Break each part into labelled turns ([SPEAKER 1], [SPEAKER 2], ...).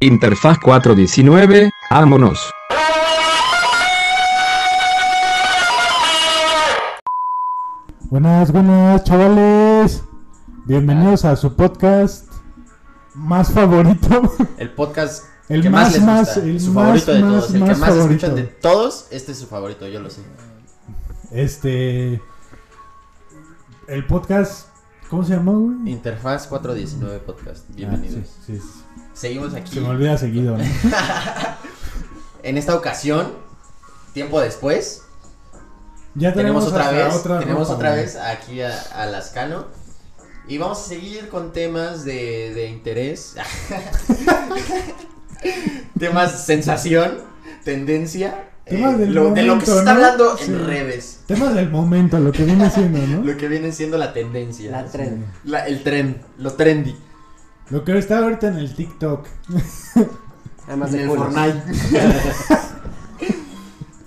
[SPEAKER 1] Interfaz 419, vámonos.
[SPEAKER 2] Buenas, buenas, chavales. Bienvenidos a su podcast más favorito.
[SPEAKER 3] El podcast
[SPEAKER 2] El
[SPEAKER 3] que
[SPEAKER 2] más,
[SPEAKER 3] más, les
[SPEAKER 2] más,
[SPEAKER 3] gusta,
[SPEAKER 2] el
[SPEAKER 3] su
[SPEAKER 2] más,
[SPEAKER 3] favorito de
[SPEAKER 2] más,
[SPEAKER 3] todos, el que
[SPEAKER 2] más favorito.
[SPEAKER 3] escuchan de todos, este es su favorito, yo lo sé.
[SPEAKER 2] Este. El podcast. ¿Cómo se llama, güey?
[SPEAKER 3] Interfaz 419 Podcast, bienvenidos.
[SPEAKER 2] Ah, sí, sí, sí.
[SPEAKER 3] Seguimos aquí.
[SPEAKER 2] Se me olvida seguido, ¿no?
[SPEAKER 3] En esta ocasión, tiempo después,
[SPEAKER 2] Ya
[SPEAKER 3] tenemos, otra
[SPEAKER 2] hasta
[SPEAKER 3] vez,
[SPEAKER 2] otra
[SPEAKER 3] tenemos
[SPEAKER 2] ropa,
[SPEAKER 3] otra
[SPEAKER 2] güey.
[SPEAKER 3] vez aquí a, a Lascano. Y vamos a seguir con temas de, de interés. temas sensación, tendencia.
[SPEAKER 2] Temas
[SPEAKER 3] eh,
[SPEAKER 2] del
[SPEAKER 3] lo- de lo que se
[SPEAKER 2] momento,
[SPEAKER 3] está
[SPEAKER 2] ¿no?
[SPEAKER 3] hablando
[SPEAKER 2] Sí.
[SPEAKER 3] en redes.
[SPEAKER 2] Temas del momento, lo que viene siendo, ¿no?
[SPEAKER 3] Lo que viene siendo la tendencia.
[SPEAKER 4] La tren.
[SPEAKER 3] La- el tren, lo trendy.
[SPEAKER 2] Lo que está ahorita en el TikTok.
[SPEAKER 4] Además
[SPEAKER 3] En
[SPEAKER 4] de.
[SPEAKER 3] Fortnite.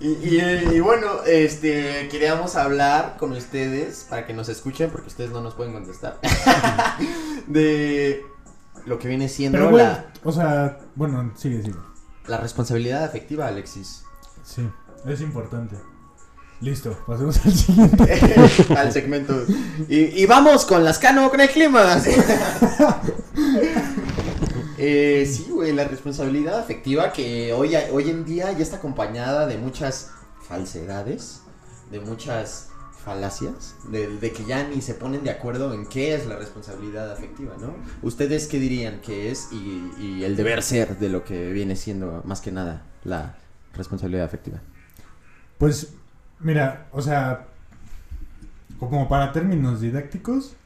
[SPEAKER 3] y, y- y bueno, este queríamos hablar con ustedes para que nos escuchen porque ustedes no nos pueden contestar. de lo que viene siendo
[SPEAKER 2] Pero,
[SPEAKER 3] la,
[SPEAKER 2] o sea, bueno, sigue, sigue.
[SPEAKER 3] la responsabilidad afectiva, Alexis.
[SPEAKER 2] Sí, es importante. Listo, pasemos al siguiente.
[SPEAKER 3] Al segmento. Y, y vamos con las cano con el clima. Eh, sí, güey, la responsabilidad afectiva que hoy, hoy en día ya está acompañada de muchas falsedades, de muchas falacias, de, de que ya ni se ponen de acuerdo en qué es la responsabilidad afectiva, ¿no? ¿Ustedes qué dirían que es y, y el deber ser de lo que viene siendo más que nada la responsabilidad afectiva?
[SPEAKER 2] Pues, mira, o sea, como para términos didácticos,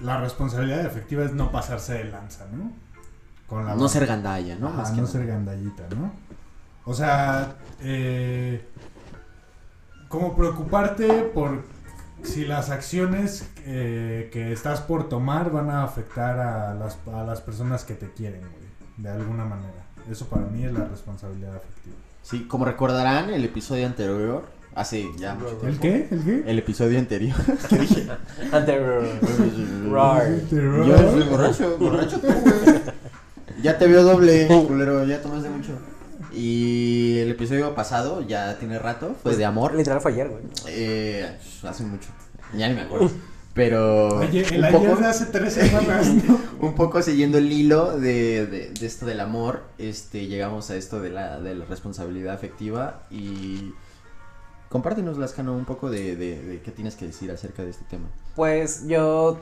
[SPEAKER 2] la responsabilidad efectiva es no pasarse de lanza, ¿no? Con la
[SPEAKER 3] No ser gandalla, ¿no? Más que
[SPEAKER 2] no ser gandallita, ¿no? O sea, eh, como preocuparte por si las acciones eh, que estás por tomar van a afectar a las, a las personas que te quieren, güey, de alguna manera. Eso para mí es la responsabilidad afectiva.
[SPEAKER 3] Sí, como recordarán el episodio anterior, hace ya mucho
[SPEAKER 2] ¿El
[SPEAKER 3] tiempo.
[SPEAKER 2] qué? ¿El qué?
[SPEAKER 3] El episodio anterior. ¿Qué dije?
[SPEAKER 4] Anterior.
[SPEAKER 3] Yo soy borracho, borracho tú, güey. Ya te veo doble, culero, ya tomaste mucho. Y el episodio pasado, ya tiene rato, fue de amor.
[SPEAKER 4] Literal fue ayer, güey.
[SPEAKER 3] Eh, hace mucho. Ya ni me acuerdo. Pero
[SPEAKER 2] Oye, el
[SPEAKER 3] un
[SPEAKER 2] ayer
[SPEAKER 3] poco,
[SPEAKER 2] de hace tres semanas, ¿no?
[SPEAKER 3] un poco siguiendo el hilo de, de, de esto del amor, este, llegamos a esto de la, de la responsabilidad afectiva y compártenos, Lascano, un poco de, de, de qué tienes que decir acerca de este tema.
[SPEAKER 4] Pues yo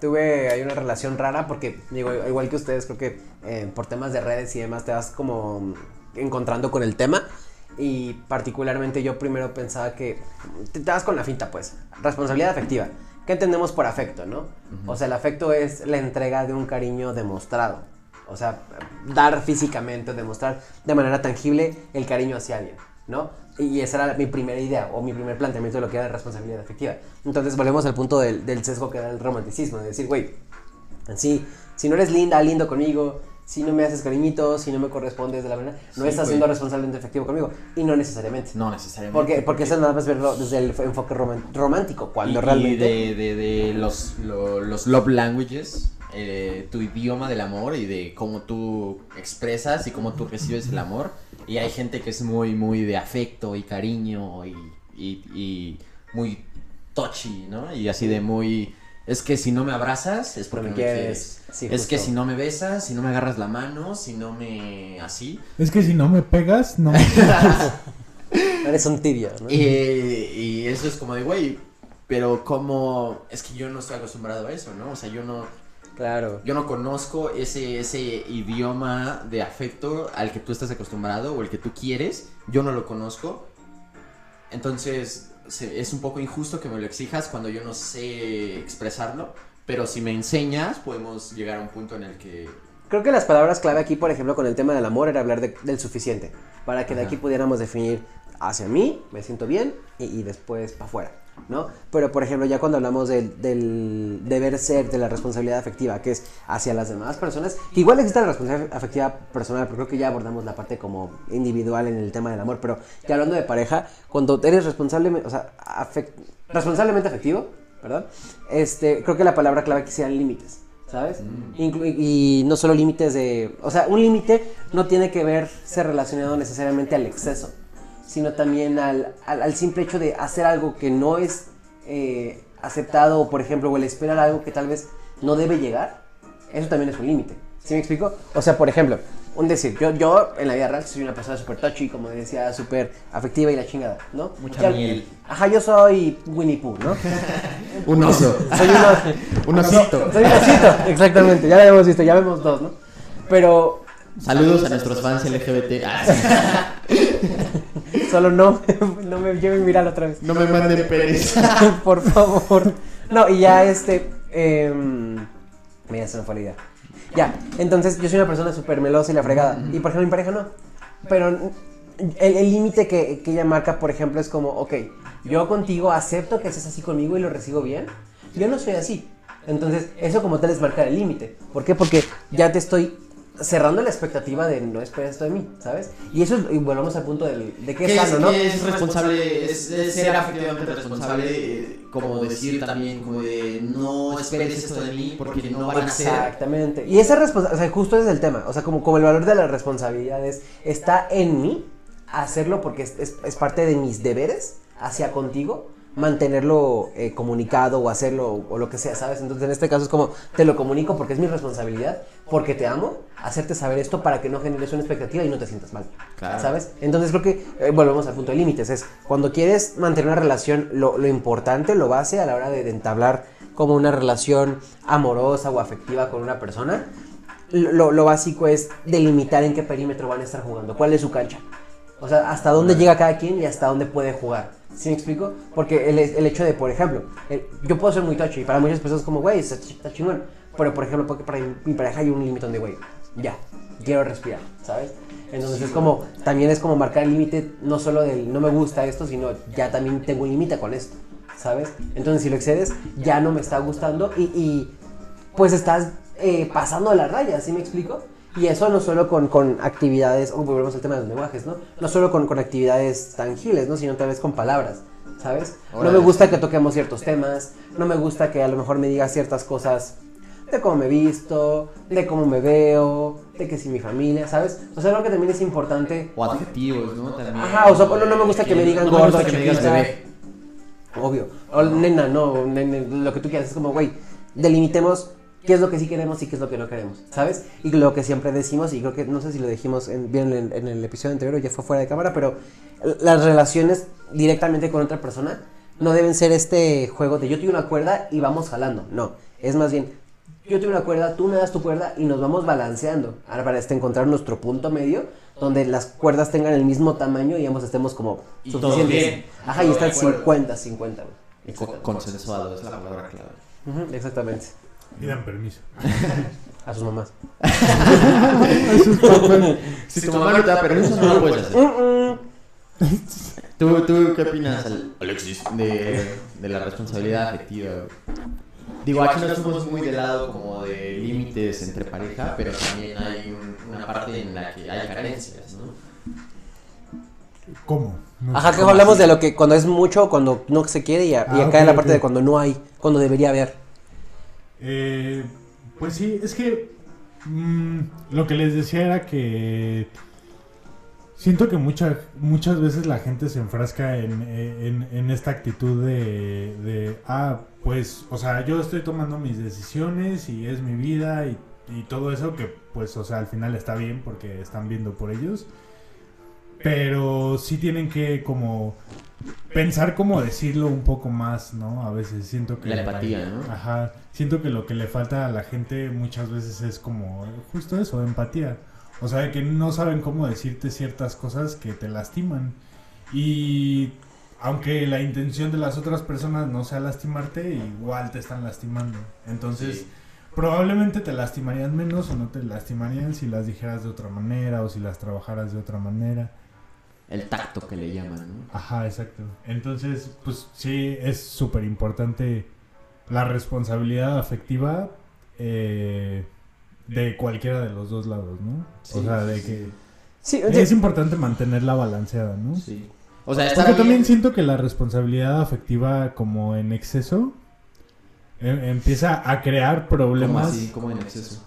[SPEAKER 4] tuve ahí una relación rara porque, digo, igual que ustedes, creo que eh, por temas de redes y demás te vas como encontrando con el tema. Y particularmente yo primero pensaba que te, te vas con la finta, pues. Responsabilidad afectiva. ¿Qué entendemos por afecto, no? O sea, el afecto es la entrega de un cariño demostrado. O sea, dar físicamente, demostrar de manera tangible el cariño hacia alguien, ¿no? Y esa era mi primera idea o mi primer planteamiento de lo que era la responsabilidad afectiva. Entonces volvemos al punto del, del sesgo que da el romanticismo, de decir, güey, sí, si no eres linda, lindo conmigo, si no me haces cariñitos, si no me correspondes de la manera, no
[SPEAKER 3] Sí,
[SPEAKER 4] estás siendo responsablemente efectivo conmigo. Y no necesariamente.
[SPEAKER 3] No necesariamente.
[SPEAKER 4] Porque, porque eso nada más verlo desde el enfoque romántico, cuando
[SPEAKER 3] y,
[SPEAKER 4] realmente...
[SPEAKER 3] y de, de, de los, lo- los love languages, eh, tu idioma del amor y de cómo tú expresas y cómo tú recibes el amor. Y hay gente que es muy, muy de afecto y cariño y, y, y muy touchy, ¿no? Y así de muy... Es que si no me abrazas es porque
[SPEAKER 4] me
[SPEAKER 3] no me
[SPEAKER 4] quieres. Sí,
[SPEAKER 3] es que si no me besas, si no me agarras la mano, si no me... así.
[SPEAKER 2] Es que si no me pegas, no.
[SPEAKER 4] Eres un tibio, ¿no?
[SPEAKER 3] Y, y eso es como de, güey, pero como... Es que yo no estoy acostumbrado a eso, ¿no? O sea, yo no...
[SPEAKER 4] Claro.
[SPEAKER 3] Yo no conozco ese, ese idioma de afecto al que tú estás acostumbrado o el que tú quieres. Yo no lo conozco. Entonces se- es un poco injusto que me lo exijas cuando yo no sé expresarlo. Pero si me enseñas, podemos llegar a un punto en el que...
[SPEAKER 4] Creo que las palabras clave aquí, por ejemplo, con el tema del amor, era hablar de- del suficiente. Para que de
[SPEAKER 3] Ajá.
[SPEAKER 4] aquí pudiéramos definir hacia mí, me siento bien, y, y después para afuera, ¿no? Pero, por ejemplo, ya cuando hablamos del, del deber ser, de la responsabilidad afectiva, que es hacia las demás personas, que igual existe la responsabilidad afectiva personal, pero creo que ya abordamos la parte como individual en el tema del amor, pero ya hablando de pareja, cuando eres responsable, o sea, responsablemente afectivo, perdón, este, creo que la palabra clave aquí sean límites. ¿sabes? Inclu- y no solo límites de... O sea, un límite no tiene que verse relacionado necesariamente al exceso, sino también al, al, al simple hecho de hacer algo que no es eh, aceptado, o por ejemplo, o el esperar algo que tal vez no debe llegar, eso también es un límite. ¿Sí me explico? O sea, por ejemplo, un decir, yo, yo en la vida real soy una persona súper touchy, como decía, súper afectiva y la chingada, ¿no?
[SPEAKER 5] Mucha
[SPEAKER 4] Ya-
[SPEAKER 5] miel.
[SPEAKER 4] Ajá, yo soy Winnie Pooh, ¿no?
[SPEAKER 5] Un oso.
[SPEAKER 4] Soy uno,
[SPEAKER 5] Un osito.
[SPEAKER 4] soy un osito, exactamente, ya lo hemos visto, ya vemos dos, ¿no? Pero
[SPEAKER 5] Saludos a nuestros fans LGBT. Ah, sí.
[SPEAKER 4] Solo no, no me lleven viral otra vez.
[SPEAKER 5] No me manden penes.
[SPEAKER 4] Por favor. No, y ya este. em, mira, se me fue la idea. Ya, entonces yo soy una persona súper melosa y la fregada. Y por ejemplo, mi pareja no. Pero el el límite que, que ella marca, por ejemplo, es como, ok, yo contigo acepto que estés así conmigo y lo recibo bien. Yo no soy así. Entonces, eso como tal es marcar el límite. ¿Por qué? Porque ya te estoy cerrando la expectativa de no esperes esto de mí, ¿sabes? Y eso, es- y volvamos al punto del, de que
[SPEAKER 5] ¿Qué
[SPEAKER 4] es
[SPEAKER 5] es,
[SPEAKER 4] sano, ¿no?
[SPEAKER 5] es responsable? Es, es ser afectivamente responsable, eh, como decir también, como de no esperes esto de mí porque no van a ser.
[SPEAKER 4] Exactamente. Y esa responsabilidad, o sea, justo ese es el tema. O sea, como, como el valor de la responsabilidad es, está en mí hacerlo porque es, es- es parte de mis deberes hacia contigo, mantenerlo eh, comunicado o hacerlo o lo que sea, ¿sabes? Entonces en este caso es como, te lo comunico porque es mi responsabilidad, porque te amo, hacerte saber esto para que no generes una expectativa y no te sientas mal.
[SPEAKER 5] Claro.
[SPEAKER 4] ¿Sabes? Entonces creo que eh, volvemos al punto de límites. Es cuando quieres mantener una relación, lo, lo importante, lo base a la hora de, de entablar como una relación amorosa o afectiva con una persona, lo, lo básico es delimitar en qué perímetro van a estar jugando, cuál es su cancha. O sea, hasta dónde llega cada quien y hasta dónde puede jugar. ¿Sí me explico? Porque el, el hecho de, por ejemplo, el- yo puedo ser muy touchy y para muchas personas como, güey, está chingón. Pero, por ejemplo, porque para mi, pareja hay un límite donde, güey, ya, quiero respirar, ¿sabes? Entonces es como, también es como marcar el límite, no solo del no me gusta esto, sino ya también tengo un límite con esto, ¿sabes? Entonces si lo excedes, ya no me está gustando y, y, pues estás eh, pasando la raya, ¿sí me explico? Y eso no solo con, con actividades, o volvemos al tema de los lenguajes, ¿no? No solo con, con actividades tangibles, ¿no? Sino tal vez con palabras, ¿sabes? No me gusta que toquemos ciertos temas, no me gusta que a lo mejor me digas ciertas cosas de cómo me visto, de cómo me veo, de que si mi familia, ¿sabes? O sea, creo que también es importante,
[SPEAKER 5] O adjetivos, ¿no? También.
[SPEAKER 4] Ajá, o sea, no- no me gusta que me digan
[SPEAKER 5] no
[SPEAKER 4] gordo,
[SPEAKER 5] que me
[SPEAKER 4] chiquita.
[SPEAKER 5] bebé.
[SPEAKER 4] obvio, o nena, no, nene, lo que tú quieras, es como, güey, delimitemos qué es lo que sí queremos y qué es lo que no queremos, ¿sabes? Y lo que siempre decimos, y creo que, no sé si lo dijimos en, bien en, en el episodio anterior o ya fue fuera de cámara, pero las relaciones directamente con otra persona no deben ser este juego de yo tengo una cuerda y vamos jalando, no, es más bien, yo tengo una cuerda, tú me das tu cuerda y nos vamos balanceando ahora para este encontrar nuestro punto medio donde las cuerdas tengan el mismo tamaño y ambos estemos como
[SPEAKER 5] Y
[SPEAKER 4] suficientes.
[SPEAKER 5] bien,
[SPEAKER 4] Ajá, y
[SPEAKER 5] todos
[SPEAKER 4] está
[SPEAKER 5] de acuerdo.
[SPEAKER 4] 50, 50, güey.
[SPEAKER 5] Y co- consensuado, es la palabra clave.
[SPEAKER 4] Exactamente.
[SPEAKER 2] Pidan permiso.
[SPEAKER 4] A sus mamás.
[SPEAKER 5] Si tu mamá no te da permiso, no lo puedes hacer. ¿Tú, tú qué opinas, Alexis, de, de la responsabilidad afectiva? Digo, aquí no somos muy del lado como de límites entre pareja, pero también hay un- una parte en la que hay carencias, ¿no?
[SPEAKER 2] ¿Cómo? No
[SPEAKER 4] Ajá, que hablamos
[SPEAKER 2] así.
[SPEAKER 4] de lo que cuando es mucho, cuando no se quiere y, a- y
[SPEAKER 2] Ah,
[SPEAKER 4] acá en la parte de cuando no hay, cuando debería haber.
[SPEAKER 2] Eh, pues sí, es que mm, lo que les decía era que siento que mucha- muchas veces la gente se enfrasca en, en- en esta actitud de, de, ah, pues, o sea, yo estoy tomando mis decisiones y es mi vida y, y todo eso que, pues, o sea, al final está bien porque están viendo por ellos. Pero sí tienen que como pensar cómo decirlo un poco más, ¿no? A veces siento que...
[SPEAKER 5] La empatía, ¿no?
[SPEAKER 2] Ajá, siento que lo que le falta a la gente muchas veces es como justo eso, empatía. O sea, que no saben cómo decirte ciertas cosas que te lastiman. Y aunque la intención de las otras personas no sea lastimarte, igual te están lastimando. Entonces,
[SPEAKER 5] Sí.
[SPEAKER 2] probablemente te lastimarían menos o no te lastimarían si las dijeras de otra manera o si las trabajaras de otra manera.
[SPEAKER 5] El tacto que le llaman, ¿no?
[SPEAKER 2] Ajá, exacto. Entonces, pues sí, es súper importante la responsabilidad afectiva eh, de cualquiera de los dos lados, ¿no? o
[SPEAKER 5] Sí,
[SPEAKER 2] sea, de
[SPEAKER 5] sí,
[SPEAKER 2] que
[SPEAKER 4] Sí,
[SPEAKER 2] es importante mantenerla balanceada, ¿no?
[SPEAKER 5] Sí. O sea,
[SPEAKER 2] Porque
[SPEAKER 5] bien.
[SPEAKER 2] también siento que la responsabilidad afectiva como en exceso em- empieza a crear
[SPEAKER 5] ¿Cómo
[SPEAKER 2] problemas.
[SPEAKER 5] así? ¿Cómo en exceso?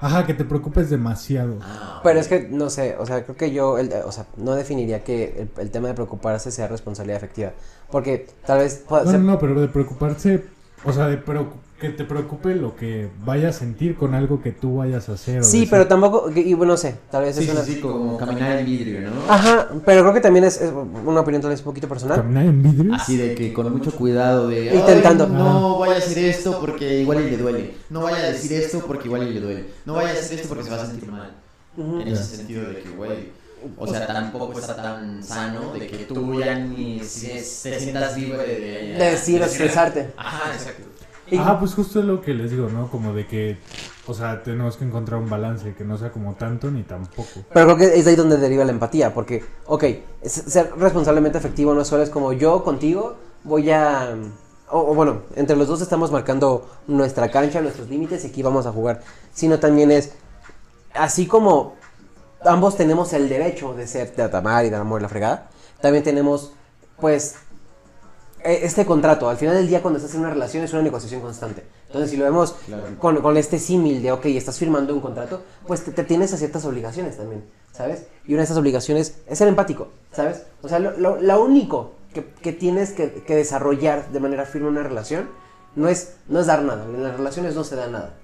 [SPEAKER 2] Ajá, que te preocupes demasiado.
[SPEAKER 5] Ah,
[SPEAKER 4] Pero es que, no sé, o sea, creo que yo, el- o sea, no definiría que el, el tema de preocuparse sea responsabilidad afectiva. Porque tal vez pueda
[SPEAKER 2] No, no, no, pero de preocuparse, o sea, de preocu- que te preocupe lo que vayas a sentir con algo que tú vayas a hacer. o
[SPEAKER 4] Sí,
[SPEAKER 2] decir.
[SPEAKER 4] pero tampoco, y bueno, no sé, tal vez
[SPEAKER 5] Sí,
[SPEAKER 4] es
[SPEAKER 5] sí,
[SPEAKER 4] una...
[SPEAKER 5] sí, como caminar en vidrio, ¿no?
[SPEAKER 4] Ajá, pero creo que también es, es una opinión tal vez un poquito personal.
[SPEAKER 2] Caminar en vidrio.
[SPEAKER 5] Así de que con mucho cuidado de...
[SPEAKER 4] Intentando.
[SPEAKER 5] "Ay, No vaya a hacer esto porque igual y le duele. No vaya a decir esto porque igual y le duele. No vaya a hacer esto porque se va a sentir mal. En ese sentido de que, güey, o sea, tampoco está tan sano de que tú ya ni si- te sientas libre de...
[SPEAKER 4] De decir, expresarte.
[SPEAKER 5] Ajá, exacto.
[SPEAKER 4] Y-
[SPEAKER 2] Ajá, pues justo es lo que les digo, ¿no? Como de que, o sea, tenemos que encontrar un balance que no sea como tanto ni tampoco.
[SPEAKER 4] Pero creo que es de ahí donde deriva la empatía, porque, ok, ser responsablemente afectivo no solo es como yo contigo voy a... O, o bueno, entre los dos estamos marcando nuestra cancha, nuestros límites y aquí vamos a jugar, sino también es, así como ambos tenemos el derecho de ser, de amar y de amor y la fregada, también tenemos, pues, este contrato, al final del día cuando estás en una relación es una negociación constante. Entonces, si lo vemos
[SPEAKER 5] Claro.
[SPEAKER 4] con, con este símil de, ok, estás firmando un contrato, pues te, te tienes a ciertas obligaciones también, ¿sabes? Y una de esas obligaciones es ser empático, ¿sabes? O sea, lo, lo- lo único que, que tienes que, que desarrollar de manera firme una relación no es, no es dar nada. En las relaciones no se da nada,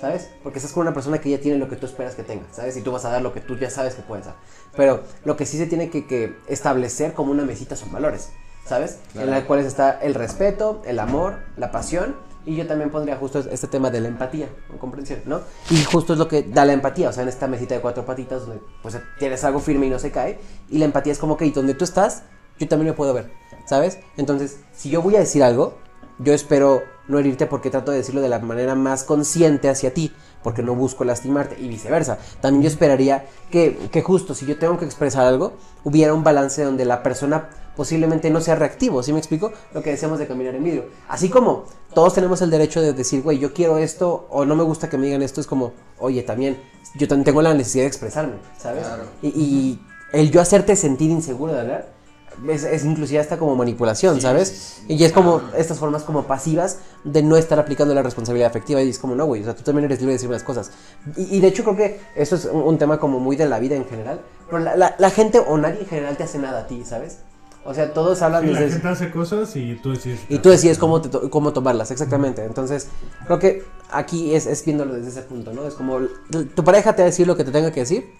[SPEAKER 4] ¿sabes? Porque estás con una persona que ya tiene lo que tú esperas que tenga, ¿sabes? Y tú vas a dar lo que tú ya sabes que puedes dar. Pero lo que sí se tiene que, que establecer como una mesita son valores, ¿sabes?
[SPEAKER 5] Claro.
[SPEAKER 4] En la cual está el respeto, el amor, la pasión. Y yo también pondría justo este tema de la empatía, o comprensión, ¿no? Y justo es lo que da la empatía, o sea, en esta mesita de cuatro patitas donde pues tienes algo firme y no se cae. Y la empatía es como que donde tú estás, yo también me puedo ver, ¿sabes? Entonces, si yo voy a decir algo, yo espero no herirte porque trato de decirlo de la manera más consciente hacia ti, porque no busco lastimarte y viceversa. También yo esperaría que, que justo si yo tengo que expresar algo, hubiera un balance donde la persona posiblemente no sea reactivo, ¿sí me explico? Lo que decíamos de caminar en vidrio. Así como todos tenemos el derecho de decir, güey, yo quiero esto o no me gusta que me digan esto, es como, oye, también yo también tengo la necesidad de expresarme, ¿sabes?
[SPEAKER 5] Claro.
[SPEAKER 4] Y, y el yo hacerte sentir inseguro de hablar es, es inclusive hasta como manipulación,
[SPEAKER 5] Sí,
[SPEAKER 4] ¿sabes? Y es como estas formas como pasivas de no estar aplicando la responsabilidad afectiva y es como, no, güey, o sea, tú también eres libre de decir las cosas. Y, y de hecho creo que eso es un, un tema como muy de la vida en general, pero la, la- la gente o nadie en general te hace nada a ti, ¿sabes? O sea, todos hablan
[SPEAKER 2] Sí, la
[SPEAKER 4] desde...
[SPEAKER 2] gente hace cosas y tú decides.
[SPEAKER 4] Y tú decides cómo, te to- cómo tomarlas, exactamente. Entonces, creo que aquí es, es viéndolo desde ese punto, ¿no? Es como, tu- pareja te va a decir lo que te tenga que decir.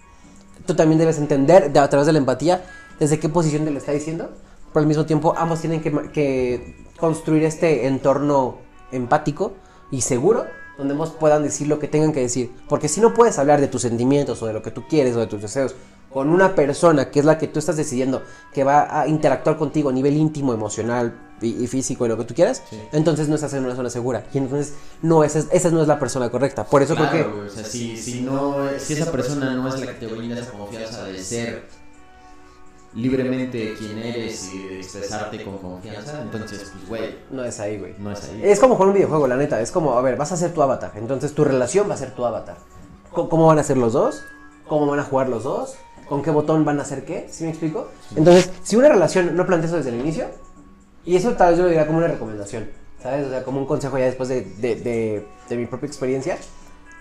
[SPEAKER 4] Tú también debes entender de- a través de la empatía desde qué posición te lo está diciendo. Pero al mismo tiempo, ambos tienen que, que construir este entorno empático y seguro donde ambos puedan decir lo que tengan que decir. Porque si no puedes hablar de tus sentimientos o de lo que tú quieres o de tus deseos con una persona que es la que tú estás decidiendo que va a interactuar contigo a nivel íntimo, emocional y, y físico y lo que tú quieras,
[SPEAKER 5] Sí.
[SPEAKER 4] entonces no estás en una zona segura. Y entonces no, esa, es- esa no es la persona correcta. Por eso creo que...
[SPEAKER 5] O sea, si, si, no, si esa persona no es la que te brinda esa confianza de ser libremente quien eres y de expresarte con confianza, entonces, pues, güey,
[SPEAKER 4] No es ahí, güey.
[SPEAKER 5] no es ahí.
[SPEAKER 4] Es como jugar un videojuego, la neta. Es como, a ver, vas a ser tu avatar. Entonces tu relación va a ser tu avatar. ¿Cómo, cómo van a ser los dos? ¿Cómo van a jugar los dos? ¿Con qué botón van a hacer qué? ¿Sí me explico? Entonces, si una relación no plantea eso desde el inicio, y eso tal vez yo lo diría como una recomendación, ¿sabes? O sea, como un consejo ya después de, de, de- de mi propia experiencia.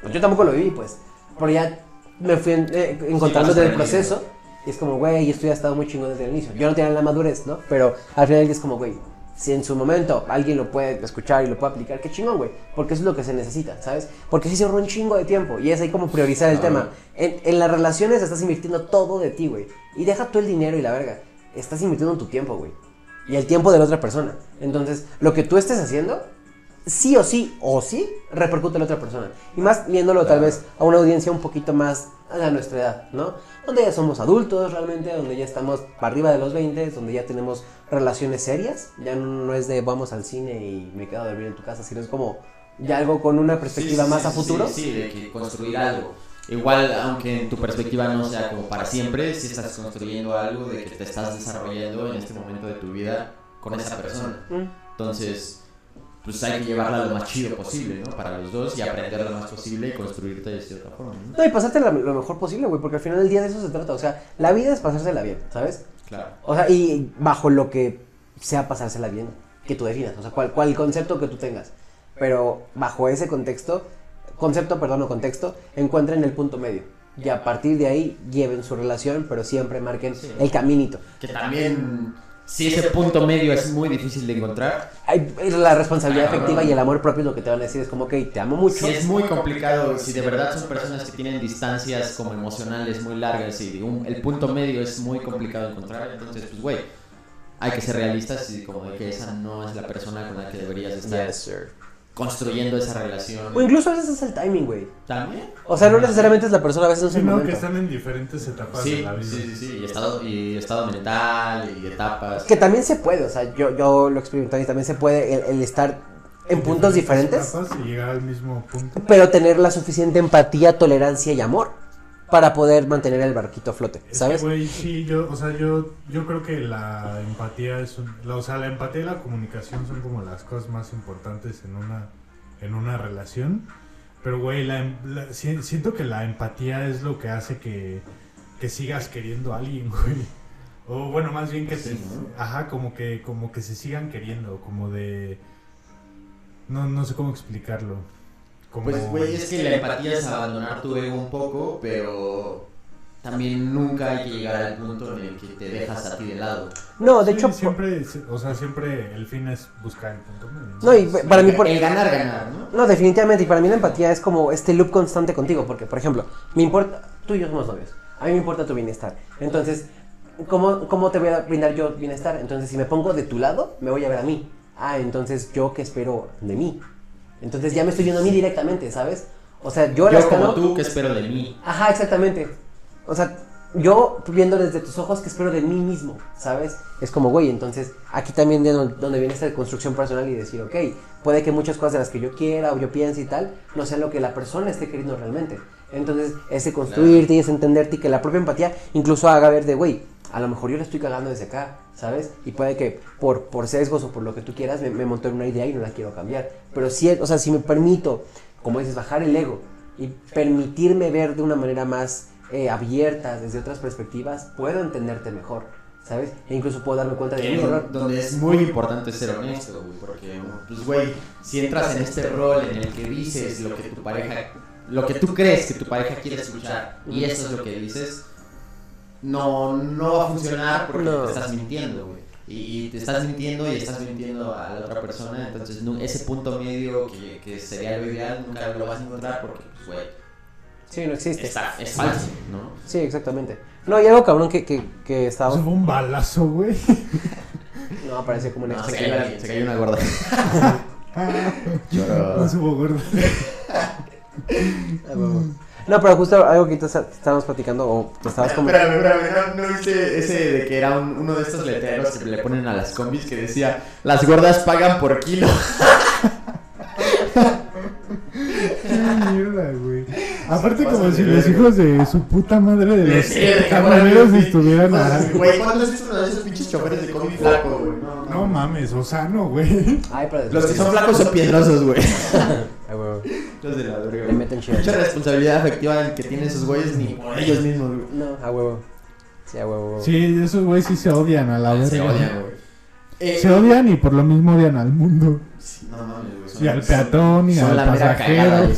[SPEAKER 4] Pues yo tampoco lo viví, pues. Pero ya me fui en- eh, encontrando desde el proceso. Y es como, güey, esto ya ha estado muy chingón desde el inicio. Yo no tenía la madurez, ¿no? Pero al final es como, güey, si en su momento alguien lo puede escuchar y lo puede aplicar, qué chingón, güey. Porque eso es lo que se necesita, ¿sabes? Porque sí se ahorra un chingo de tiempo. Y es ahí como priorizar el
[SPEAKER 5] Claro.
[SPEAKER 4] tema. En, en las relaciones estás invirtiendo todo de ti, güey. Y deja tú el dinero y la verga. Estás invirtiendo en tu tiempo, güey. Y el tiempo de la otra persona. Entonces, lo que tú estés haciendo, sí o sí, o sí, repercute en la otra persona. Y más viéndolo tal vez a una audiencia un poquito más a nuestra edad, ¿no? Donde ya somos adultos realmente, donde ya estamos para arriba de los 20, donde ya tenemos relaciones serias. Ya no es de vamos al cine y me quedo a dormir en tu casa, sino es como ya algo con una perspectiva
[SPEAKER 5] Sí,
[SPEAKER 4] más
[SPEAKER 5] sí,
[SPEAKER 4] a futuro.
[SPEAKER 5] Sí, sí, de que construir algo. Igual, aunque en tu perspectiva no sea como para siempre, si estás construyendo algo de que te estás desarrollando en este momento de tu vida con esa persona.
[SPEAKER 4] Mm.
[SPEAKER 5] Entonces, pues hay que llevarla lo más chido posible, ¿no? Para los dos y aprender lo más posible y construirte de cierta forma, ¿no?
[SPEAKER 4] No, y pasarte lo mejor posible, güey, porque al final del día de eso se trata. O sea, la vida es pasársela bien, ¿sabes?
[SPEAKER 5] Claro.
[SPEAKER 4] O sea, y bajo lo que sea pasársela bien. que tú definas, o sea, cual, cual concepto que tú tengas. Pero bajo ese contexto, concepto, perdón, o contexto, encuentren el punto medio. Y a partir de ahí lleven su relación, pero siempre marquen
[SPEAKER 3] Sí.
[SPEAKER 4] el caminito.
[SPEAKER 3] Que también, si ese punto medio es muy difícil de encontrar,
[SPEAKER 4] la responsabilidad
[SPEAKER 3] Ah,
[SPEAKER 4] afectiva
[SPEAKER 3] cabrón.
[SPEAKER 4] y el amor propio es lo que te van a decir. Es como, ok, te amo mucho.
[SPEAKER 3] si es muy complicado, si de verdad son personas que tienen distancias como emocionales muy largas y un- el punto medio es muy complicado de encontrar, entonces, pues, güey, hay que ser realistas y como de que esa no es la persona con la que deberías estar
[SPEAKER 4] Yes, sir.
[SPEAKER 3] Construyendo esa relación.
[SPEAKER 4] O incluso a veces es el timing, güey.
[SPEAKER 3] También.
[SPEAKER 4] O sea, no necesariamente es la persona, a veces no es el
[SPEAKER 2] Sino que
[SPEAKER 4] momento.
[SPEAKER 2] están en diferentes etapas de la vida.
[SPEAKER 3] sí, sí, sí, y estado, y estado mental y etapas.
[SPEAKER 4] Que también se puede, o sea, yo, yo lo experimenté y también se puede el, el estar en puntos diferentes,
[SPEAKER 2] y llegar al mismo punto.
[SPEAKER 4] pero tener la suficiente empatía, tolerancia y amor para poder mantener el barquito a flote, ¿sabes?
[SPEAKER 2] güey, sí, yo, o sea, yo, yo creo que la empatía es un, la, o sea, la empatía y la comunicación son como las cosas más importantes en una, en una relación. Pero, güey, la, em- la- si- siento que la empatía es lo que hace que, que sigas queriendo a alguien, güey. O bueno, más bien que
[SPEAKER 3] Sí,
[SPEAKER 2] te,
[SPEAKER 3] ¿no?
[SPEAKER 2] ajá, como que, como que se sigan queriendo, como de, no, no sé cómo explicarlo. Como,
[SPEAKER 3] Pues, güey, es que la empatía es abandonar tu ego un poco, pero también nunca hay que llegar al punto en el que te dejas a ti de lado.
[SPEAKER 4] No, de
[SPEAKER 2] Sí,
[SPEAKER 4] hecho,
[SPEAKER 2] siempre, o sea, siempre el fin es buscar el punto medio.
[SPEAKER 4] no, y para mí, por,
[SPEAKER 3] El ganar, ganar, ¿no?
[SPEAKER 4] no, definitivamente, y para mí la empatía es como este loop constante contigo, porque, por ejemplo, me importa, tú y yo somos novios, a mí me importa tu bienestar, entonces, ¿cómo, cómo te voy a brindar yo bienestar? Entonces, si me pongo de tu lado, me voy a ver a mí, ah, entonces, ¿yo qué espero de mí? Entonces, ya me estoy viendo a mí directamente, ¿sabes? O sea, yo,
[SPEAKER 3] Yo
[SPEAKER 4] las
[SPEAKER 3] como tú, ¿qué espero de mí?
[SPEAKER 4] Ajá, exactamente. O sea, yo viendo desde tus ojos que espero de mí mismo, ¿sabes? Es como, güey, entonces aquí también de don- donde viene esta construcción personal y decir, ok, puede que muchas cosas de las que yo quiera o yo piense y tal, no sean lo que la persona esté queriendo realmente. Entonces, ese construirte y ese entenderte y que la propia empatía incluso haga ver de, güey, a lo mejor yo le estoy cagando desde acá, ¿sabes? Y puede que por, por sesgos o por lo que tú quieras me, me monté en una idea y no la quiero cambiar. Pero si, o sea, si me permito, como dices, bajar el ego y permitirme ver de una manera más eh, abierta, desde otras perspectivas, puedo entenderte mejor, ¿sabes? E incluso puedo darme cuenta de mi
[SPEAKER 3] Que
[SPEAKER 4] error.
[SPEAKER 3] donde es muy importante ser honesto, güey, porque, pues, güey, si entras en este rol en el que dices lo que tu pareja, lo que tú crees que tu pareja quiere escuchar, y eso es lo que dices, no, no va a funcionar porque
[SPEAKER 4] No.
[SPEAKER 3] te estás mintiendo, güey. Y, y te estás mintiendo y estás mintiendo a la otra persona, entonces nu- ese punto medio que, que sería lo ideal nunca lo vas a encontrar porque, pues, güey,
[SPEAKER 4] Sí, no existe.
[SPEAKER 3] está- es falso, ¿no?
[SPEAKER 4] Sí, exactamente. No, y algo cabrón que, que, que estaba...
[SPEAKER 2] Eso fue un balazo, güey.
[SPEAKER 4] No, parece como un
[SPEAKER 3] No, se cayó, una- se cayó una gorda.
[SPEAKER 2] No supo gordo.
[SPEAKER 4] No, pero justo algo que estábamos platicando o que estabas como...
[SPEAKER 3] Espérame, espérame, ¿no, no viste ese de que era un- uno de estos letreros que le ponen a las combis que decía las gordas pagan por kilo?
[SPEAKER 2] Qué mierda, güey. Aparte, como si los hijos de su puta madre de los
[SPEAKER 3] cabrón,
[SPEAKER 2] estuvieran a...
[SPEAKER 3] Güey, ¿cuándo has visto uno de esos pinches choferes de combi flaco, güey? No,
[SPEAKER 2] No mames, Osano, güey.
[SPEAKER 4] Ay, pero
[SPEAKER 3] Los que son flacos son piedrosos, güey.
[SPEAKER 4] Ay, huevo.
[SPEAKER 3] Los de la verga.
[SPEAKER 4] Le
[SPEAKER 3] güey.
[SPEAKER 4] meten chido.
[SPEAKER 3] Mucha responsabilidad afectiva que tienen esos güeyes ni por ellos mismos, güey.
[SPEAKER 4] No, a huevo. Sí, a huevo.
[SPEAKER 2] Sí, esos güeyes sí se odian a la verga.
[SPEAKER 3] Se odian, güey. Eh,
[SPEAKER 2] Se odian y por lo mismo odian al mundo.
[SPEAKER 3] sí, No mames, güey. son-
[SPEAKER 2] Y al peatón y
[SPEAKER 3] son
[SPEAKER 2] al
[SPEAKER 3] la mera
[SPEAKER 2] pasajero.
[SPEAKER 3] cagada.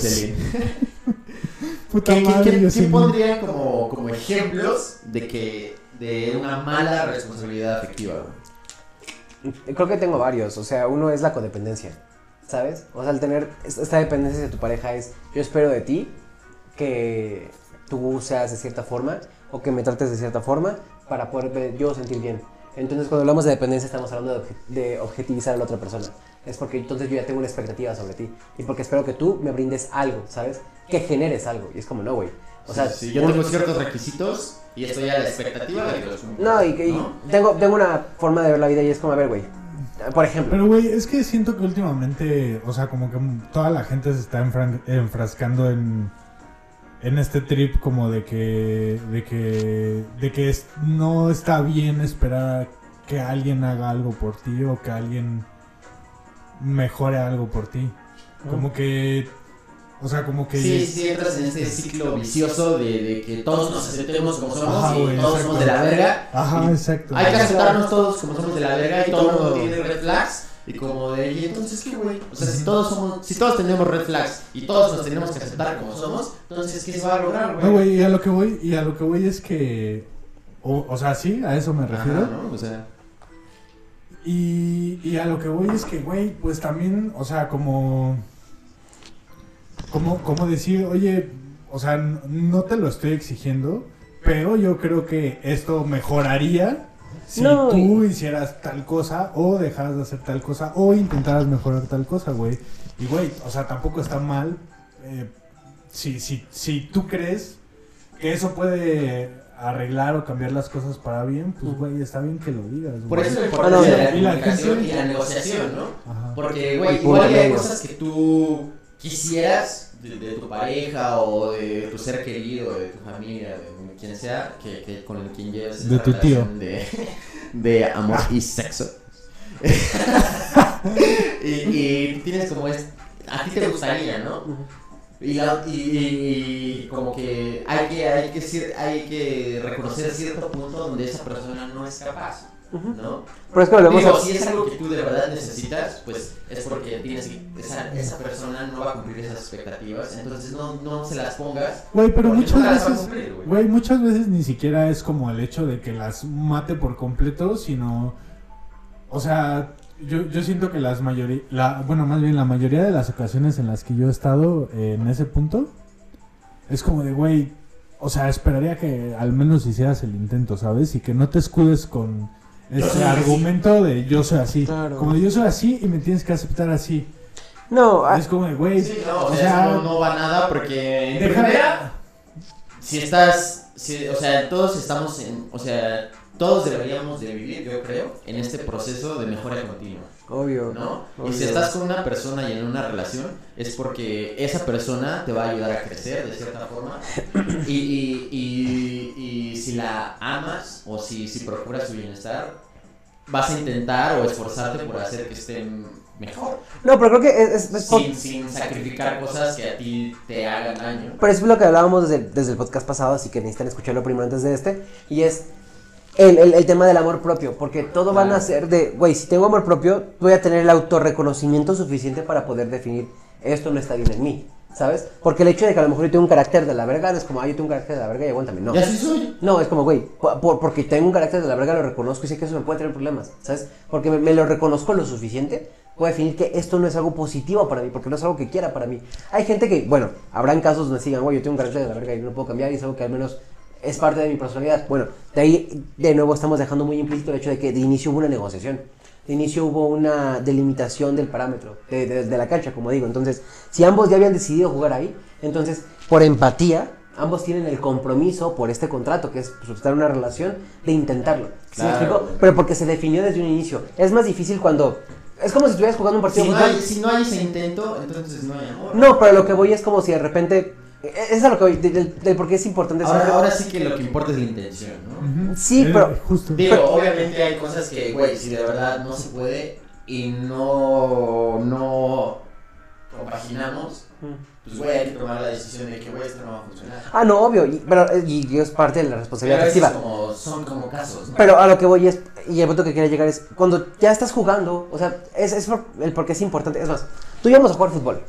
[SPEAKER 2] Puta
[SPEAKER 3] ¿Qué, qué,
[SPEAKER 2] madre,
[SPEAKER 3] qué-
[SPEAKER 2] yo
[SPEAKER 3] qué
[SPEAKER 2] sí-
[SPEAKER 3] pondrían como, como ejemplos de que de una mala responsabilidad afectiva? güey?
[SPEAKER 4] Creo que tengo varios. O sea, uno es la codependencia. ¿Sabes? O sea, el tener es- esta dependencia de tu pareja es: yo espero de ti que tú seas de cierta forma o que me trates de cierta forma para poder yo sentir bien. Entonces, cuando hablamos de dependencia, estamos hablando de, obje- de objetivizar a la otra persona. Es porque entonces yo ya tengo una expectativa sobre ti. Y porque espero que tú me brindes algo, ¿sabes? Que generes algo. Y es como, no, güey. O sea,
[SPEAKER 3] si yo tengo ciertos requisitos y estoy a la expectativa de que los cumpla.
[SPEAKER 4] No, y que tengo, tengo una forma de ver la vida y es como, a ver, güey. Por ejemplo.
[SPEAKER 2] Pero, güey, es que siento que últimamente, o sea, como que toda la gente se está enfrascando en, en este trip como de que, de que, de que es- no está bien esperar que alguien haga algo por ti o que alguien mejore algo por ti. Como que, o sea, como que...
[SPEAKER 3] Sí, sí, entras en este ciclo vicioso de, de que todos nos aceptemos como somos
[SPEAKER 2] Ajá,
[SPEAKER 3] y
[SPEAKER 2] güey,
[SPEAKER 3] todos somos de la verga.
[SPEAKER 2] Ajá, exacto.
[SPEAKER 3] Hay que aceptarnos todos como somos de la verga y todo el mundo tiene red flags. Y como de, ¿y entonces qué, güey? O sea, si todos somos, si todos tenemos red flags y todos nos tenemos que aceptar como somos, entonces, ¿qué se va a lograr, güey?
[SPEAKER 2] No, güey, y a lo que voy, y a lo que voy es que. O, o sea, sí, a eso me
[SPEAKER 3] Ajá,
[SPEAKER 2] refiero.
[SPEAKER 3] ¿no? O sea,
[SPEAKER 2] Y, y a lo que voy es que, güey, pues también, o sea, como. Como, como decir, oye, o sea, no te lo estoy exigiendo, pero yo creo que esto mejoraría si
[SPEAKER 4] No,
[SPEAKER 2] tú hicieras tal cosa, o dejaras de hacer tal cosa, o intentaras mejorar tal cosa, güey. Y, güey, o sea, tampoco está mal eh, si, si, si tú crees que eso puede arreglar o cambiar las cosas para bien, pues, güey, está bien que lo digas.
[SPEAKER 3] por eso la
[SPEAKER 4] no,
[SPEAKER 3] importancia de la
[SPEAKER 2] y la
[SPEAKER 3] comunicación y la negociación, ¿no?
[SPEAKER 2] Ajá.
[SPEAKER 3] Porque, güey, igual hay cosas que tú quisieras de, de tu pareja o de tu ser querido, de tu familia, de quien sea, que, que con el quien lleves
[SPEAKER 2] De tu tío.
[SPEAKER 3] De, de amor y sexo. y, tienes como es, a ti te gustaría, ¿no? Y, la- y- y- y como que hay que hay que hay que reconocer cierto punto donde esa persona no es capaz, ¿no?
[SPEAKER 4] Pero es que volvemos
[SPEAKER 3] Digo,
[SPEAKER 4] a...
[SPEAKER 3] si es algo que tú de verdad necesitas, pues es porque tienes que- esa, esa persona no va a cumplir esas expectativas, entonces no, no se las pongas.
[SPEAKER 2] Güey, pero muchas
[SPEAKER 3] no las va a
[SPEAKER 2] veces,
[SPEAKER 3] cumplir, güey.
[SPEAKER 2] güey, muchas veces ni siquiera es como el hecho de que las mate por completo, sino, o sea, yo, yo siento que las mayoría, la, bueno, más bien la mayoría de las ocasiones en las que yo he estado eh, en ese punto, es como de, güey, o sea, esperaría que al menos hicieras el intento, ¿sabes? Y que no te escudes con ese argumento de yo soy así,
[SPEAKER 4] Claro.
[SPEAKER 2] como de yo soy así y me tienes que aceptar así.
[SPEAKER 4] No, ah,
[SPEAKER 2] Es como de, güey,
[SPEAKER 3] Sí, no, o sea, no, no va nada porque en primera, si estás, si- o sea, todos estamos en, o sea, todos deberíamos de vivir, yo creo, en este proceso de mejora continua.
[SPEAKER 4] obvio.
[SPEAKER 3] ¿no? Y
[SPEAKER 4] Obvio.
[SPEAKER 3] si estás con una persona y en una relación, es porque esa persona te va a ayudar a crecer de cierta forma. Y, y, y, y si la amas o si, si procuras su bienestar, vas a intentar o esforzarte por hacer que esté mejor.
[SPEAKER 4] No, pero creo que es, es-
[SPEAKER 3] Sin, sin sacrificar cosas que a ti te hagan daño.
[SPEAKER 4] Pero eso es lo que hablábamos desde, desde el podcast pasado, así que necesitan escucharlo primero antes de este. Y es el, el- el tema del amor propio, porque todo van a ser de, güey, si tengo amor propio, voy a tener el autorreconocimiento suficiente para poder definir esto no está bien en mí, ¿sabes? Porque el hecho de que a lo mejor yo tengo un carácter de la verga, no es como, ah, yo tengo un carácter de la verga y aguántame, no.
[SPEAKER 3] Y así soy.
[SPEAKER 4] No, es como, güey, por- por- porque tengo un carácter de la verga, lo reconozco y sé que eso me puede traer problemas, ¿sabes? Porque me, me lo reconozco lo suficiente, puedo definir que esto no es algo positivo para mí, porque no es algo que quiera para mí. Hay gente que, bueno, habrán casos donde sigan, güey, yo tengo un carácter de la verga y no lo puedo cambiar y es algo que al menos es parte de mi personalidad. Bueno, de ahí, de nuevo, estamos dejando muy implícito el hecho de que de inicio hubo una negociación. De inicio hubo una delimitación del parámetro, de, de- de la cancha, como digo. Entonces, si ambos ya habían decidido jugar ahí, entonces, por empatía, ambos tienen el compromiso por este contrato, que es suscitar una relación, de intentarlo. ¿Sí me
[SPEAKER 3] Claro.
[SPEAKER 4] explico? Pero porque se definió desde un inicio. Es más difícil cuando... Es como si estuvieras jugando un partido
[SPEAKER 3] Si no, hay, si no hay ese intento, entonces no hay amor.
[SPEAKER 4] No, pero lo que voy es como si de repente... Es es a lo que voy, de- del, del por qué es importante
[SPEAKER 3] Ahora, sí que lo que importa es la intención, ¿no?
[SPEAKER 4] Sí,
[SPEAKER 2] Eh,
[SPEAKER 4] pero-
[SPEAKER 2] justo.
[SPEAKER 3] Digo, obviamente hay cosas que, güey, si de verdad no se puede y no, no compaginamos, pues, güey, hay que tomar la decisión de que, güey, esto no va a funcionar.
[SPEAKER 4] Ah, no, obvio, y, pero eh, y, y es parte de la
[SPEAKER 3] Pero
[SPEAKER 4] responsabilidad
[SPEAKER 3] como, son como casos, ¿no?
[SPEAKER 4] Pero a lo que voy es, y el punto que quiero llegar es, cuando ya estás jugando, o sea, es, es por- el por qué es importante. Es más, tú íbamos a jugar fútbol,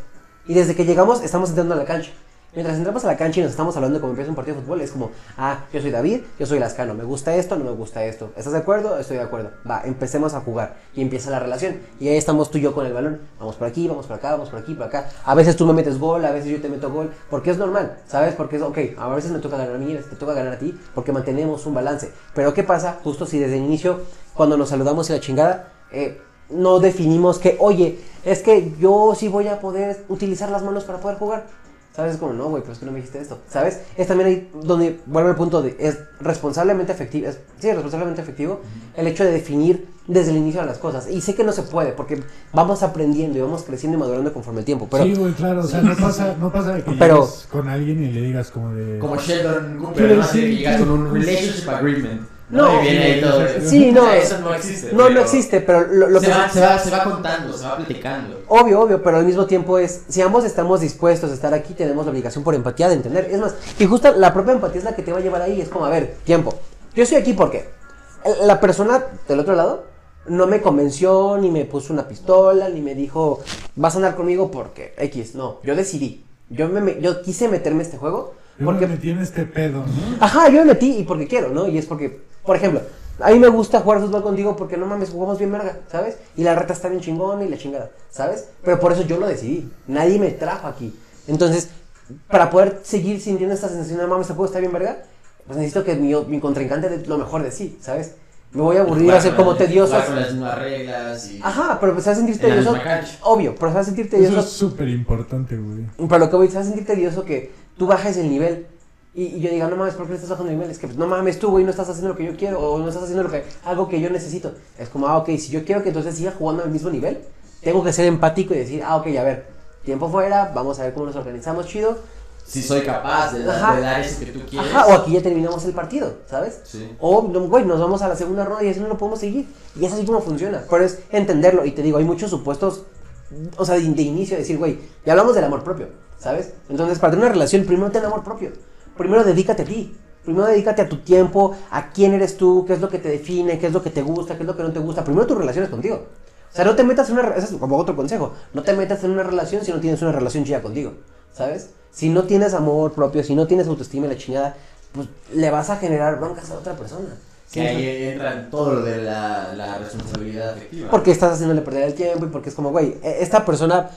[SPEAKER 4] y desde que llegamos estamos entrando a la cancha. Mientras entramos a la cancha y nos estamos hablando de cómo empieza un partido de fútbol, es como, ah, yo soy David, yo soy Lascano, me gusta esto, no me gusta esto. ¿Estás de acuerdo? Estoy de acuerdo. Va, empecemos a jugar. Y empieza la relación. Y ahí estamos tú y yo con el balón. Vamos por aquí, vamos por acá, vamos por aquí, por acá. A veces tú me metes gol, a veces yo te meto gol. Porque es normal, ¿sabes? Porque es, ok, a veces me toca ganar a mí, te toca ganar a ti, porque mantenemos un balance. Pero ¿qué pasa? Justo si desde el inicio, cuando nos saludamos y la chingada, eh, no definimos que, oye, es que yo sí voy a poder utilizar las manos para poder jugar. ¿Sabes? Como, no, güey, pero es que no me dijiste esto. ¿Sabes? Es también ahí donde vuelve el punto de, es responsablemente efectivo, es, sí, responsablemente efectivo el hecho de definir desde el inicio de las cosas. Y sé que no se puede, porque vamos aprendiendo y vamos creciendo y madurando conforme el tiempo. Pero,
[SPEAKER 2] sí, güey, claro, o sea, no pasa, no pasa de que
[SPEAKER 4] Pero-
[SPEAKER 2] con alguien y le digas como de...
[SPEAKER 3] Como Sheldon Cooper, que llegas con un
[SPEAKER 2] sí.
[SPEAKER 3] relationship agreement.
[SPEAKER 4] No,
[SPEAKER 3] viene todo.
[SPEAKER 4] sí, no,
[SPEAKER 3] O sea, eso no existe.
[SPEAKER 4] no, no
[SPEAKER 3] pero
[SPEAKER 4] existe, pero lo, lo
[SPEAKER 3] se,
[SPEAKER 4] que...
[SPEAKER 3] va, se, va, se va contando, se va platicando.
[SPEAKER 4] Obvio, obvio, pero al mismo tiempo es, si ambos estamos dispuestos a estar aquí, tenemos la obligación por empatía de entender. Es más, y justo la propia empatía es la que te va a llevar ahí. Es como, a ver, tiempo. Yo estoy aquí porque la persona del otro lado no me convenció, ni me puso una pistola, ni me dijo, vas a andar conmigo porque X. No, yo decidí. Yo, me, me- yo quise meterme a este juego
[SPEAKER 2] Yo
[SPEAKER 4] porque
[SPEAKER 2] me metí en este pedo, ¿no?
[SPEAKER 4] Ajá, yo me metí y porque quiero, ¿no? Y es porque, por ejemplo, a mí me gusta jugar fútbol contigo porque no mames, jugamos bien verga, ¿sabes? Y la reta está bien chingona y la chingada, ¿sabes? Pero por eso yo lo decidí. Nadie me trajo aquí. Entonces, para poder seguir sintiendo esta sensación de mames, este juego está bien verga, pues necesito que mi, mi contrincante dé lo mejor de sí, ¿sabes? Me voy a aburrir, va a ser como tedioso.
[SPEAKER 3] Con las mismas reglas y...
[SPEAKER 4] Ajá, pero pues se va a sentir tedioso. Obvio, pero se va a sentir
[SPEAKER 2] Eso
[SPEAKER 4] tedioso.
[SPEAKER 2] es súper importante, güey.
[SPEAKER 4] Pero lo que voy, se va a sentir tedioso que tú bajes el nivel y, y yo diga, no mames, ¿por qué le estás bajando el nivel? Es que, pues, no mames, tú, güey, no estás haciendo lo que yo quiero o no estás haciendo lo que, algo que yo necesito. Es como, ah, ok, si yo quiero que entonces siga jugando al mismo nivel, tengo que ser empático y decir, ah, ok, a ver, tiempo fuera, vamos a ver cómo nos organizamos chido.
[SPEAKER 3] Si soy capaz de,
[SPEAKER 4] Ajá.
[SPEAKER 3] de dar eso que tú quieres.
[SPEAKER 4] Ajá, o aquí ya terminamos el partido, ¿sabes?
[SPEAKER 3] Sí.
[SPEAKER 4] O, güey, nos vamos a la segunda ronda y así no lo podemos seguir. Y es así como funciona. Pero es entenderlo. Y te digo, hay muchos supuestos, o sea, de, de inicio, decir, güey, ya hablamos del amor propio, ¿sabes? Entonces, para tener una relación, primero ten amor propio. Primero dedícate a ti. Primero dedícate a tu tiempo, a quién eres tú, qué es lo que te define, qué es lo que te gusta, qué es lo que no te gusta. Primero tus relaciones contigo. O sea, no te metas en una... Ese es como otro consejo. No te metas en una relación si no tienes una relación chida contigo, ¿sabes? Si no tienes amor propio, si no tienes autoestima y la chingada, pues le vas a generar broncas a otra persona.
[SPEAKER 3] Que ahí entra todo lo de la, la responsabilidad afectiva.
[SPEAKER 4] Porque estás haciéndole perder el tiempo y porque es como, güey, e- esta persona,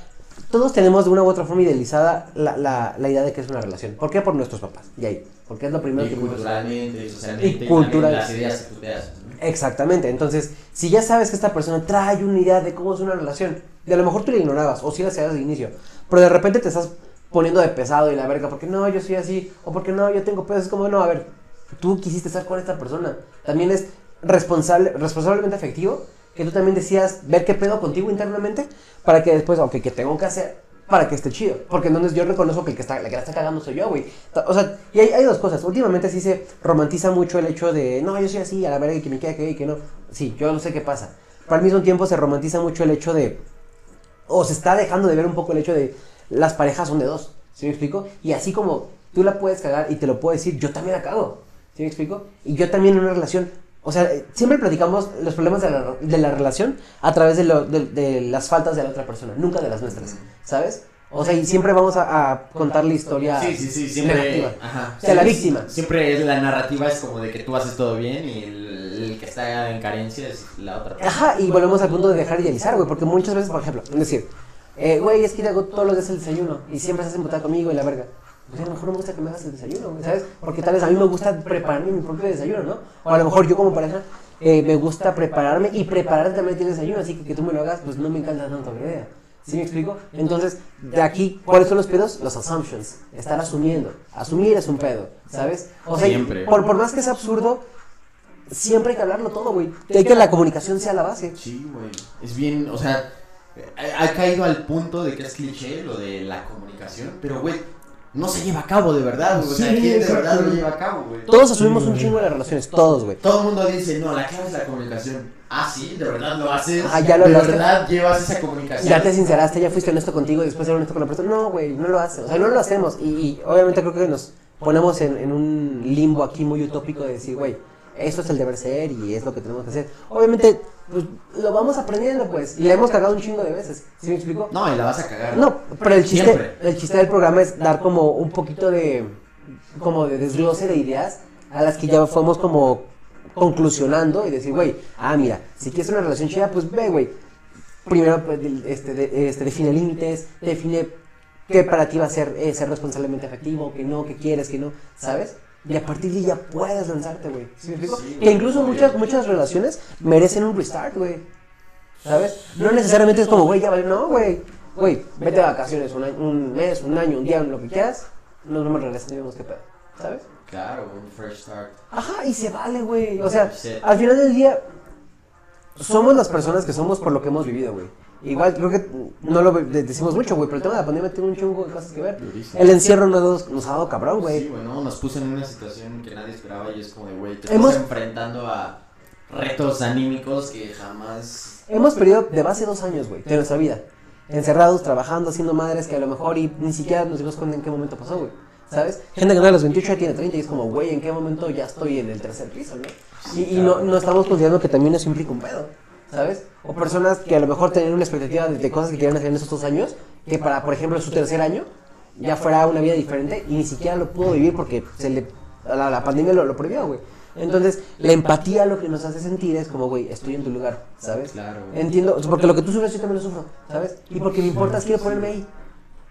[SPEAKER 4] todos tenemos de una u otra forma idealizada la, la, la idea de que es una relación. ¿Por qué? Por nuestros papás. Y ahí. Porque es lo primero
[SPEAKER 3] Y
[SPEAKER 4] que
[SPEAKER 3] culturalmente, y socialmente,
[SPEAKER 4] Y
[SPEAKER 3] y
[SPEAKER 4] cultural.
[SPEAKER 3] también las ideas que tú te.
[SPEAKER 4] Exactamente. Entonces, si ya sabes que esta persona trae una idea de cómo es una relación, y a lo mejor tú la ignorabas o sí la sabías de inicio, pero de repente te estás poniendo de pesado y la verga, porque no, yo soy así, o porque no, yo tengo pedos, es como, no, a ver, tú quisiste estar con esta persona. También es responsable, responsablemente afectivo que tú también decías ver qué pedo contigo internamente para que después, ok, ¿qué tengo que hacer? Para que esté chido. Porque entonces yo reconozco que el que, está, el que la está cagando soy yo, güey. O sea, y hay, dos cosas. Últimamente sí se romantiza mucho el hecho de, no, yo soy así, a la verga, y que me quede que y que no. Sí, yo no sé qué pasa. Pero al mismo tiempo se romantiza mucho el hecho de, o se está dejando de ver un poco el hecho de, las parejas son de dos. ¿Sí me explico? Y así como tú la puedes cagar y te lo puedo decir, yo también la cago. ¿Sí me explico? Y yo también en una relación. O sea, siempre platicamos los problemas de la, de la relación a través de, lo- de- de las faltas de la otra persona, nunca de las nuestras. ¿Sabes? O sea, y siempre vamos a, a contar la historia
[SPEAKER 3] Sí, sí, sí, siempre.
[SPEAKER 4] negativa.
[SPEAKER 3] Ajá.
[SPEAKER 4] O sea, la
[SPEAKER 3] Sí,
[SPEAKER 4] víctima.
[SPEAKER 3] Siempre es la narrativa es como de que tú haces todo bien y el, el que está en carencia es la otra persona.
[SPEAKER 4] Ajá, y volvemos al punto de dejar de idealizar, güey, porque muchas veces, por ejemplo, es decir, eh, güey, es que yo hago todos los días el desayuno y siempre hacen botar conmigo y la verga. Pues a lo mejor no me gusta que me hagas el desayuno, ¿sabes? Porque tal vez a mí me gusta prepararme mi propio desayuno, ¿no? O a lo mejor yo como pareja eh, me gusta prepararme y prepararte también el desayuno, así que que tú me lo hagas, pues no me encanta tanto la idea. ¿Sí me explico? Entonces, de aquí, ¿cuáles son los pedos? Los assumptions. Estar asumiendo. Asumir es un pedo, ¿sabes? O sea,
[SPEAKER 3] Siempre.
[SPEAKER 4] Por, por más que sea absurdo, siempre hay que hablarlo todo, güey. Hay que la comunicación sea la base.
[SPEAKER 3] Sí, güey. Es bien, o sea, ha, ha caído al punto de que es cliché lo de la comunicación, pero, güey, no se lleva a cabo de verdad, güey. O sea,
[SPEAKER 2] Sí,
[SPEAKER 3] ¿quién de verdad lo lleva a cabo, güey?
[SPEAKER 4] Todos asumimos
[SPEAKER 2] Sí,
[SPEAKER 4] un chingo de las relaciones, todos, güey.
[SPEAKER 3] Todo el mundo dice, no, la clave es la comunicación. Ah, sí, de verdad lo haces.
[SPEAKER 4] Ah, ya lo
[SPEAKER 3] De
[SPEAKER 4] hablaste.
[SPEAKER 3] verdad llevas esa comunicación.
[SPEAKER 4] Ya te sinceraste, ya fuiste honesto contigo y después ser honesto con la persona. No, güey, no lo haces. O sea, no lo hacemos. Y, y obviamente creo que nos ponemos en, en un limbo aquí muy utópico de decir, güey, esto es el deber ser y es lo que tenemos que hacer. Obviamente, pues lo vamos aprendiendo, pues. Y le hemos cagado un chingo de veces. ¿Sí me explico?
[SPEAKER 3] No, y la vas a cagar.
[SPEAKER 4] No, pero el chiste,
[SPEAKER 3] Siempre.
[SPEAKER 4] el chiste del programa es dar como un poquito de, como de desglose de ideas a las que ya fuimos como conclusionando y decir, güey, ah, mira, si quieres una relación chida, pues ve, güey. Primero, pues, este, de- este, define límites, define qué para ti va a ser eh, ser responsablemente afectivo, que no, que quieres, que no, ¿sabes? Y a partir de ahí ya puedes lanzarte, güey. ¿Sí?
[SPEAKER 3] Sí,
[SPEAKER 4] que incluso muchas, muchas relaciones merecen un restart, güey. ¿Sabes? No necesariamente es como, güey, ya vale, no, güey. Güey, vete de vacaciones un, año- un mes, un año, un día, lo que quieras. Nos vemos regresando y vemos qué pedo. ¿Sabes?
[SPEAKER 3] Claro, un fresh start.
[SPEAKER 4] Ajá, y se vale, güey. O sea, al final del día, somos las personas que somos por lo que hemos vivido, güey. Igual creo que no lo de- decimos mucho, güey, pero el tema de la pandemia tiene un chungo de cosas que ver.
[SPEAKER 3] Durísimo.
[SPEAKER 4] El encierro nos, nos ha dado cabrón, güey.
[SPEAKER 3] Sí, bueno, nos puso en una situación que nadie esperaba y es como de, güey, te
[SPEAKER 4] Hemos-
[SPEAKER 3] estás enfrentando a retos anímicos que jamás...
[SPEAKER 4] Hemos perdido de base dos años, güey, de nuestra vida. Encerrados, trabajando, haciendo madres que a lo mejor y ni siquiera nos dimos cuenta en qué momento pasó, güey. ¿Sabes? Gente que no a los 28 ya tiene 30 y es como, güey, ¿en qué momento ya estoy en el tercer piso, no? Y, y no, no estamos considerando que también eso implica un pedo. ¿Sabes? O personas que a lo mejor tenían una expectativa de, de cosas que querían hacer en esos dos años, que para, por ejemplo, su tercer año ya fuera una vida diferente y ni siquiera lo pudo vivir porque se le, la, la pandemia lo, lo prohibió, güey. Entonces, la empatía lo que nos hace sentir es como, güey, estoy en tu lugar, ¿sabes?
[SPEAKER 3] Claro, güey.
[SPEAKER 4] Entiendo, porque lo que tú sufres yo también lo sufro, ¿sabes? Y porque me importa, quiero ponerme ahí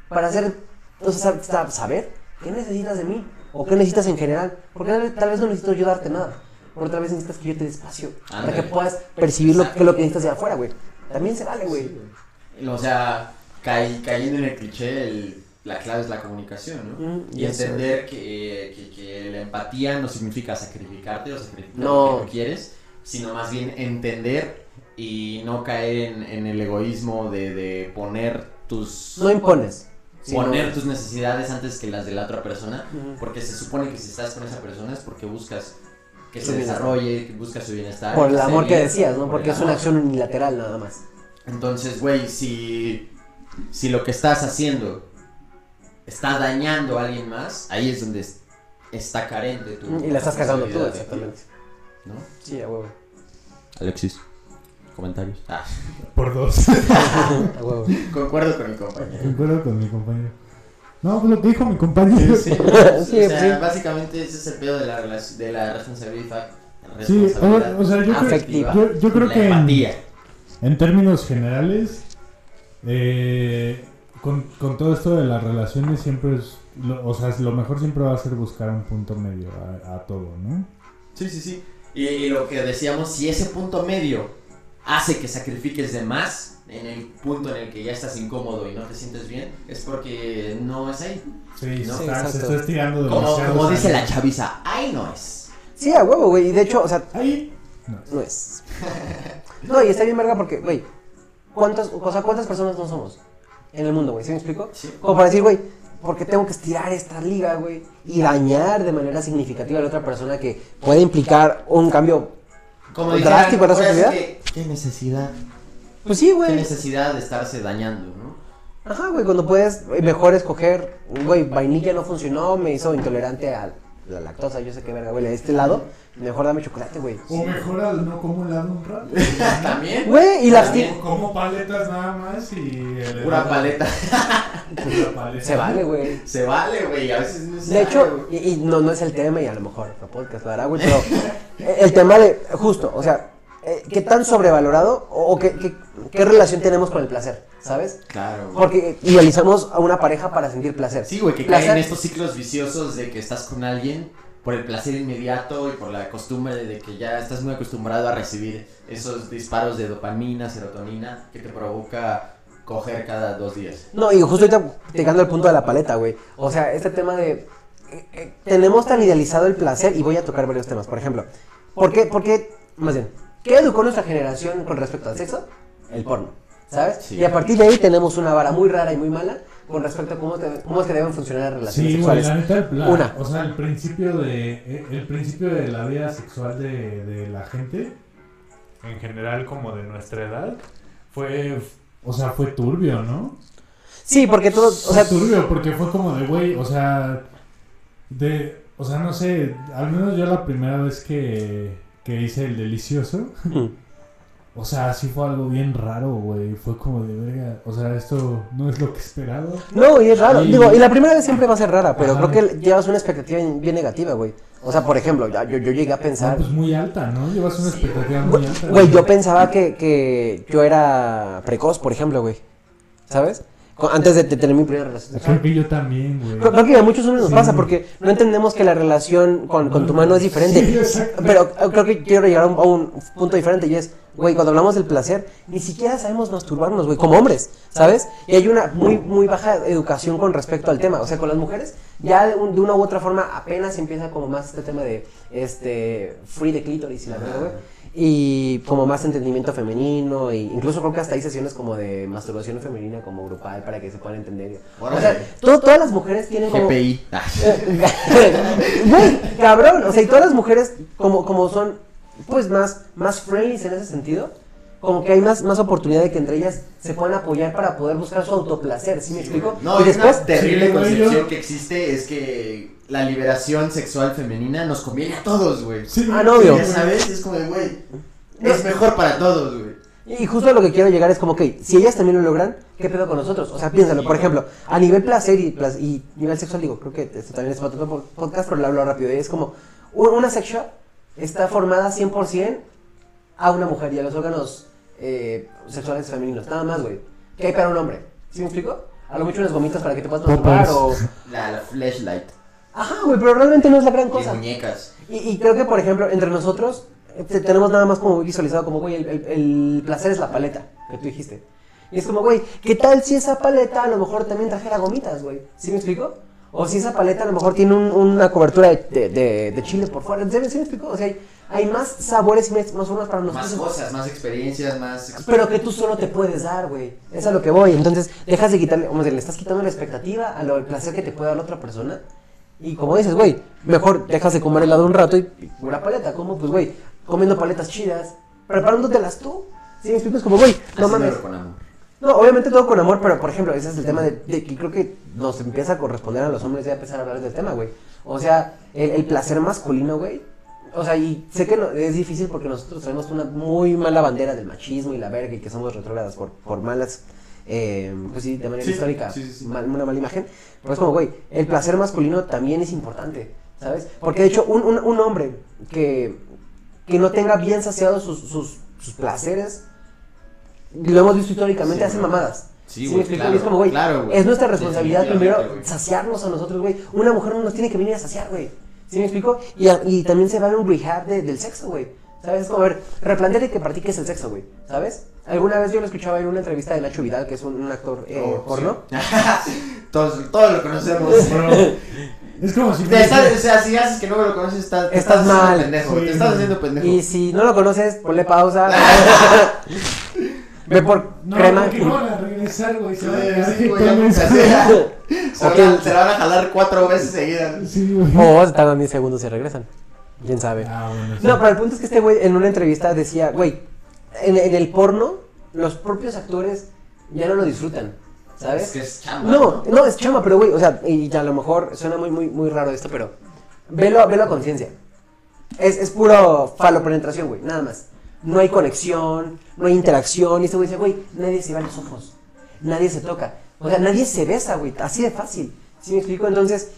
[SPEAKER 4] para hacer, o sea, sab- sab- saber qué necesitas de mí o qué necesitas en general. Porque tal vez no necesito yo darte nada, pero tal vez necesitas que yo te dé espacio para que puedas percibir lo que, lo que necesitas de afuera, güey. También se vale, güey.
[SPEAKER 3] O sea, caí- cayendo en el cliché, el- la clave es la comunicación, ¿no?
[SPEAKER 4] Mm,
[SPEAKER 3] y entender que, que- que la empatía no significa sacrificarte o sacrificar
[SPEAKER 4] No.
[SPEAKER 3] lo que no quieres, sino más bien entender y no caer en, en el egoísmo de, de poner tus
[SPEAKER 4] No impones.
[SPEAKER 3] poner tus necesidades antes que las de la otra persona, porque se supone que si estás con esa persona es porque buscas que
[SPEAKER 4] Su
[SPEAKER 3] se
[SPEAKER 4] bienestar.
[SPEAKER 3] desarrolle, que buscas su bienestar.
[SPEAKER 4] Por el amor que decías, ¿no?
[SPEAKER 3] por
[SPEAKER 4] Porque es una acción unilateral nada más.
[SPEAKER 3] Entonces, güey, si, si lo que estás haciendo está dañando a alguien más, ahí es donde es- está carente tu
[SPEAKER 4] Y la estás cagando tú, exactamente.
[SPEAKER 3] ¿no?
[SPEAKER 4] Sí, a huevo.
[SPEAKER 3] Alexis, comentarios. Ah,
[SPEAKER 2] Por dos.
[SPEAKER 4] A huevo.
[SPEAKER 3] concuerdo con mi compañero.
[SPEAKER 2] Concuerdo con mi compañero. No, pues lo que dijo mi compañero.
[SPEAKER 3] Sí,
[SPEAKER 4] Sí,
[SPEAKER 3] o sea,
[SPEAKER 4] sí.
[SPEAKER 3] básicamente ese es el pedo de la, de la responsabilidad.
[SPEAKER 2] Sí, o, o sea, yo creo,
[SPEAKER 4] Afectiva.
[SPEAKER 2] yo, yo creo
[SPEAKER 3] la
[SPEAKER 2] que en, en términos generales, eh, con, con todo esto de las relaciones siempre es, lo, o sea, lo mejor siempre va a ser buscar un punto medio a, a todo, ¿no?
[SPEAKER 3] Sí, sí, sí. Y, y lo que decíamos, si ese punto medio hace que sacrifiques de más en el punto en el que ya estás incómodo y no te sientes bien, es porque no es ahí.
[SPEAKER 2] Sí,
[SPEAKER 3] No,
[SPEAKER 4] sí,
[SPEAKER 2] se está estirando
[SPEAKER 3] Como, dice la chaviza, ahí no es.
[SPEAKER 4] Sí, a huevo, güey. Y de hecho, o sea,
[SPEAKER 2] Ahí. No.
[SPEAKER 4] no es. No, y está bien verga porque, güey, ¿cuántas, o sea, ¿cuántas personas no somos en el mundo, güey? ¿Sí me explico?
[SPEAKER 3] Sí.
[SPEAKER 4] Como para decir, güey, ¿por qué tengo que estirar esta liga, güey? Y dañar de manera significativa a la otra persona que puede implicar un cambio.
[SPEAKER 3] Como
[SPEAKER 4] ¿Drástico en
[SPEAKER 3] sí
[SPEAKER 4] sociedad?
[SPEAKER 3] Que, ¿Qué necesidad?
[SPEAKER 4] Pues sí,
[SPEAKER 3] ¿Qué
[SPEAKER 4] güey.
[SPEAKER 3] necesidad de estarse dañando, no?
[SPEAKER 4] Ajá, güey, cuando puedes eh, mejor escoger, güey, vainilla no funcionó, me hizo intolerante a la lactosa, yo sé qué verga, güey, de este lado, mejor dame chocolate, güey.
[SPEAKER 2] O mejor al no como helado un rato.
[SPEAKER 3] También.
[SPEAKER 4] Güey, y las
[SPEAKER 3] También.
[SPEAKER 2] Como paletas nada más y. el
[SPEAKER 3] Pura
[SPEAKER 2] helado-
[SPEAKER 3] paleta.
[SPEAKER 2] Pura paleta.
[SPEAKER 4] Se vale, güey.
[SPEAKER 3] Se vale, güey. A veces no
[SPEAKER 4] De hecho, y, y no, no es el tema, y a lo mejor otro podcast lo hará, güey, pero eh, el tema de, justo, o sea, eh, ¿qué tan sobrevalorado o, qué, qué, qué relación tenemos con el placer, sabes?
[SPEAKER 3] Claro, güey.
[SPEAKER 4] Porque idealizamos a una pareja para sentir placer.
[SPEAKER 3] Sí, güey, que
[SPEAKER 4] Placer-
[SPEAKER 3] caen en estos ciclos viciosos de que estás con alguien por el placer inmediato y por la costumbre de que ya estás muy acostumbrado a recibir esos disparos de dopamina, serotonina que te provoca coger cada dos días.
[SPEAKER 4] No, y justo ahorita llegando al punto de la paleta, güey. O sea, este tema de. eh, eh, tenemos tan idealizado el placer, y voy a tocar varios temas. Por ejemplo, ¿por qué, por qué, más bien, qué educó nuestra generación con respecto al sexo? El porno, ¿sabes?
[SPEAKER 3] Sí.
[SPEAKER 4] Y a partir de ahí tenemos una vara muy rara y muy mala con respecto a cómo, te- cómo es que deben funcionar las relaciones
[SPEAKER 2] Sí,
[SPEAKER 4] sexuales.
[SPEAKER 2] la neta, el- la-
[SPEAKER 4] Una.
[SPEAKER 2] o sea, el principio de eh, el principio de la vida sexual de, de la gente, en general como de nuestra edad, fue, o sea, fue turbio, ¿no?
[SPEAKER 4] Sí, porque todo, o sea,
[SPEAKER 2] Fue turbio porque fue como de, güey, o sea, de, o sea, no sé, al menos yo la primera vez que, que hice el delicioso, o sea, sí fue algo bien raro, güey, fue como de, verga, o sea, esto no es lo que esperaba.
[SPEAKER 4] No, y es raro.
[SPEAKER 2] Y-
[SPEAKER 4] Digo, y la primera vez siempre va a ser rara, pero
[SPEAKER 2] Ajá.
[SPEAKER 4] creo que llevas una expectativa bien negativa, güey. O sea, por ejemplo, ya- yo, yo llegué a
[SPEAKER 2] No,
[SPEAKER 4] pensar.
[SPEAKER 2] pues muy alta, ¿no? Llevas una expectativa muy alta.
[SPEAKER 4] güey, yo pensaba que, que yo era precoz, por ejemplo, güey. ¿Sabes? Antes de, tener mi primera relación
[SPEAKER 2] Creo que yo también, güey.
[SPEAKER 4] Creo, que a muchos hombres nos
[SPEAKER 2] Sí.
[SPEAKER 4] pasa porque no entendemos que la relación con, con tu mano es diferente.
[SPEAKER 2] Sí.
[SPEAKER 4] Pero eh, creo que quiero llegar a un, a un punto diferente y es, güey, cuando hablamos del placer, ni siquiera sabemos masturbarnos, güey, como hombres, ¿sabes? Y hay una muy, muy baja educación con respecto al tema. O sea, con las mujeres, ya de, un- de una u otra forma apenas empieza como más este tema de, este, free de clítoris y la verdad, güey. Y como más entendimiento femenino, e incluso creo que hasta hay sesiones como de masturbación femenina, como grupal, para que se puedan entender. O sea, todo- todas las mujeres tienen como...
[SPEAKER 3] GPI. Ah,
[SPEAKER 4] Güey, cabrón, o sea, y todas las mujeres como, como son, pues, más, más friendly en ese sentido, como que hay más, más oportunidad de que entre ellas se puedan apoyar para poder buscar su autoplacer, ¿sí me explico?
[SPEAKER 3] No,
[SPEAKER 4] y después,
[SPEAKER 3] una terrible
[SPEAKER 2] Sí,
[SPEAKER 3] concepción
[SPEAKER 2] yo-
[SPEAKER 3] que existe es que la liberación sexual femenina nos conviene a todos, güey.
[SPEAKER 2] Sí,
[SPEAKER 4] Ah, no, obvio.
[SPEAKER 3] Ya sabes, es como de, güey, es mejor para todos, güey.
[SPEAKER 4] Y justo a lo que quiero llegar es como que si ellas también lo logran, ¿qué pedo con nosotros? O sea, piénsalo, por ejemplo, a nivel placer y, y nivel sexual, digo, creo que esto también es para otro po- podcast, pero lo hablo rápido. y Es como, un- una sex shop está formada 100% a una mujer y a los órganos eh, sexuales femeninos, nada más, güey. ¿Qué hay para un hombre? ¿Sí me explico? A lo mucho unas gomitas para que te puedas masturbar o...
[SPEAKER 3] La flashlight.
[SPEAKER 4] Ajá, güey, pero realmente no es la gran
[SPEAKER 3] Y
[SPEAKER 4] cosa.
[SPEAKER 3] muñecas.
[SPEAKER 4] Y, y creo que, por ejemplo, entre nosotros eh, te- tenemos nada más como visualizado como, güey, el, el- el placer es la paleta, que tú dijiste. Y es como, güey, ¿qué tal si esa paleta a lo mejor también trajera gomitas, güey? ¿Sí me explico? O si esa paleta a lo mejor tiene un- una cobertura de, de- de- de chile por fuera. ¿Sí, me- sí me explico? O sea, hay, hay más sabores y más, más formas para
[SPEAKER 3] Más
[SPEAKER 4] nosotros.
[SPEAKER 3] cosas, más experiencias, más...
[SPEAKER 4] Pero que tú solo te puedes dar, güey. Es a lo que voy. Entonces, dejas de quitarle, como le estás quitando la expectativa a lo el placer que te puede dar la otra persona. Y como dices, güey, mejor dejas de comer helado un rato y, y pura paleta. ¿Cómo? Pues, güey, comiendo paletas chidas, preparándotelas tú. ¿Sí me explico? Es como, güey, no mames. No, obviamente todo con amor, pero por ejemplo, ese es el tema de, de que creo que nos empieza a corresponder a los hombres ya empezar a hablar del tema, güey. O sea, el, el placer masculino, güey. O sea, y sé que no- es difícil porque nosotros traemos una muy mala bandera del machismo y la verga y que somos retrógradas por, por malas, eh, pues sí, de manera
[SPEAKER 3] Sí,
[SPEAKER 4] histórica,
[SPEAKER 3] sí, sí, sí.
[SPEAKER 4] mal- una mala imagen. Pero es como, güey, el placer masculino también es importante, ¿sabes? Porque de hecho, un, un, un hombre que, que no tenga bien saciados sus, sus, sus placeres, lo hemos visto históricamente,
[SPEAKER 3] Sí,
[SPEAKER 4] hace mamadas.
[SPEAKER 3] Sí,
[SPEAKER 4] me
[SPEAKER 3] güey, claro,
[SPEAKER 4] es como, güey,
[SPEAKER 3] claro,
[SPEAKER 4] es nuestra responsabilidad primero saciarnos a nosotros, güey. Una mujer no nos tiene que venir a saciar, güey. ¿Sí me explico? Y, a- y también se va a ver un rehab de- del sexo, güey. ¿Sabes? Es como, a ver, replanteate que practiques el sexo, güey. ¿Sabes? Alguna vez yo lo escuchaba en una entrevista de Nacho Vidal, que es un, un actor eh,
[SPEAKER 3] Oh,
[SPEAKER 4] porno.
[SPEAKER 3] Todos, todos lo conocemos.
[SPEAKER 2] Es como si
[SPEAKER 3] Te estás- o sea, si haces que no lo conoces, estás, te
[SPEAKER 4] Estás
[SPEAKER 3] haciendo
[SPEAKER 4] mal.
[SPEAKER 3] pendejo.
[SPEAKER 2] Sí.
[SPEAKER 3] Te estás haciendo pendejo.
[SPEAKER 4] Y si no lo conoces, ponle pausa. Ve por
[SPEAKER 2] No,
[SPEAKER 4] crema.
[SPEAKER 2] porque no van a regresar, güey. Se van a quedar
[SPEAKER 3] Sí. Se,
[SPEAKER 4] O
[SPEAKER 3] van
[SPEAKER 4] que-
[SPEAKER 3] a, se van a jalar cuatro veces seguidas.
[SPEAKER 2] Sí.
[SPEAKER 4] O se tardan 10 segundos y regresan. ¿Quién sabe?
[SPEAKER 2] Ah, bueno, sí.
[SPEAKER 4] No, pero el punto es que este güey en una entrevista decía, güey, en, en el porno, los propios actores ya no lo disfrutan, ¿sabes?
[SPEAKER 3] Es que es chamba.
[SPEAKER 4] No, no, es chama, pero güey, o sea, y ya a lo mejor suena muy, muy, muy raro esto, pero velo, velo a conciencia. Es, es puro falopenetración, güey, nada más. No hay conexión, no hay interacción. Y este güey dice, güey, nadie se va a los ojos, nadie se toca. O sea, nadie se besa, güey, así de fácil. ¿Sí me explico? Entonces,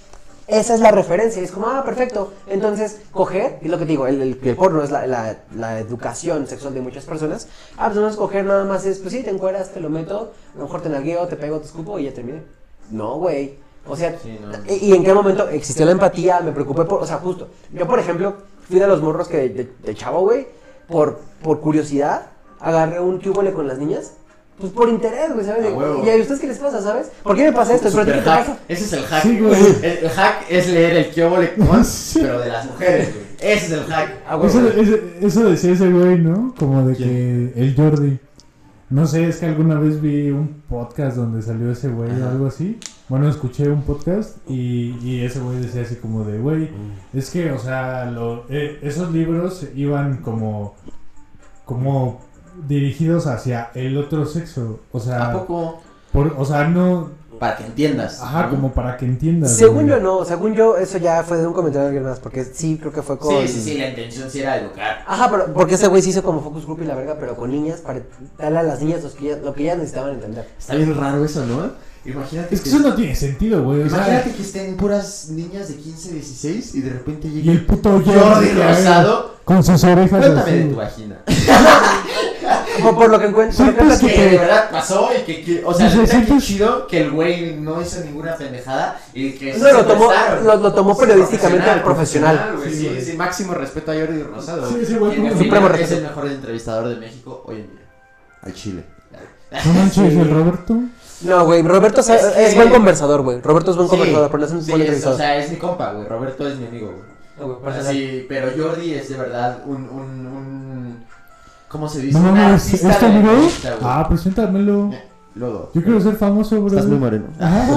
[SPEAKER 4] esa es la referencia. Es como, ah, perfecto. Entonces, coger, y lo que te digo, el, el, el porno es la, la, la educación sexual de muchas personas. Ah, pues entonces coger nada más es, pues sí, te encueras, te lo meto, a lo mejor te nalgueo, te pego, te escupo y ya terminé. No, güey. O sea,
[SPEAKER 3] Sí, no.
[SPEAKER 4] ¿y y en qué momento existió la empatía? Me preocupé por, o sea, justo. Yo, por ejemplo, fui de los morros que de, de chavo, güey, por, por curiosidad, agarré un cubole con las niñas. Pues por interés, güey, ¿sabes? ¿Y a ustedes qué les pasa, sabes? ¿Por qué me pasa esto? ¿Pero qué te pasa?
[SPEAKER 3] Ese es el hack.
[SPEAKER 2] Sí, güey.
[SPEAKER 3] el, el hack es leer el Kyobole Cons, pero de las mujeres, güey. Ese es el hack.
[SPEAKER 4] Ah, güey,
[SPEAKER 2] Eso,
[SPEAKER 4] güey.
[SPEAKER 2] eso, eso decía ese güey, ¿no? Como de que el Jordi. No sé, es que alguna vez vi un podcast donde salió ese güey o algo así. Bueno, escuché un podcast y, y ese güey decía así como de, güey, es que, o sea, lo- eh, esos libros iban como, como dirigidos hacia el otro sexo. O sea,
[SPEAKER 3] ¿A poco?
[SPEAKER 2] por, o sea, no,
[SPEAKER 3] Para que entiendas.
[SPEAKER 2] ajá, como para que entiendas.
[SPEAKER 4] Según yo no, según yo eso ya fue de un comentario de alguien más, porque sí creo que fue con...
[SPEAKER 3] Sí, sí, sí, la intención sí era educar.
[SPEAKER 4] Ajá, pero porque ese güey se hizo como focus group y la verga, pero con niñas para darle a las niñas los que ya- lo que ellas necesitaban entender.
[SPEAKER 3] Está bien raro eso, ¿no? Imagínate
[SPEAKER 2] Es que eso no tiene sentido, güey. O sea,
[SPEAKER 3] Imagínate que estén puras niñas de 15, 16 y de repente
[SPEAKER 2] y el puto
[SPEAKER 3] Jordi Rosado.
[SPEAKER 2] con sus orejas
[SPEAKER 3] Cuéntame
[SPEAKER 2] así,
[SPEAKER 3] de tu vagina.
[SPEAKER 4] Por, por lo que encuentro, que
[SPEAKER 2] Sí,
[SPEAKER 3] Que de verdad pasó y que, que- o sea,
[SPEAKER 2] Sí, sí, sí, sí.
[SPEAKER 3] chido que el güey no hizo ninguna pendejada y que sí
[SPEAKER 4] No, lo
[SPEAKER 3] se
[SPEAKER 4] tomó- lo- lo tomó
[SPEAKER 3] Sí,
[SPEAKER 4] periodísticamente profesional.
[SPEAKER 3] güey,
[SPEAKER 2] Sí,
[SPEAKER 3] Sí, sí, máximo respeto a Jordi Rosado.
[SPEAKER 2] Sí, ese güey
[SPEAKER 4] Supremo
[SPEAKER 3] opinión, es el mejor entrevistador de México hoy en día. Al Chile.
[SPEAKER 2] No manches, el Roberto.
[SPEAKER 4] No, güey, Roberto
[SPEAKER 3] Es
[SPEAKER 4] buen conversador, güey. Roberto es buen
[SPEAKER 3] Sí,
[SPEAKER 4] conversador, pero no es un
[SPEAKER 3] sí,
[SPEAKER 4] buen
[SPEAKER 3] es-
[SPEAKER 4] entrevistador.
[SPEAKER 3] O sea, es mi compa, güey. Roberto es mi amigo, güey.
[SPEAKER 4] No, güey,
[SPEAKER 3] O
[SPEAKER 4] por
[SPEAKER 3] sea,
[SPEAKER 4] eso-
[SPEAKER 3] sí, pero Jordi es de verdad un, un, un ¿cómo se dice?
[SPEAKER 2] No mames,
[SPEAKER 3] artista
[SPEAKER 2] ¿es tu
[SPEAKER 3] de la
[SPEAKER 2] amigo?
[SPEAKER 3] entrevista, güey.
[SPEAKER 2] Ah, preséntamelo.
[SPEAKER 3] Luego.
[SPEAKER 2] Yo quiero ser famoso, bro.
[SPEAKER 3] Estás muy moreno.
[SPEAKER 2] Ajá.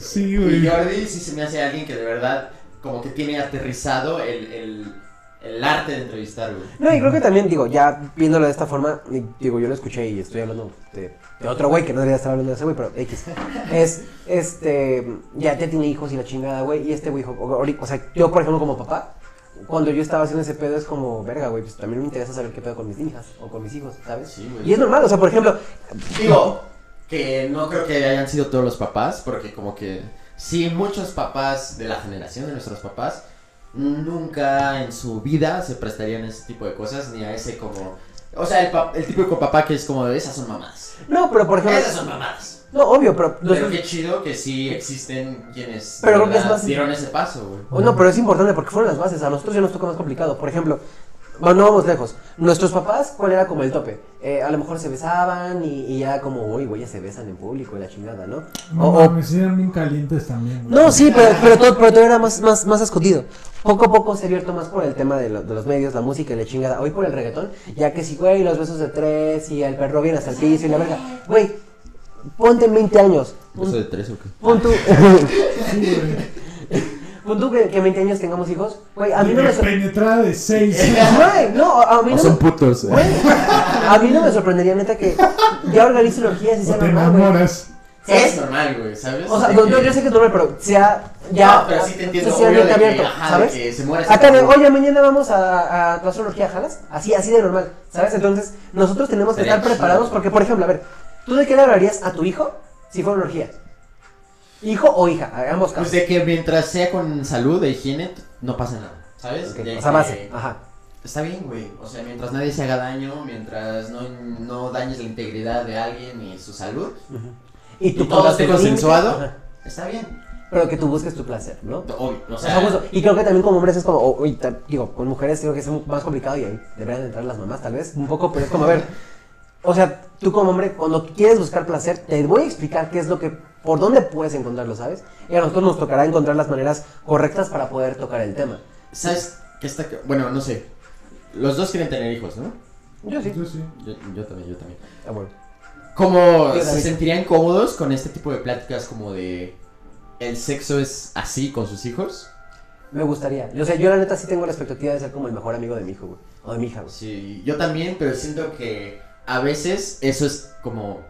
[SPEAKER 2] Sí,
[SPEAKER 3] Y
[SPEAKER 2] güey.
[SPEAKER 3] Jordi sí se me hace alguien que de verdad como que tiene aterrizado el, el, el arte de entrevistar, güey.
[SPEAKER 4] No, y creo que también, digo, ya viéndolo de esta forma, y digo, yo lo escuché y estoy hablando de, de otro güey que no debería estar hablando de ese güey, pero X. Es, este, ya, ya tiene hijos y la chingada, güey, y este güey, o sea, yo, por ejemplo, como papá, cuando yo estaba haciendo ese pedo es como, verga, güey, pues también me interesa saber qué pedo con mis hijas o con mis hijos, ¿sabes?
[SPEAKER 3] Sí, güey.
[SPEAKER 4] Y es normal, o sea, por ejemplo,
[SPEAKER 3] Digo, que no creo que hayan sido todos los papás, porque como que sí, muchos papás de la generación de nuestros papás nunca en su vida se prestarían a ese tipo de cosas, ni a ese como... O sea, el, el típico papá que es como, esas son mamadas.
[SPEAKER 4] no, pero por ejemplo,
[SPEAKER 3] Esas son mamadas.
[SPEAKER 4] No, obvio, pero,
[SPEAKER 3] Pero qué chido que sí existen quienes
[SPEAKER 4] Pero
[SPEAKER 3] de
[SPEAKER 4] creo que es
[SPEAKER 3] verdad
[SPEAKER 4] más-
[SPEAKER 3] dieron ese paso, güey.
[SPEAKER 4] o no, pero es importante porque fueron las bases, a nosotros ya nos toca más complicado, por ejemplo, bueno, no vamos lejos, nuestros papás, ¿cuál era como el tope? Eh, a lo mejor se besaban y, y ya como, uy, güey, ya se besan en público y la chingada, ¿no?
[SPEAKER 2] No
[SPEAKER 4] O- o-
[SPEAKER 2] mames, eran bien calientes también. güey.
[SPEAKER 4] No, sí, pero, pero, todo, pero todo era más, más, más escondido. Poco a poco se ha abierto más por el tema de, lo- de los medios, la música y la chingada. Hoy por el reggaetón, ya que si, güey, los besos de tres y el perro viene hasta el piso y la verga. Güey, ponte en 20 años.
[SPEAKER 3] ¿Eso de tres o qué?
[SPEAKER 4] Pon tú, pon tú que, que en 20 años tengamos hijos. Güey, a mí no me sor-
[SPEAKER 2] Penetrada de seis.
[SPEAKER 4] Güey, no, a mí
[SPEAKER 3] O
[SPEAKER 4] no
[SPEAKER 3] son
[SPEAKER 4] me...
[SPEAKER 3] putos.
[SPEAKER 4] Güey, a mí no me sorprendería, neta, que ya organicen orgías y sea
[SPEAKER 2] te
[SPEAKER 4] normal, güey.
[SPEAKER 2] enamoras.
[SPEAKER 3] Es normal, güey, ¿sabes?
[SPEAKER 4] O sea,
[SPEAKER 3] De
[SPEAKER 4] no,
[SPEAKER 3] que-
[SPEAKER 4] yo, sé que es normal, pero sea ya.
[SPEAKER 3] No, pero sí te entiendo,
[SPEAKER 4] sea
[SPEAKER 3] obvio,
[SPEAKER 4] bien abierto, ¿sabes?
[SPEAKER 3] que se muere
[SPEAKER 4] Acá oye, mañana vamos a, a hacer una orgía, ¿jalas? Así, así de normal, ¿sabes? Entonces, nosotros tenemos que estar preparados porque, por ejemplo, a ver, ¿tú de qué le hablarías a tu hijo si fuera una orgía? ¿Hijo o hija? A ambos
[SPEAKER 3] Pues de que mientras sea con salud e higiene, no pasa nada, ¿sabes?
[SPEAKER 4] Ok,
[SPEAKER 3] De
[SPEAKER 4] O sea, base, ajá.
[SPEAKER 3] Está bien, güey. O sea, mientras nadie se haga daño, mientras no, no dañes la integridad de alguien y su salud,
[SPEAKER 4] Y tú
[SPEAKER 3] todo esté consensuado.
[SPEAKER 4] ajá.
[SPEAKER 3] está bien.
[SPEAKER 4] Pero que tú busques tu placer, ¿no?
[SPEAKER 3] Obvio, o
[SPEAKER 4] O sea,
[SPEAKER 3] sea,
[SPEAKER 4] justo. Y creo que también como hombres es como, o- ta- digo, con mujeres creo que es más complicado y ahí deberían entrar las mamás tal vez, un poco, pero es como, a ver, o sea, tú como hombre, cuando quieres buscar placer, te voy a explicar qué es lo que, por dónde puedes encontrarlo, ¿sabes? Y a nosotros nos tocará encontrar las maneras correctas para poder tocar el tema.
[SPEAKER 3] ¿sabes qué está? Bueno, no sé. Los dos quieren tener hijos, ¿no?
[SPEAKER 4] Yo sí.
[SPEAKER 2] Yo sí.
[SPEAKER 3] Yo, yo también, yo también.
[SPEAKER 4] Ah, bueno.
[SPEAKER 3] ¿Cómo
[SPEAKER 4] Yo
[SPEAKER 3] se
[SPEAKER 4] también.
[SPEAKER 3] sentirían cómodos con este tipo de pláticas como de el sexo es así con sus hijos?
[SPEAKER 4] Me gustaría. Yo, o sea, yo la neta sí tengo la expectativa de ser como el mejor amigo de mi hijo, güey. O de mi hija, güey.
[SPEAKER 3] Sí, yo también, pero siento que a veces eso es como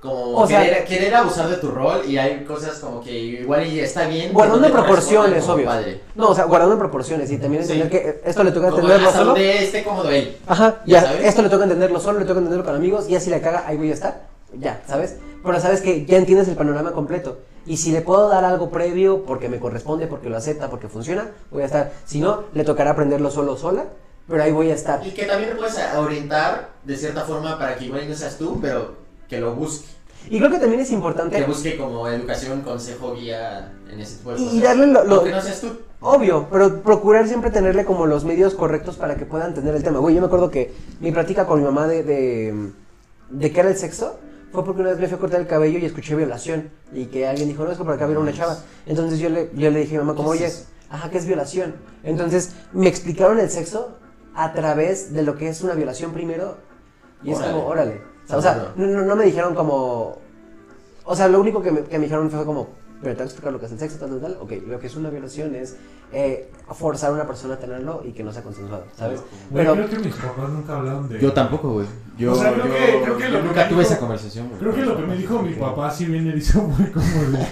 [SPEAKER 3] como
[SPEAKER 4] O sea-
[SPEAKER 3] querer, querer abusar de tu rol y hay cosas como que igual y está bien.
[SPEAKER 4] Guardando
[SPEAKER 3] no
[SPEAKER 4] proporciones, obvio.
[SPEAKER 3] Padre.
[SPEAKER 4] No, o sea, guardando proporciones y también
[SPEAKER 3] Sí.
[SPEAKER 4] entender que esto le toca entenderlo
[SPEAKER 3] hasta
[SPEAKER 4] solo.
[SPEAKER 3] donde esté cómodo él.
[SPEAKER 4] Ajá,
[SPEAKER 3] Ya
[SPEAKER 4] ya, esto le toca entenderlo solo, le toca entenderlo con amigos, y así la caga, ahí voy a estar. Ya, ¿sabes? Pero sabes que ya entiendes el panorama completo. Y si le puedo dar algo previo porque me corresponde, porque lo acepta, porque funciona, voy a estar. Si no, le tocará aprenderlo solo o sola, pero ahí voy a estar.
[SPEAKER 3] Y que también le puedes orientar de cierta forma para que igual no seas tú, pero que lo busque.
[SPEAKER 4] Y creo que también es
[SPEAKER 3] Que
[SPEAKER 4] importante,
[SPEAKER 3] busque como educación, consejo, guía en ese tipo de cosas.
[SPEAKER 4] y darle lo- lo-
[SPEAKER 3] no seas tú.
[SPEAKER 4] obvio, pero procurar siempre tenerle como los medios correctos para que pueda entender el tema. Güey, yo me acuerdo que mi práctica con mi mamá de, de, de qué era el sexo fue porque una vez me fui a cortar el cabello y escuché violación. Y que alguien dijo, no, es que por acá viene una chava. Entonces yo le, yo le dije a mi mamá, como,
[SPEAKER 3] ¿Qué
[SPEAKER 4] oye, ajá, ¿qué es violación? Entonces me explicaron el sexo a través de lo que es una violación primero. Y es como, órale. O sea, o sea,
[SPEAKER 3] Ajá.
[SPEAKER 4] no, no- no me dijeron como. O sea, lo único que me, que me dijeron fue como, pero te voy a explicar lo que es el sexo, tal, tal, tal. Ok, lo que es una violación es eh, forzar a una persona a tenerlo y que no sea consensuado, ¿sabes?
[SPEAKER 2] Güey,
[SPEAKER 4] Pero,
[SPEAKER 2] creo que mis papás nunca hablaron de.
[SPEAKER 3] Yo tampoco, güey. Yo,
[SPEAKER 2] O sea, creo
[SPEAKER 3] yo-
[SPEAKER 2] que- creo que
[SPEAKER 3] yo
[SPEAKER 2] lo que
[SPEAKER 3] nunca
[SPEAKER 2] me
[SPEAKER 3] tuve
[SPEAKER 2] dijo-
[SPEAKER 3] esa conversación, güey.
[SPEAKER 2] Creo que lo que me dijo mi papá si bien erizo fue como de.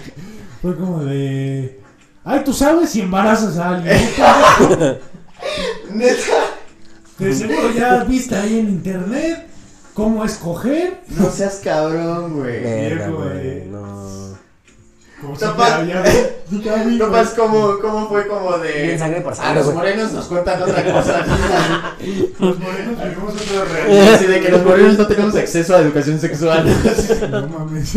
[SPEAKER 2] Fue como de. Ay, tú sabes si embarazas a alguien. De seguro ya viste ahí en internet cómo escoger.
[SPEAKER 3] No seas cabrón, güey.
[SPEAKER 4] Verga, güey,
[SPEAKER 2] güey.
[SPEAKER 4] no.
[SPEAKER 2] Como si
[SPEAKER 3] Topas-
[SPEAKER 2] güey.
[SPEAKER 3] ¿cómo, ¿cómo fue como de...
[SPEAKER 4] Bien sangre por
[SPEAKER 3] A
[SPEAKER 4] sangre,
[SPEAKER 3] los
[SPEAKER 4] güey.
[SPEAKER 3] morenos nos cuentan otra cosa.
[SPEAKER 2] Los morenos vivimos otra realidad.
[SPEAKER 3] Así de que los morenos no tenemos acceso a educación sexual.
[SPEAKER 2] No mames.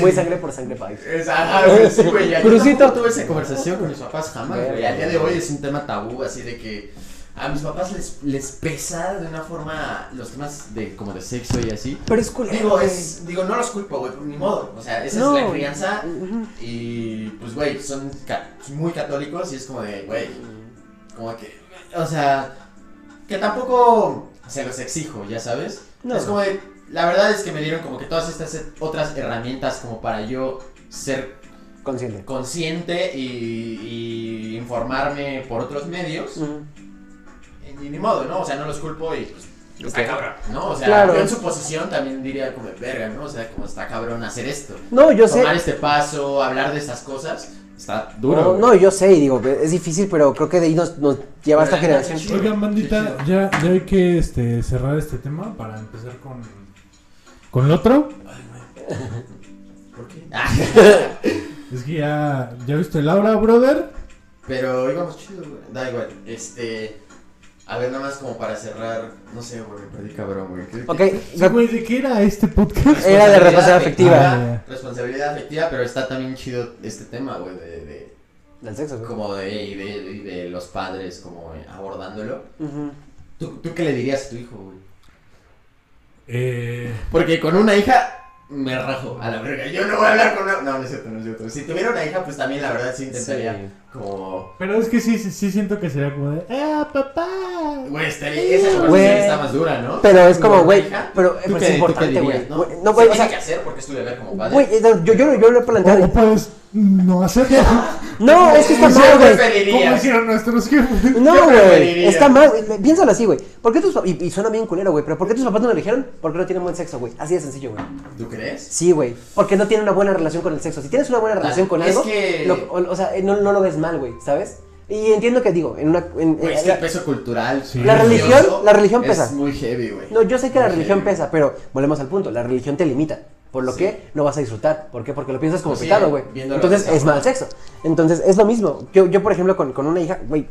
[SPEAKER 4] Muy sangre por sangre, país.
[SPEAKER 3] Ajá, güey, sí, güey.
[SPEAKER 4] Crucito.
[SPEAKER 3] tuve esa conversación con mis papás jamás, güey. Al día de
[SPEAKER 4] güey.
[SPEAKER 3] hoy es un tema tabú, así de que a mis papás les, les pesa de una forma los temas de como de sexo y así.
[SPEAKER 4] Pero es culero,
[SPEAKER 3] Digo, es, digo, no los culpo, güey, ni modo. O sea, esa
[SPEAKER 4] No.
[SPEAKER 3] es la crianza. Y pues, güey, son ca- muy católicos y es como de, güey, como que, o sea, que tampoco se los exijo, ya sabes.
[SPEAKER 4] No.
[SPEAKER 3] Es como de, la verdad es que me dieron como que todas estas otras herramientas como para yo ser
[SPEAKER 4] Consciente.
[SPEAKER 3] consciente y, y informarme por otros medios.
[SPEAKER 4] Ujú.
[SPEAKER 3] Y ni modo, ¿no? O sea, no los culpo y pues está cabrón, ¿no? O sea,
[SPEAKER 4] Claro.
[SPEAKER 3] yo en su posición también diría como, verga, ¿no? O sea, como está cabrón hacer esto
[SPEAKER 4] No, yo sé.
[SPEAKER 3] tomar este paso, hablar de estas cosas, Está duro.
[SPEAKER 4] No, no, yo sé, y digo, es difícil, pero creo que de ahí nos, nos lleva esta generación.
[SPEAKER 3] sí.
[SPEAKER 2] Oigan, bandita, ya, ya hay que este, cerrar este tema para empezar con, con el otro.
[SPEAKER 3] ¿Por qué? Ah,
[SPEAKER 2] Es que ya, ¿ya viste Laura, brother?
[SPEAKER 3] Pero íbamos chido, güey. Da igual. Este. A ver, nada más como para cerrar. No sé, güey, me perdí cabrón, güey. ¿Qué-
[SPEAKER 4] Ok,
[SPEAKER 3] qué-
[SPEAKER 2] Sí, güey, ¿de qué era este podcast?
[SPEAKER 4] Era de responsabilidad afectiva.
[SPEAKER 2] Ah,
[SPEAKER 3] Responsabilidad afectiva, pero está también chido este tema, güey, de, de-
[SPEAKER 4] del sexo, güey.
[SPEAKER 3] como de, y de, y de los padres, como eh, abordándolo.
[SPEAKER 4] Ujú.
[SPEAKER 3] ¿Tú, ¿Tú qué le dirías a tu hijo, güey?
[SPEAKER 2] eh,
[SPEAKER 3] Porque con una hija me rajo a la verga. Yo no voy a hablar con una. No, no es cierto, no es cierto. Si tuviera una hija, pues también la verdad sí intentaría
[SPEAKER 4] Sí.
[SPEAKER 3] Como.
[SPEAKER 2] pero es que sí, sí, sí siento que sería como de, ¡ah, papá!
[SPEAKER 3] Güey, estaría, esa conversación está más dura, ¿no?
[SPEAKER 4] Pero es como, güey, pero
[SPEAKER 3] ¿tú
[SPEAKER 4] pues, es
[SPEAKER 3] qué
[SPEAKER 4] importante, güey.
[SPEAKER 3] ¿no?
[SPEAKER 4] Güey, No, o
[SPEAKER 3] tiene
[SPEAKER 4] sea,
[SPEAKER 3] que hacer porque es tu deber como padre.
[SPEAKER 4] güey, no, yo, yo, yo lo he planteado.
[SPEAKER 2] o puedes no hacerlo.
[SPEAKER 4] No, es que está
[SPEAKER 3] ¿Qué
[SPEAKER 4] mal, güey.
[SPEAKER 2] Como hicieron nuestros jefes.
[SPEAKER 4] No,
[SPEAKER 3] ¿Qué
[SPEAKER 4] güey. Está mal, güey. Piénsalo así, güey. ¿Por qué tus y, y suena bien culero, güey. Pero ¿por qué tus papás no lo eligieron? Porque no tienen buen sexo, güey. Así de sencillo, güey.
[SPEAKER 3] ¿Tú crees?
[SPEAKER 4] Sí, güey. Porque no tienen una buena relación con el sexo. Si tienes una buena relación con
[SPEAKER 3] es
[SPEAKER 4] algo,
[SPEAKER 3] que-
[SPEAKER 4] lo- o, o sea, no, no lo ves mal, güey. ¿Sabes? Y entiendo que digo, en una. en-
[SPEAKER 3] Güey,
[SPEAKER 4] eh,
[SPEAKER 3] es que el peso cultural.
[SPEAKER 2] Sí.
[SPEAKER 4] La religión- la religión pesa.
[SPEAKER 3] Es muy heavy, güey.
[SPEAKER 4] no, yo sé que la religión
[SPEAKER 3] heavy.
[SPEAKER 4] pesa, pero volvemos al punto. La religión te limita. Por lo
[SPEAKER 3] Sí.
[SPEAKER 4] que no vas a disfrutar. ¿Por qué? Porque lo piensas como
[SPEAKER 3] Pues
[SPEAKER 4] pecado, güey. Entonces es mal sexo. Entonces es lo mismo. Yo, yo por ejemplo, con, con una hija, güey,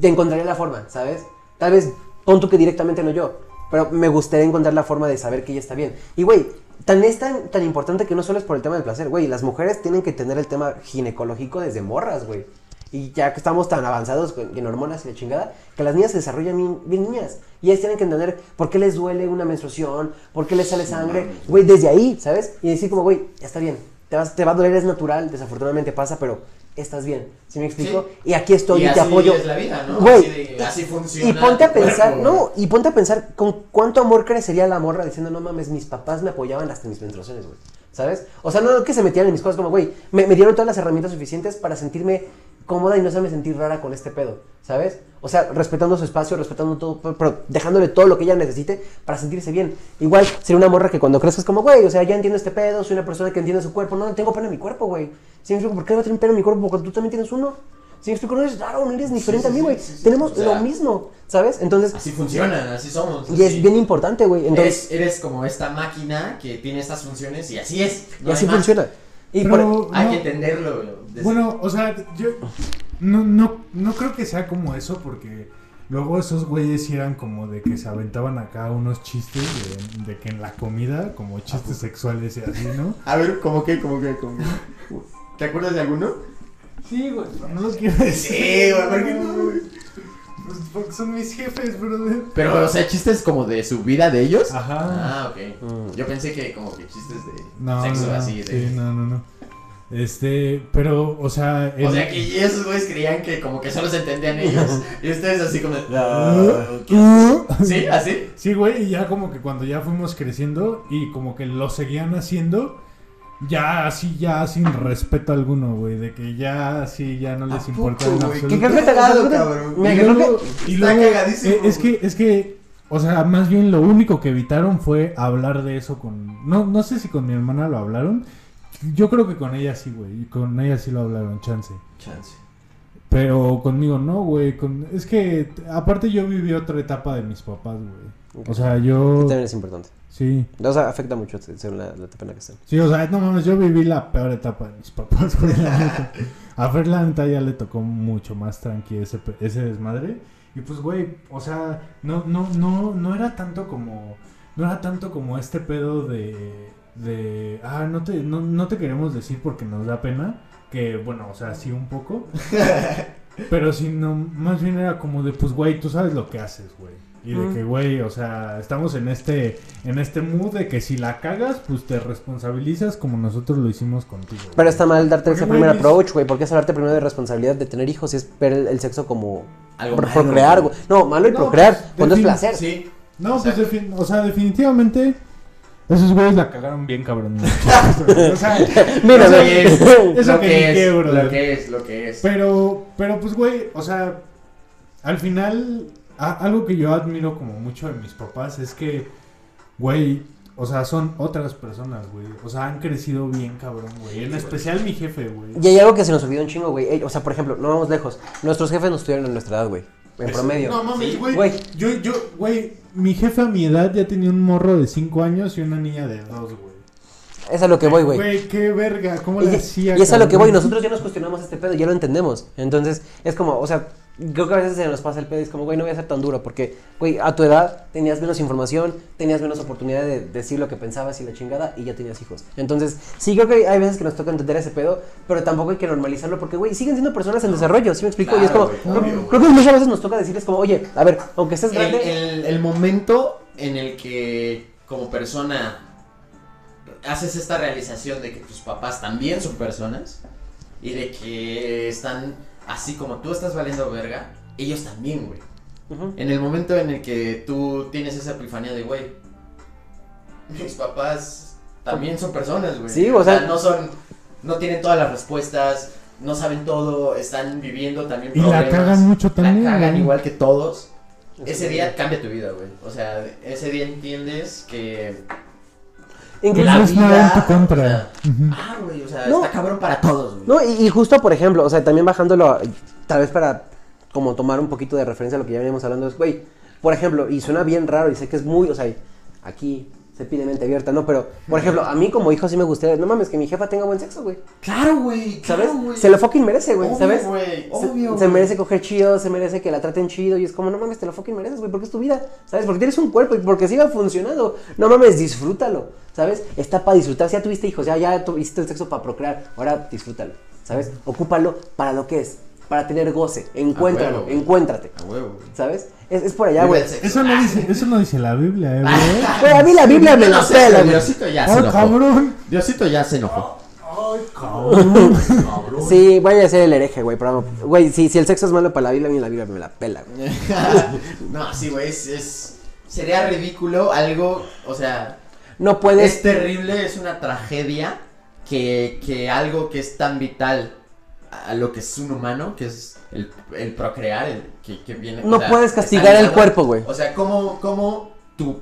[SPEAKER 4] te encontraría la forma, ¿sabes? Tal vez pon tú que directamente no yo. Pero me gustaría encontrar la forma de saber que ella está bien. Y, güey, tan es tan, tan importante que no solo es por el tema del placer, güey. Las mujeres tienen que tener el tema ginecológico desde morras, güey. Y ya que estamos tan avanzados en hormonas y la chingada, que las niñas se desarrollan bien, bien niñas. Y ellas tienen que entender por qué les duele una menstruación, por qué les sale sangre. Güey, desde ahí, ¿sabes? Y decir como, güey, ya está bien. Te, vas, te va a doler, es natural, desafortunadamente pasa, pero estás bien. ¿Sí me explico? Y aquí estoy y,
[SPEAKER 3] y
[SPEAKER 4] te
[SPEAKER 3] así
[SPEAKER 4] apoyo.
[SPEAKER 3] es la vida, ¿no?
[SPEAKER 4] Güey,
[SPEAKER 3] así, de- así funciona.
[SPEAKER 4] Y ponte a pensar,
[SPEAKER 3] cuerpo,
[SPEAKER 4] no, y ponte a pensar con cuánto amor crecería la morra diciendo, no mames, mis papás me apoyaban hasta mis menstruaciones, güey. ¿Sabes? O sea, no que se metieran en mis cosas como, güey, me, me dieron todas las herramientas suficientes para sentirme cómoda y no hacerme sentir rara con este pedo, ¿sabes? O sea, respetando su espacio, respetando todo, pero- pero dejándole todo lo que ella necesite para sentirse bien. Igual sería una morra que cuando crezcas como, güey, o sea, ya entiendo este pedo, soy una persona que entiende su cuerpo, no, no tengo pena en mi cuerpo, güey. ¿Sí me explico? ¿Por qué no tener pena en mi cuerpo cuando tú también tienes uno? ¿Sí me explico? No eres raro, no eres diferente
[SPEAKER 3] sí,
[SPEAKER 4] a mí, güey.
[SPEAKER 3] sí, sí, sí.
[SPEAKER 4] Tenemos
[SPEAKER 3] O sea,
[SPEAKER 4] lo mismo, ¿sabes? Entonces,
[SPEAKER 3] Así funcionan, así somos.
[SPEAKER 4] y es bien importante, güey. Entonces,
[SPEAKER 3] Eres, eres como esta máquina que tiene estas funciones y así es.
[SPEAKER 4] y
[SPEAKER 3] no
[SPEAKER 4] así
[SPEAKER 3] más.
[SPEAKER 4] funciona. Y
[SPEAKER 2] Pero,
[SPEAKER 3] Hay
[SPEAKER 2] no,
[SPEAKER 3] que entenderlo. güey, desde-
[SPEAKER 2] Bueno, o sea, yo no, no, no creo que sea como eso porque luego esos güeyes eran como de que se aventaban acá unos chistes de, de que en la comida, como chistes sexuales y así, ¿no?
[SPEAKER 3] A ver, ¿cómo que? ¿Cómo que? ¿Cómo que? ¿Te acuerdas de alguno?
[SPEAKER 2] Sí, güey, pero no lo quiero decir.
[SPEAKER 3] Sí, güey, ¿por qué no, güey?
[SPEAKER 2] Pues porque son mis jefes, brother.
[SPEAKER 3] Pero, o sea, chistes como de su vida de ellos.
[SPEAKER 2] Ajá.
[SPEAKER 3] Ah, ok.
[SPEAKER 4] Mm.
[SPEAKER 3] Yo pensé que como que chistes de
[SPEAKER 2] No,
[SPEAKER 3] sexo
[SPEAKER 2] no,
[SPEAKER 3] así. De...
[SPEAKER 2] sí, no, no, no. Este, pero, o sea,
[SPEAKER 3] O sea, que esos güeyes creían que como que solo se entendían ellos. y ustedes así como de... ¿Sí? ¿Así?
[SPEAKER 2] Sí, güey, y ya como que cuando ya fuimos creciendo y como que lo seguían haciendo, ya así, ya sin respeto alguno, güey, de que ya así, ya no les
[SPEAKER 3] ¿A
[SPEAKER 2] importa en absoluto.
[SPEAKER 4] ¿Qué creo que te creo que-
[SPEAKER 3] cabrón.
[SPEAKER 2] Y luego, luego, eh, es que, es que, o sea, más bien lo único que evitaron fue hablar de eso con, no, no sé si con mi hermana lo hablaron, yo creo que con ella sí, güey, y con ella sí lo hablaron, chance.
[SPEAKER 3] Chance.
[SPEAKER 2] Pero conmigo no, güey. Con... Es que aparte yo viví otra etapa de mis papás, güey. O sea, yo...
[SPEAKER 4] también es importante.
[SPEAKER 2] Sí.
[SPEAKER 4] O sea, afecta mucho según la, la etapa en la que estén.
[SPEAKER 2] Sí, o sea, no mames, yo viví la peor etapa de mis papás, güey, la neta. A Fer, la neta, ya le tocó mucho más tranqui ese, ese desmadre. Y pues, güey, o sea, no, no, no, no era tanto como... No era tanto como este pedo de... De... Ah, no te, no, no te queremos decir porque nos da pena. Que, bueno, o sea, sí un poco. Pero si no, más bien era como de, pues, güey, tú sabes lo que haces, güey. Y de
[SPEAKER 4] Mm.
[SPEAKER 2] que, güey, o sea, estamos en este, en este mood de que si la cagas, pues te responsabilizas como nosotros lo hicimos contigo. güey.
[SPEAKER 4] Pero está mal darte ese
[SPEAKER 2] Porque,
[SPEAKER 4] primer approach, güey. ¿Por qué es hablarte primero de responsabilidad de tener hijos y es ver el, el sexo como
[SPEAKER 3] Algo
[SPEAKER 4] por,
[SPEAKER 3] malo,
[SPEAKER 4] procrear,
[SPEAKER 3] güey.
[SPEAKER 4] No, malo y
[SPEAKER 2] No,
[SPEAKER 4] procrear,
[SPEAKER 2] pues,
[SPEAKER 4] cuando es placer.
[SPEAKER 3] Sí.
[SPEAKER 2] No, pues,
[SPEAKER 3] Exacto.
[SPEAKER 2] defin- o sea, definitivamente, esos güeyes la cagaron bien, cabrón. o sea,
[SPEAKER 4] Mira,
[SPEAKER 2] o sea,
[SPEAKER 4] güey.
[SPEAKER 2] eso
[SPEAKER 3] lo
[SPEAKER 2] que
[SPEAKER 3] es, lo que es, lo que es.
[SPEAKER 2] Pero, pero pues, güey, o sea, al final, a- algo que yo admiro como mucho de mis papás es que, güey, o sea, son otras personas, güey. O sea, han crecido bien cabrón, güey. En especial mi jefe, güey.
[SPEAKER 4] Y hay algo que se nos olvidó un chingo, güey. Ey, O sea, por ejemplo, no vamos lejos. Nuestros jefes nos tuvieron en nuestra edad, güey. En promedio.
[SPEAKER 2] No mames, güey. Yo, yo, güey, mi jefe a mi edad ya tenía un morro de 5 años y una niña de 2, güey.
[SPEAKER 4] Es a lo que voy, güey.
[SPEAKER 2] Güey, qué verga, ¿cómo
[SPEAKER 4] Y,
[SPEAKER 2] le hacía?
[SPEAKER 4] y es a lo que voy, nosotros ya nos cuestionamos este pedo, ya lo entendemos. Entonces, es como, o sea, creo que a veces se nos pasa el pedo y es como, güey, no voy a ser tan duro, porque, güey, a tu edad tenías menos información, tenías menos oportunidad de decir lo que pensabas y la chingada, y ya tenías hijos. Entonces, sí creo que hay veces que nos toca entender ese pedo, pero tampoco hay que normalizarlo, porque, güey, siguen siendo personas en desarrollo, ¿sí me explico? y es como,
[SPEAKER 3] güey,
[SPEAKER 4] creo,
[SPEAKER 3] obvio,
[SPEAKER 4] creo que muchas veces nos toca decirles como, oye, a ver, aunque estés
[SPEAKER 3] El,
[SPEAKER 4] grande...
[SPEAKER 3] el- el momento en el que como persona haces esta realización de que tus papás también son personas y de que están así como tú estás valiendo verga, ellos también, güey. En el momento en el que tú tienes esa epifanía de, güey, mis papás también son personas, güey.
[SPEAKER 4] Sí, o sea-
[SPEAKER 3] no son, no tienen todas las respuestas, no saben todo, están viviendo también
[SPEAKER 2] Y la
[SPEAKER 3] problemas.
[SPEAKER 2] cagan mucho también,
[SPEAKER 3] La cagan igual que todos. Ese día cambia tu vida, güey. O sea, ese día entiendes que
[SPEAKER 4] Incluso-
[SPEAKER 2] es nada en tu
[SPEAKER 3] o
[SPEAKER 2] contra.
[SPEAKER 3] ah, güey, o sea,
[SPEAKER 4] No.
[SPEAKER 3] está cabrón para todos, güey.
[SPEAKER 4] No, y, y justo por ejemplo, o sea, también bajándolo, tal vez para como tomar un poquito de referencia a lo que ya veníamos hablando, es, güey, por ejemplo, y suena bien raro y sé que es muy, o sea, aquí se pide mente abierta, ¿no? Pero, por ejemplo, a mí como hijo sí me gustaría, no mames, que mi jefa tenga buen sexo, güey.
[SPEAKER 3] Claro, güey.
[SPEAKER 4] ¿Sabes?
[SPEAKER 3] claro, güey.
[SPEAKER 4] se lo fucking merece, güey,
[SPEAKER 3] Obvio,
[SPEAKER 4] ¿sabes?
[SPEAKER 3] güey,
[SPEAKER 4] Se-
[SPEAKER 3] obvio,
[SPEAKER 4] se,
[SPEAKER 3] güey.
[SPEAKER 4] merece coger chido, se merece que la traten chido y es como, no mames, te lo fucking mereces, güey, porque es tu vida, ¿sabes? Porque tienes un cuerpo y porque siga funcionando. No mames, disfrútalo, ¿sabes? Está para disfrutar. Si ya tuviste hijos, ya, ya tu- hiciste el sexo para procrear, ahora disfrútalo, ¿sabes? Ocúpalo para lo que es, para tener goce. Encuéntralo,
[SPEAKER 3] huevo,
[SPEAKER 4] encuéntrate,
[SPEAKER 3] A huevo, güey.
[SPEAKER 4] ¿sabes? Es, es por allá, güey.
[SPEAKER 2] Eso no dice, eso no dice la Biblia, eh, güey.
[SPEAKER 4] Güey, a mí la Biblia me
[SPEAKER 3] no sé,
[SPEAKER 4] pela, güey.
[SPEAKER 3] Diosito ya se
[SPEAKER 2] ¡Ay,
[SPEAKER 3] enojó.
[SPEAKER 2] cabrón!
[SPEAKER 3] Diosito ya se enojó.
[SPEAKER 2] ¡Ay, cabrón!
[SPEAKER 4] Sí, vaya a ser el hereje, güey. Pero, güey, si, si el sexo es malo para la Biblia, a mí la Biblia me la pela, güey.
[SPEAKER 3] no, sí, güey, es, es- Sería ridículo algo, o sea...
[SPEAKER 4] No puedes.
[SPEAKER 3] Es terrible, es una tragedia que, que algo que es tan vital a lo que es un humano, que es el, el procrear, el que, que viene...
[SPEAKER 4] No
[SPEAKER 3] o sea,
[SPEAKER 4] puedes castigar el cuerpo, güey.
[SPEAKER 3] O sea, ¿cómo, cómo tu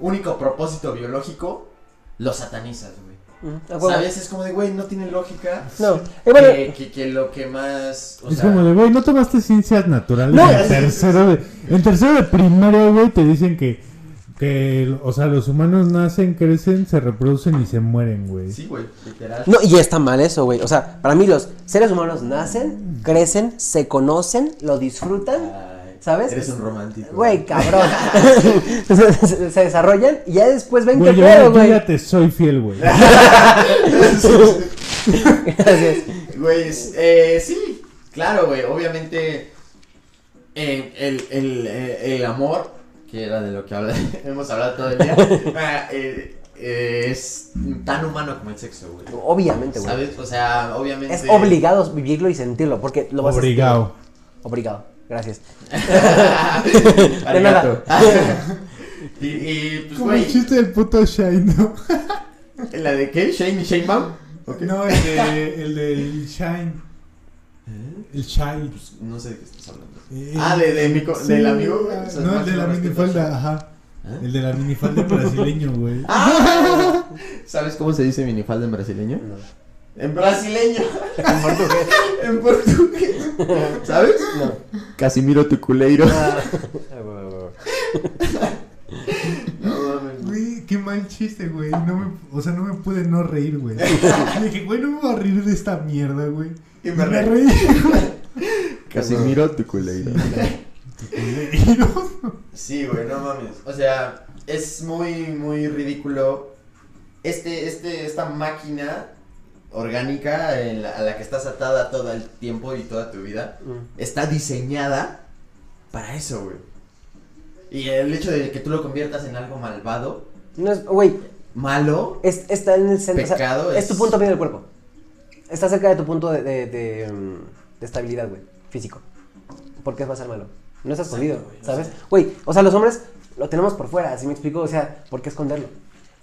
[SPEAKER 3] único propósito biológico lo satanizas, güey?
[SPEAKER 4] Mm.
[SPEAKER 3] ¿Sabes? Es como de, güey, no tiene lógica.
[SPEAKER 4] No. Bueno,
[SPEAKER 3] que, que, que lo que más... O
[SPEAKER 2] Es
[SPEAKER 3] sea,
[SPEAKER 2] como de, güey, ¿no tomaste ciencias naturales?
[SPEAKER 4] No.
[SPEAKER 2] En tercero de, en tercero de primaria, güey, te dicen que, que, o sea, los humanos nacen, crecen, se reproducen y se mueren, güey.
[SPEAKER 3] Sí, güey, literal.
[SPEAKER 4] no, y está mal eso, güey. O sea, para mí los seres humanos nacen, crecen, se conocen, lo disfrutan,
[SPEAKER 3] Ay,
[SPEAKER 4] ¿sabes?
[SPEAKER 3] Eres un romántico.
[SPEAKER 4] Güey, cabrón. se, se desarrollan y ya después ven qué
[SPEAKER 2] Güey, yo,
[SPEAKER 4] pedo,
[SPEAKER 2] yo
[SPEAKER 4] güey.
[SPEAKER 2] ya te soy fiel, güey.
[SPEAKER 4] Gracias.
[SPEAKER 3] Güey, eh, sí, claro, güey. Obviamente, eh, el, el, eh, el amor, que era de lo que habla- hemos hablado todo el día, ah, eh, eh, es tan humano como el sexo, güey.
[SPEAKER 4] Obviamente, güey.
[SPEAKER 3] ¿Sabes? O sea, obviamente.
[SPEAKER 4] Es obligado vivirlo y sentirlo, porque lo vas a
[SPEAKER 2] Obligado.
[SPEAKER 4] sentir. Obligado. Gracias.
[SPEAKER 3] Arigato. y, y, pues,
[SPEAKER 2] Como el
[SPEAKER 3] güey,
[SPEAKER 2] chiste del puto Shine, ¿no?
[SPEAKER 3] ¿la de qué? ¿Shane y qué?
[SPEAKER 2] No, el, de, el del Shine. El Shine.
[SPEAKER 3] Pues, no sé de qué estás hablando.
[SPEAKER 2] Eh,
[SPEAKER 3] Ah, de- de mi co- del amigo,
[SPEAKER 2] ah,
[SPEAKER 3] o sea,
[SPEAKER 2] No, el de la minifalda, ajá.
[SPEAKER 3] ¿Ah?
[SPEAKER 2] El de la minifalda brasileño, güey.
[SPEAKER 3] Ah, ¿Sabes cómo se dice minifalda en brasileño? En brasileño.
[SPEAKER 4] En portugués.
[SPEAKER 3] en portugués. ¿Sabes?
[SPEAKER 4] No.
[SPEAKER 3] Casimiro Tuculeiro.
[SPEAKER 4] Ah.
[SPEAKER 3] No mames.
[SPEAKER 2] Mal chiste, güey. No me, o sea, no me pude no reír, güey. Y dije, güey, no me voy a reír de esta mierda, güey.
[SPEAKER 3] Y
[SPEAKER 2] Y
[SPEAKER 3] me
[SPEAKER 2] me
[SPEAKER 3] reí. Casimiro Tuculeiro. Sí, güey, no mames. O sea, es muy, muy ridículo. Este, este, esta máquina orgánica en la- a la que estás atada todo el tiempo y toda tu vida
[SPEAKER 4] Mm.
[SPEAKER 3] está diseñada para eso, güey. Y el hecho de que tú lo conviertas en algo malvado,
[SPEAKER 4] No es, güey,
[SPEAKER 3] malo,
[SPEAKER 4] es- está en el centro. o sea,
[SPEAKER 3] Pecado
[SPEAKER 4] es...
[SPEAKER 3] es-
[SPEAKER 4] tu punto medio del cuerpo. Está cerca de tu punto de, de, de, mm, de estabilidad, güey, físico. ¿Por qué va a ser malo? No está escondido,
[SPEAKER 3] no
[SPEAKER 4] ¿sabes? Güey, o sea, los hombres lo tenemos por fuera, ¿sí me explico? O sea, ¿por qué esconderlo?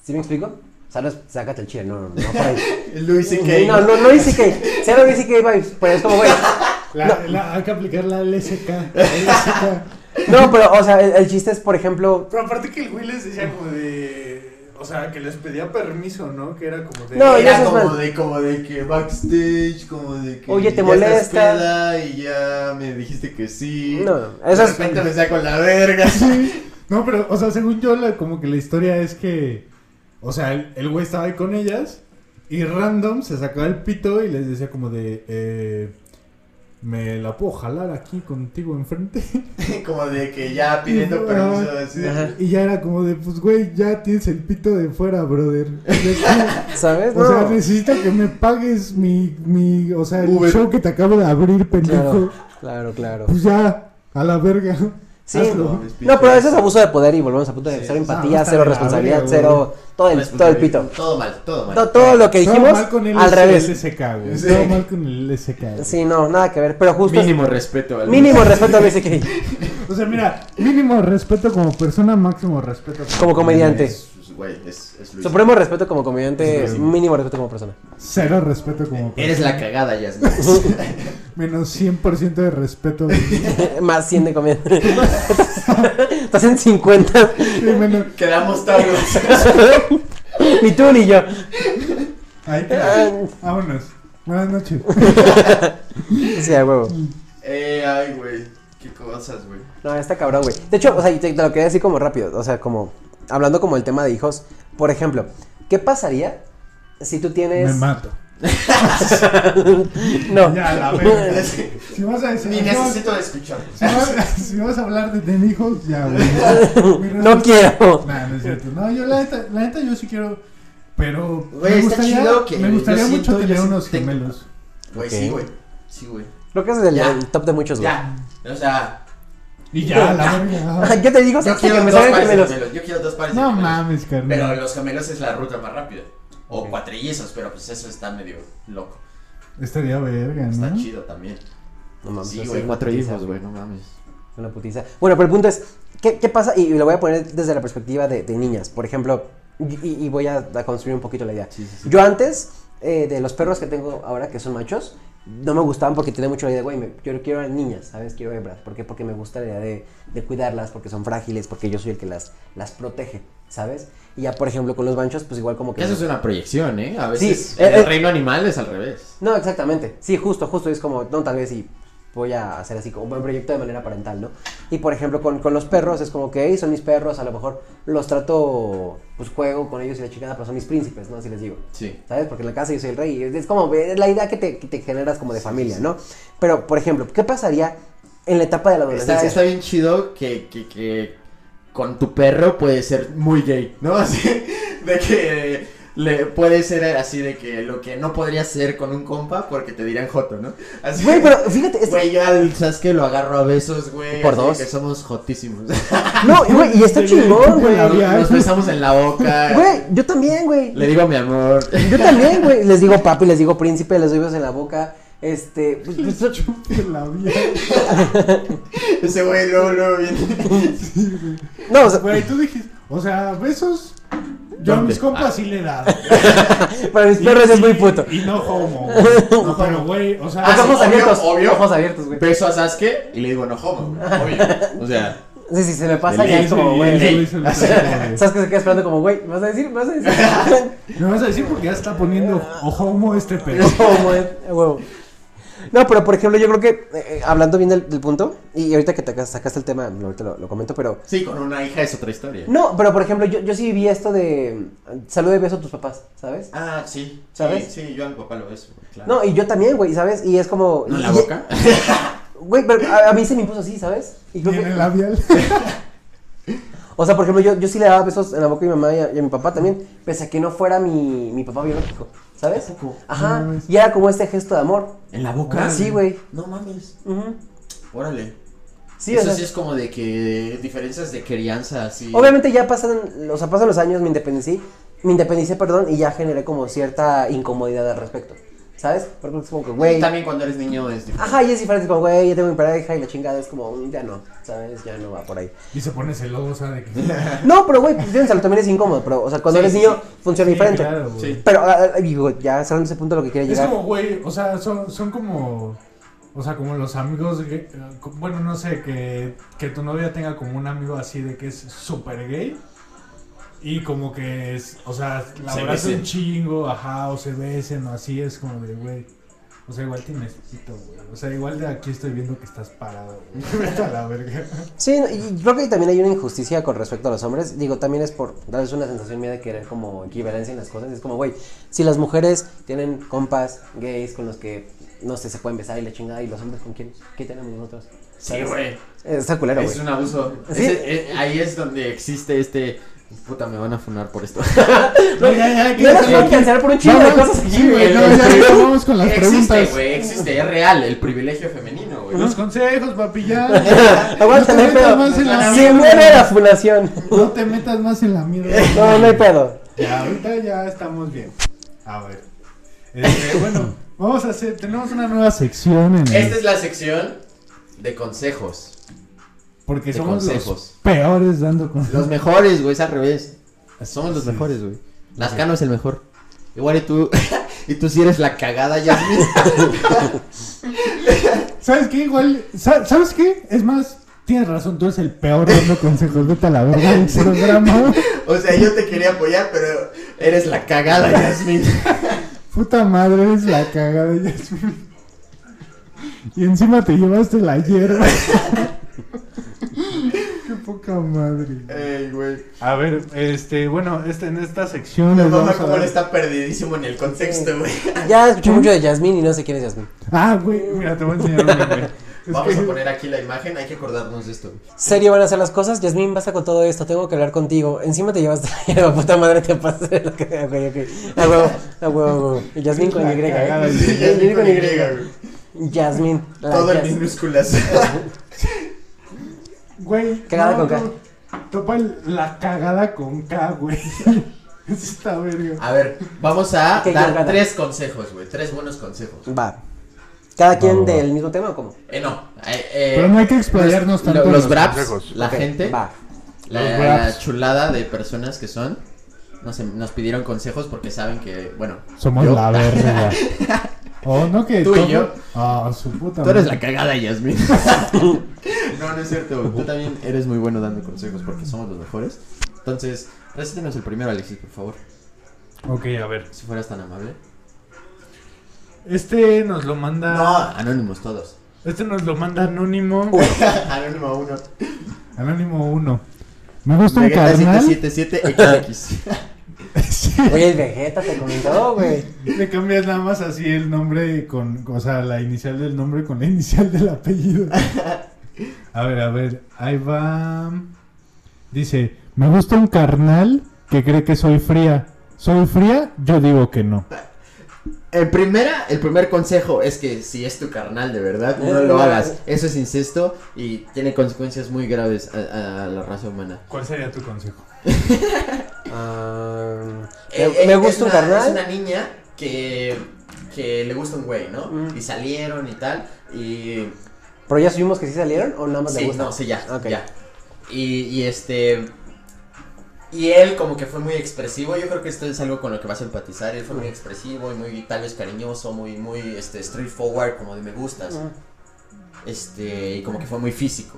[SPEAKER 4] ¿Sí me explico? O sea, no es, sácate el chile, no, no, no, por ahí.
[SPEAKER 3] Luis C.K.
[SPEAKER 4] No, no, no dice que. Cero dice que vibes, pero es como, güey.
[SPEAKER 2] La- la- hay que aplicar la LSK. la LSK.
[SPEAKER 4] No, pero, o sea, el, el chiste es, por ejemplo.
[SPEAKER 2] Pero aparte que el güey les decía como de. o sea, que les pedía permiso, ¿no? Que era como de...
[SPEAKER 4] No, ya
[SPEAKER 3] Era
[SPEAKER 4] eso es
[SPEAKER 3] como de, como de que backstage, como de que.
[SPEAKER 4] Oye, ¿te
[SPEAKER 3] ya
[SPEAKER 4] molesta?
[SPEAKER 3] y ya me dijiste que sí.
[SPEAKER 4] No,
[SPEAKER 3] De
[SPEAKER 4] eso es.
[SPEAKER 3] repente me saco la verga.
[SPEAKER 2] No, pero, o sea, según yo, la, como que la historia es que, o sea, el el güey estaba ahí con ellas y random se sacaba el pito y les decía como de, eh, ¿me la puedo jalar aquí contigo enfrente?
[SPEAKER 3] como de que ya pidiendo
[SPEAKER 2] Y-
[SPEAKER 3] permiso. Así.
[SPEAKER 4] Ajá.
[SPEAKER 2] Y ya era como de, pues, güey, ya tienes el pito de fuera, brother.
[SPEAKER 4] ¿Sabes?
[SPEAKER 2] O sea, necesito que me pagues mi, mi, o sea, el
[SPEAKER 3] Uber.
[SPEAKER 2] show que te acabo de abrir, pendejo.
[SPEAKER 4] Claro, claro, claro.
[SPEAKER 2] Pues ya, a la verga.
[SPEAKER 4] Sí,
[SPEAKER 2] hazlo.
[SPEAKER 3] no,
[SPEAKER 4] pero eso es abuso de poder y volvemos a punto de
[SPEAKER 3] Sí.
[SPEAKER 4] cero
[SPEAKER 2] No,
[SPEAKER 4] empatía, cero responsabilidad, cero. Todo el, todo el pito.
[SPEAKER 3] Todo mal, todo mal.
[SPEAKER 4] Todo, todo lo que dijimos
[SPEAKER 2] Todo mal con el
[SPEAKER 4] al revés.
[SPEAKER 2] LSK, güey.
[SPEAKER 3] Sí.
[SPEAKER 2] Todo mal con el LSK. güey.
[SPEAKER 4] Sí, no, nada que ver. Pero justo. es-
[SPEAKER 3] Mínimo respeto. al-
[SPEAKER 4] mínimo respeto a BCK.
[SPEAKER 2] O sea, mira, mínimo respeto como persona, máximo respeto
[SPEAKER 4] Como comediante.
[SPEAKER 3] Güey, es, es Luis.
[SPEAKER 4] Supremo respeto como comediante,
[SPEAKER 2] Sí.
[SPEAKER 4] mínimo respeto como persona.
[SPEAKER 2] Cero respeto como persona.
[SPEAKER 3] Eres la cagada, Yasmin.
[SPEAKER 2] Menos 100% de respeto.
[SPEAKER 4] Más 100 de comediante. Estás en 50.
[SPEAKER 2] Sí, menos.
[SPEAKER 3] Quedamos tablos.
[SPEAKER 4] Ni tú ni yo.
[SPEAKER 2] Ahí queda. Vámonos. Buenas noches.
[SPEAKER 4] Sí, a huevo.
[SPEAKER 3] eh, ay, güey. Qué cosas, güey.
[SPEAKER 4] No, está cabrón, güey. De hecho, o sea, te, te lo quería decir como rápido. O sea, como. Hablando como el tema de hijos. Por ejemplo, ¿qué pasaría si tú tienes.
[SPEAKER 2] Me mato.
[SPEAKER 4] No.
[SPEAKER 2] Ya, la verga. Si vas a decir.
[SPEAKER 3] Ni necesito escuchar.
[SPEAKER 2] Si vas, si vas a hablar de tener hijos, ya, güey.
[SPEAKER 4] No
[SPEAKER 2] respuesta-
[SPEAKER 4] quiero.
[SPEAKER 2] Nah, no es cierto. No, yo la neta, la neta yo sí quiero. Pero
[SPEAKER 3] Güey,
[SPEAKER 2] me
[SPEAKER 3] está
[SPEAKER 2] gustaría,
[SPEAKER 3] chido que-
[SPEAKER 2] me gustaría
[SPEAKER 3] siento-
[SPEAKER 2] mucho tener unos
[SPEAKER 3] tengo-
[SPEAKER 2] gemelos.
[SPEAKER 3] Güey,
[SPEAKER 4] Ok.
[SPEAKER 3] sí, güey. Sí, güey.
[SPEAKER 4] Creo que es el, el top de muchos, güey.
[SPEAKER 3] Ya. O sea,
[SPEAKER 2] Y ya, la verga.
[SPEAKER 4] Yo te digo,
[SPEAKER 3] yo quiero
[SPEAKER 4] que me
[SPEAKER 3] dos pares de
[SPEAKER 4] gemelos.
[SPEAKER 3] gemelos. Yo quiero dos pares de
[SPEAKER 2] No
[SPEAKER 3] gemelos.
[SPEAKER 2] mames,
[SPEAKER 3] Pero
[SPEAKER 2] carnal.
[SPEAKER 3] los gemelos es la ruta más rápida. O
[SPEAKER 4] Ok.
[SPEAKER 3] cuatrillizos, pero pues eso está medio loco.
[SPEAKER 2] Estaría verga,
[SPEAKER 3] Está
[SPEAKER 2] ¿no?
[SPEAKER 3] chido también.
[SPEAKER 4] No mames,
[SPEAKER 3] Sí, güey, cuatro
[SPEAKER 4] putiza.
[SPEAKER 3] hijos, güey, no mames.
[SPEAKER 4] Una putiza. Bueno, pero el punto es, ¿qué, qué pasa? Y lo voy a poner desde la perspectiva de, de niñas. Por ejemplo, y, y voy a, a construir un poquito la idea.
[SPEAKER 3] Sí, sí, sí.
[SPEAKER 4] Yo antes, eh, de los perros que tengo ahora, que son machos, no me gustaban porque tenía mucho la idea de, güey, me- yo quiero niñas, ¿sabes? Quiero hembras. ¿Por qué? Porque me gusta la idea de, de cuidarlas, porque son frágiles, porque yo soy el que las, las protege, ¿sabes? Y ya, por ejemplo, con los manchos, pues igual como que...
[SPEAKER 3] Eso es una proyección, ¿eh? A veces
[SPEAKER 4] Sí,
[SPEAKER 3] en
[SPEAKER 4] eh,
[SPEAKER 3] el
[SPEAKER 4] eh.
[SPEAKER 3] reino animal es al revés.
[SPEAKER 4] No, exactamente. Sí, justo, justo. Es como, no, tal vez sí voy a hacer así como un buen proyecto de manera parental, ¿no? Y por ejemplo, con, con los perros es como que, hey, son mis perros, a lo mejor los trato, pues juego con ellos y la chingada, pero son mis príncipes, ¿no? Así les digo.
[SPEAKER 3] Sí.
[SPEAKER 4] ¿Sabes? Porque en la casa yo soy el rey. Es como es la idea que te, que te generas como de familia, ¿no? Pero, por ejemplo, ¿qué pasaría en la etapa de la
[SPEAKER 3] Está,
[SPEAKER 4] adolescencia?
[SPEAKER 3] está bien chido que, que, que con tu perro puede ser muy gay, ¿no? Así de que le puede ser así de que lo que no podría ser con un compa porque te dirían joto, ¿no? Así
[SPEAKER 4] Güey, pero fíjate, es-
[SPEAKER 3] Güey, yo al Sasuke lo agarro a besos, güey.
[SPEAKER 4] Por dos.
[SPEAKER 3] Que somos jotísimos.
[SPEAKER 4] no, güey, y está chingón, güey.
[SPEAKER 3] Nos besamos en la boca.
[SPEAKER 4] Güey, yo también, güey.
[SPEAKER 3] Le digo mi amor.
[SPEAKER 4] Yo también, güey. Les digo papi, les digo príncipe, les doy besos en la boca. Este, pues, pues,
[SPEAKER 2] la vida.
[SPEAKER 3] Ese güey luego, luego viene.
[SPEAKER 4] no, o sea,
[SPEAKER 2] Güey, tú dijiste, o sea, besos. Yo a mis compas sí le he dado.
[SPEAKER 4] para mis perros es muy puto.
[SPEAKER 2] Y no homo. güey. No, pero güey, o sea.
[SPEAKER 3] Ah,
[SPEAKER 4] ojos
[SPEAKER 3] obvio,
[SPEAKER 4] abiertos,
[SPEAKER 3] obvio.
[SPEAKER 4] ojos abiertos, güey.
[SPEAKER 3] Beso a Sasuke y le digo no homo, güey. Obvio. O sea.
[SPEAKER 4] Sí, sí, se me pasa ya como, güey. ¿Sabes que se queda esperando como, güey? ¿Me vas a decir? ¿Me vas a decir?
[SPEAKER 2] Me vas a decir porque ya está poniendo ojo homo este pedo.
[SPEAKER 4] Como, güey, a huevo. No, pero por ejemplo, yo creo que, eh, eh, hablando bien del, del punto, y ahorita que te sacaste el tema, ahorita lo, lo comento, pero...
[SPEAKER 3] Sí, con una hija es otra historia.
[SPEAKER 4] No, pero por ejemplo, yo, yo sí viví esto de salud y beso a tus papás, ¿sabes?
[SPEAKER 3] Ah, sí.
[SPEAKER 4] ¿Sabes?
[SPEAKER 3] Sí, sí, yo a mi papá lo beso, claro.
[SPEAKER 4] No, y yo también, güey, ¿sabes? Y es como...
[SPEAKER 3] ¿No en la
[SPEAKER 4] y-
[SPEAKER 3] boca?
[SPEAKER 4] Güey, pero a, a mí se me impuso así, ¿sabes? Y creo
[SPEAKER 2] Y en
[SPEAKER 4] que-
[SPEAKER 2] el labial.
[SPEAKER 4] O sea, por ejemplo, yo, yo sí le daba besos en la boca a mi mamá y a, y a mi papá también, pese a que no fuera mi, mi papá biológico, ¿sabes? Ajá,
[SPEAKER 2] No
[SPEAKER 4] y era como este gesto de amor.
[SPEAKER 3] ¿En la boca?
[SPEAKER 4] Sí, güey.
[SPEAKER 3] No mames.
[SPEAKER 4] Ujú.
[SPEAKER 3] Órale.
[SPEAKER 4] Sí, o
[SPEAKER 3] Eso
[SPEAKER 4] sea,
[SPEAKER 3] sí es como de que diferencias de crianza, así.
[SPEAKER 4] obviamente ya pasan, o sea, pasan los años, me independicé, me independicé, perdón, y ya generé como cierta incomodidad al respecto, ¿sabes? Porque es como que, güey,
[SPEAKER 3] También cuando eres niño es diferente.
[SPEAKER 4] ajá, y es diferente, es como, güey, ya tengo mi pareja y la chingada es como, ya no, ¿sabes? Ya no va por ahí.
[SPEAKER 2] Y se pone celosa de que.
[SPEAKER 4] No, pero güey, pues, piénsalo, también es incómodo, pero, o sea, cuando
[SPEAKER 3] Sí,
[SPEAKER 4] eres
[SPEAKER 3] sí,
[SPEAKER 4] niño,
[SPEAKER 3] sí.
[SPEAKER 4] funciona
[SPEAKER 2] Sí,
[SPEAKER 4] diferente.
[SPEAKER 2] claro.
[SPEAKER 4] Pero, ah, ah, digo, ya cerrando ese punto, lo que quiere
[SPEAKER 2] Es
[SPEAKER 4] llegar.
[SPEAKER 2] como, güey, o sea, son, son como. O sea, como los amigos. gay- eh, Bueno, no sé, que, que tu novia tenga como un amigo así de que es súper gay. Y como que es, o sea, la
[SPEAKER 3] Se
[SPEAKER 2] abraza
[SPEAKER 3] besen.
[SPEAKER 2] un chingo, ajá, o se besen, o así es como de, güey. O sea, igual tienes pito, güey. O sea, igual de aquí estoy viendo que estás parado, güey. Vete a la verga.
[SPEAKER 4] Sí, y creo que también hay una injusticia con respecto a los hombres. Digo, también es por darles una sensación mía de querer como equivalencia en las cosas. Es como, güey, si las mujeres tienen compas gays con los que, no sé, se pueden besar y la chingada, ¿y los hombres con quién? ¿Qué tenemos nosotros?
[SPEAKER 3] Sí, güey.
[SPEAKER 4] Está culero,
[SPEAKER 3] Es
[SPEAKER 4] güey.
[SPEAKER 3] un abuso.
[SPEAKER 4] Sí.
[SPEAKER 3] Ese- eh, ahí es donde existe este. Puta, me van a funar por esto.
[SPEAKER 2] No, ya, ya,
[SPEAKER 4] No nos cancelar por un chingo de
[SPEAKER 2] Vamos.
[SPEAKER 4] cosas aquí,
[SPEAKER 2] güey, no, ya, ya, vamos con las
[SPEAKER 3] existe,
[SPEAKER 2] preguntas.
[SPEAKER 3] güey, existe, es real, el privilegio femenino, güey.
[SPEAKER 2] Los consejos, papi, ya.
[SPEAKER 4] Aguanta, no hay
[SPEAKER 2] te metas
[SPEAKER 4] pedo.
[SPEAKER 2] más en la
[SPEAKER 4] Se muere la fundación.
[SPEAKER 2] No te metas más en la mierda.
[SPEAKER 4] No, no hay pedo.
[SPEAKER 2] Ya, ahorita ya estamos bien. A ver. Este, bueno, vamos a hacer. Tenemos una nueva sección en el-
[SPEAKER 3] Esta es la sección de consejos.
[SPEAKER 2] Porque
[SPEAKER 3] de
[SPEAKER 2] somos los peores dando consejos.
[SPEAKER 3] Los mejores, güey, es al revés. Somos los
[SPEAKER 2] Sí.
[SPEAKER 3] mejores, güey. Lascano es el mejor. Igual y tú, y tú sí eres la cagada, Yasmin.
[SPEAKER 2] ¿Sabes qué? Igual. sa- ¿Sabes qué? Es más, tienes razón, tú eres el peor dando consejos. Vete a la verga del programa.
[SPEAKER 3] O sea, yo te quería apoyar, pero eres la cagada, Yasmin.
[SPEAKER 2] Puta madre, eres la cagada, Yasmin. Y encima te llevaste la hierba. Poca madre.
[SPEAKER 3] Ey, güey.
[SPEAKER 2] A ver, este, bueno, este, en esta sección
[SPEAKER 3] Mi mamá como le está perdidísimo en el contexto, güey.
[SPEAKER 4] Ya escuché mucho de Yasmín y no sé quién es Yasmín.
[SPEAKER 2] Ah, güey, mira, te voy a enseñar güey. Es
[SPEAKER 3] Vamos
[SPEAKER 2] que-
[SPEAKER 3] a poner aquí la imagen, hay que acordarnos de esto.
[SPEAKER 4] ¿Serio van a hacer las cosas? Yasmín, basta con todo esto, tengo que hablar contigo. Encima te llevaste la hierba, puta madre, te pasé lo que... Ok, ok. A huevo, a huevo, a huevo. Y Yasmín con Y, ¿eh?
[SPEAKER 2] sí,
[SPEAKER 3] Yasmin con Y, güey.
[SPEAKER 4] Yasmín.
[SPEAKER 3] Todo en minúsculas.
[SPEAKER 2] Güey.
[SPEAKER 4] Cagada con K.
[SPEAKER 2] Topa la cagada con K, güey. Eso está verga.
[SPEAKER 3] A ver, vamos a
[SPEAKER 4] ¿Qué
[SPEAKER 3] dar
[SPEAKER 4] cagada?
[SPEAKER 3] tres consejos, güey. Tres buenos consejos.
[SPEAKER 4] Va. ¿Cada quien
[SPEAKER 2] va.
[SPEAKER 4] del mismo tema o cómo?
[SPEAKER 3] Eh, no. eh, eh,
[SPEAKER 2] Pero no hay que explayarnos tanto
[SPEAKER 3] Los
[SPEAKER 2] los
[SPEAKER 3] braps,
[SPEAKER 2] consejos.
[SPEAKER 3] la gente,
[SPEAKER 4] Va.
[SPEAKER 3] la, chulada de personas que son, nos, nos pidieron consejos porque saben que, bueno,
[SPEAKER 2] Somos
[SPEAKER 3] yo-
[SPEAKER 2] la verga. Oh, no que
[SPEAKER 3] Tú y yo.
[SPEAKER 2] Ah, su puta
[SPEAKER 3] Tú eres la cagada, Yasmin. no, no es cierto. Tú también eres muy bueno dando consejos porque somos los mejores. Entonces, recítanos el primero, Alexis, por favor.
[SPEAKER 2] Ok, a ver.
[SPEAKER 3] Si fueras tan amable.
[SPEAKER 2] Este nos lo manda.
[SPEAKER 3] No, anónimos todos.
[SPEAKER 2] Este nos lo manda Anónimo.
[SPEAKER 3] Anónimo 1.
[SPEAKER 2] Anónimo 1. Me gusta un carnal.
[SPEAKER 3] 777 XX.
[SPEAKER 2] Sí.
[SPEAKER 4] Oye, el Vegeta te comentó, güey.
[SPEAKER 2] Le cambias nada más así el nombre con, o sea, la inicial del nombre con la inicial del apellido. A ver, a ver, ahí va. Dice, me gusta un carnal que cree que soy fría. ¿Soy fría? Yo digo que no.
[SPEAKER 3] En primera, el primer consejo es que si es tu carnal de verdad, no lo hagas. Eso es incesto y tiene consecuencias muy graves a, a la raza humana.
[SPEAKER 2] ¿Cuál sería tu consejo?
[SPEAKER 4] Ah,
[SPEAKER 3] Eh,
[SPEAKER 4] me,
[SPEAKER 3] eh,
[SPEAKER 4] me gusta un carnal.
[SPEAKER 3] Es una niña que, que le gusta un güey, ¿no?
[SPEAKER 4] Mm.
[SPEAKER 3] Y salieron y tal. Y.
[SPEAKER 4] ¿Pero ya subimos que sí salieron o nada más le gusta?
[SPEAKER 3] no, sí, ya.
[SPEAKER 4] Ok.
[SPEAKER 3] ya. Y, y este. Y él como que fue muy expresivo, yo creo que esto es algo con lo que vas a empatizar, él fue muy expresivo y muy tal vez cariñoso, muy, muy este, straightforward, como de me gustas,
[SPEAKER 4] Mm,
[SPEAKER 3] este, y como que fue muy físico.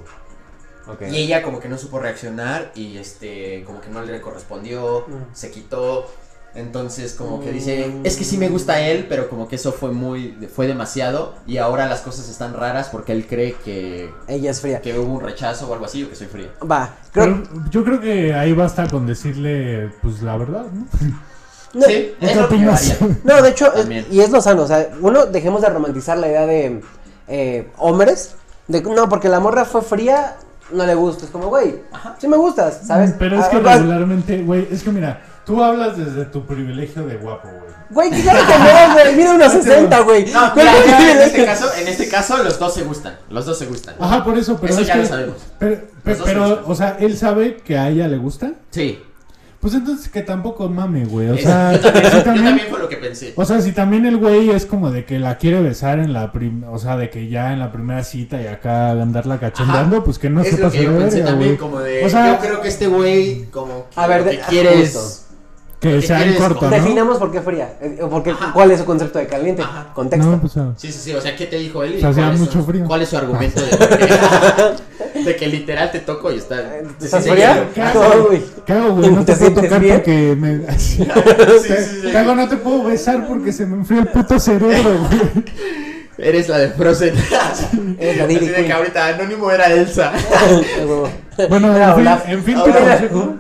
[SPEAKER 3] Y ella como que no supo reaccionar y este como que no le correspondió,
[SPEAKER 4] Mm.
[SPEAKER 3] se quitó. Entonces como que dice,
[SPEAKER 4] Mm.
[SPEAKER 3] es que sí me gusta él, pero como que eso fue muy fue demasiado y ahora las cosas están raras porque él cree que
[SPEAKER 4] Ella es fría.
[SPEAKER 3] que hubo un rechazo o algo así o que soy fría.
[SPEAKER 4] Va. Creo,
[SPEAKER 2] Pero yo creo que ahí basta con decirle, pues la verdad, ¿no?
[SPEAKER 4] no,
[SPEAKER 3] sí,
[SPEAKER 2] ¿Qué
[SPEAKER 3] es lo
[SPEAKER 4] no, de hecho, es- y es lo sano. O sea, uno, dejemos de romantizar la idea de eh, hombres. De, no, porque la morra fue fría, no le gusta. Es como, güey, sí me gustas, ¿sabes?
[SPEAKER 2] Pero es que
[SPEAKER 4] Ah, vas-
[SPEAKER 2] regularmente, güey, es que mira, tú hablas desde tu privilegio de guapo, güey.
[SPEAKER 4] Güey, claro que no, güey. Mira unos 60, güey.
[SPEAKER 3] No,
[SPEAKER 4] ¿Cuál
[SPEAKER 3] mira,
[SPEAKER 4] es el
[SPEAKER 3] ya, en este caso, en este caso los dos se gustan, los dos se gustan.
[SPEAKER 2] Ajá, por eso, pero
[SPEAKER 3] Eso
[SPEAKER 2] es
[SPEAKER 3] ya
[SPEAKER 2] que-
[SPEAKER 3] lo sabemos.
[SPEAKER 2] Pero, pero,
[SPEAKER 3] se gustan.
[SPEAKER 2] o sea, él sabe que a ella le gusta.
[SPEAKER 3] Sí.
[SPEAKER 2] Pues entonces que tampoco mame, güey. O
[SPEAKER 3] Es-
[SPEAKER 2] sea,
[SPEAKER 3] yo, también,
[SPEAKER 2] si
[SPEAKER 3] yo
[SPEAKER 2] también-
[SPEAKER 3] fue lo que pensé.
[SPEAKER 2] o sea, si también el güey es como de que la quiere besar en la prim, o sea, de que ya en la primera cita y acá andarla cachondeando, pues que no
[SPEAKER 3] es
[SPEAKER 2] se
[SPEAKER 3] lo que yo
[SPEAKER 2] de
[SPEAKER 3] pensé también,
[SPEAKER 2] güey.
[SPEAKER 3] como de,
[SPEAKER 2] O sea-
[SPEAKER 3] yo creo que este güey, como que
[SPEAKER 4] A ver,
[SPEAKER 3] lo
[SPEAKER 4] de-
[SPEAKER 3] que quiere es...
[SPEAKER 4] justo.
[SPEAKER 2] Que
[SPEAKER 3] ¿Qué
[SPEAKER 2] sea en
[SPEAKER 3] quieres?
[SPEAKER 2] corto, ¿no?
[SPEAKER 4] Definamos por qué fría. eh, o por qué-
[SPEAKER 3] Ajá.
[SPEAKER 4] ¿Cuál es su concepto de caliente?
[SPEAKER 3] Ajá.
[SPEAKER 4] Contexto.
[SPEAKER 2] No, pues, ah,
[SPEAKER 3] Sí, sí, sí, o sea, ¿qué te dijo él? y
[SPEAKER 2] O sea, hacía
[SPEAKER 3] cuál es su-
[SPEAKER 2] mucho frío.
[SPEAKER 3] ¿Cuál es su argumento de? De que literal te toco y está.
[SPEAKER 4] ¿Estás fría? güey.
[SPEAKER 2] Cago, güey, no
[SPEAKER 4] ¿Te
[SPEAKER 2] te puedo tocar
[SPEAKER 4] bien?
[SPEAKER 2] porque me...
[SPEAKER 3] sí, sí.
[SPEAKER 2] Cago, no te puedo besar porque se me enfría el puto cerebro, güey.
[SPEAKER 3] Eres la de Frozen.
[SPEAKER 4] Eres la
[SPEAKER 3] Así de que ahorita Anónimo era Elsa.
[SPEAKER 2] Bueno,
[SPEAKER 4] Era
[SPEAKER 2] en fin, en fin,
[SPEAKER 3] Olaf.
[SPEAKER 2] consejo.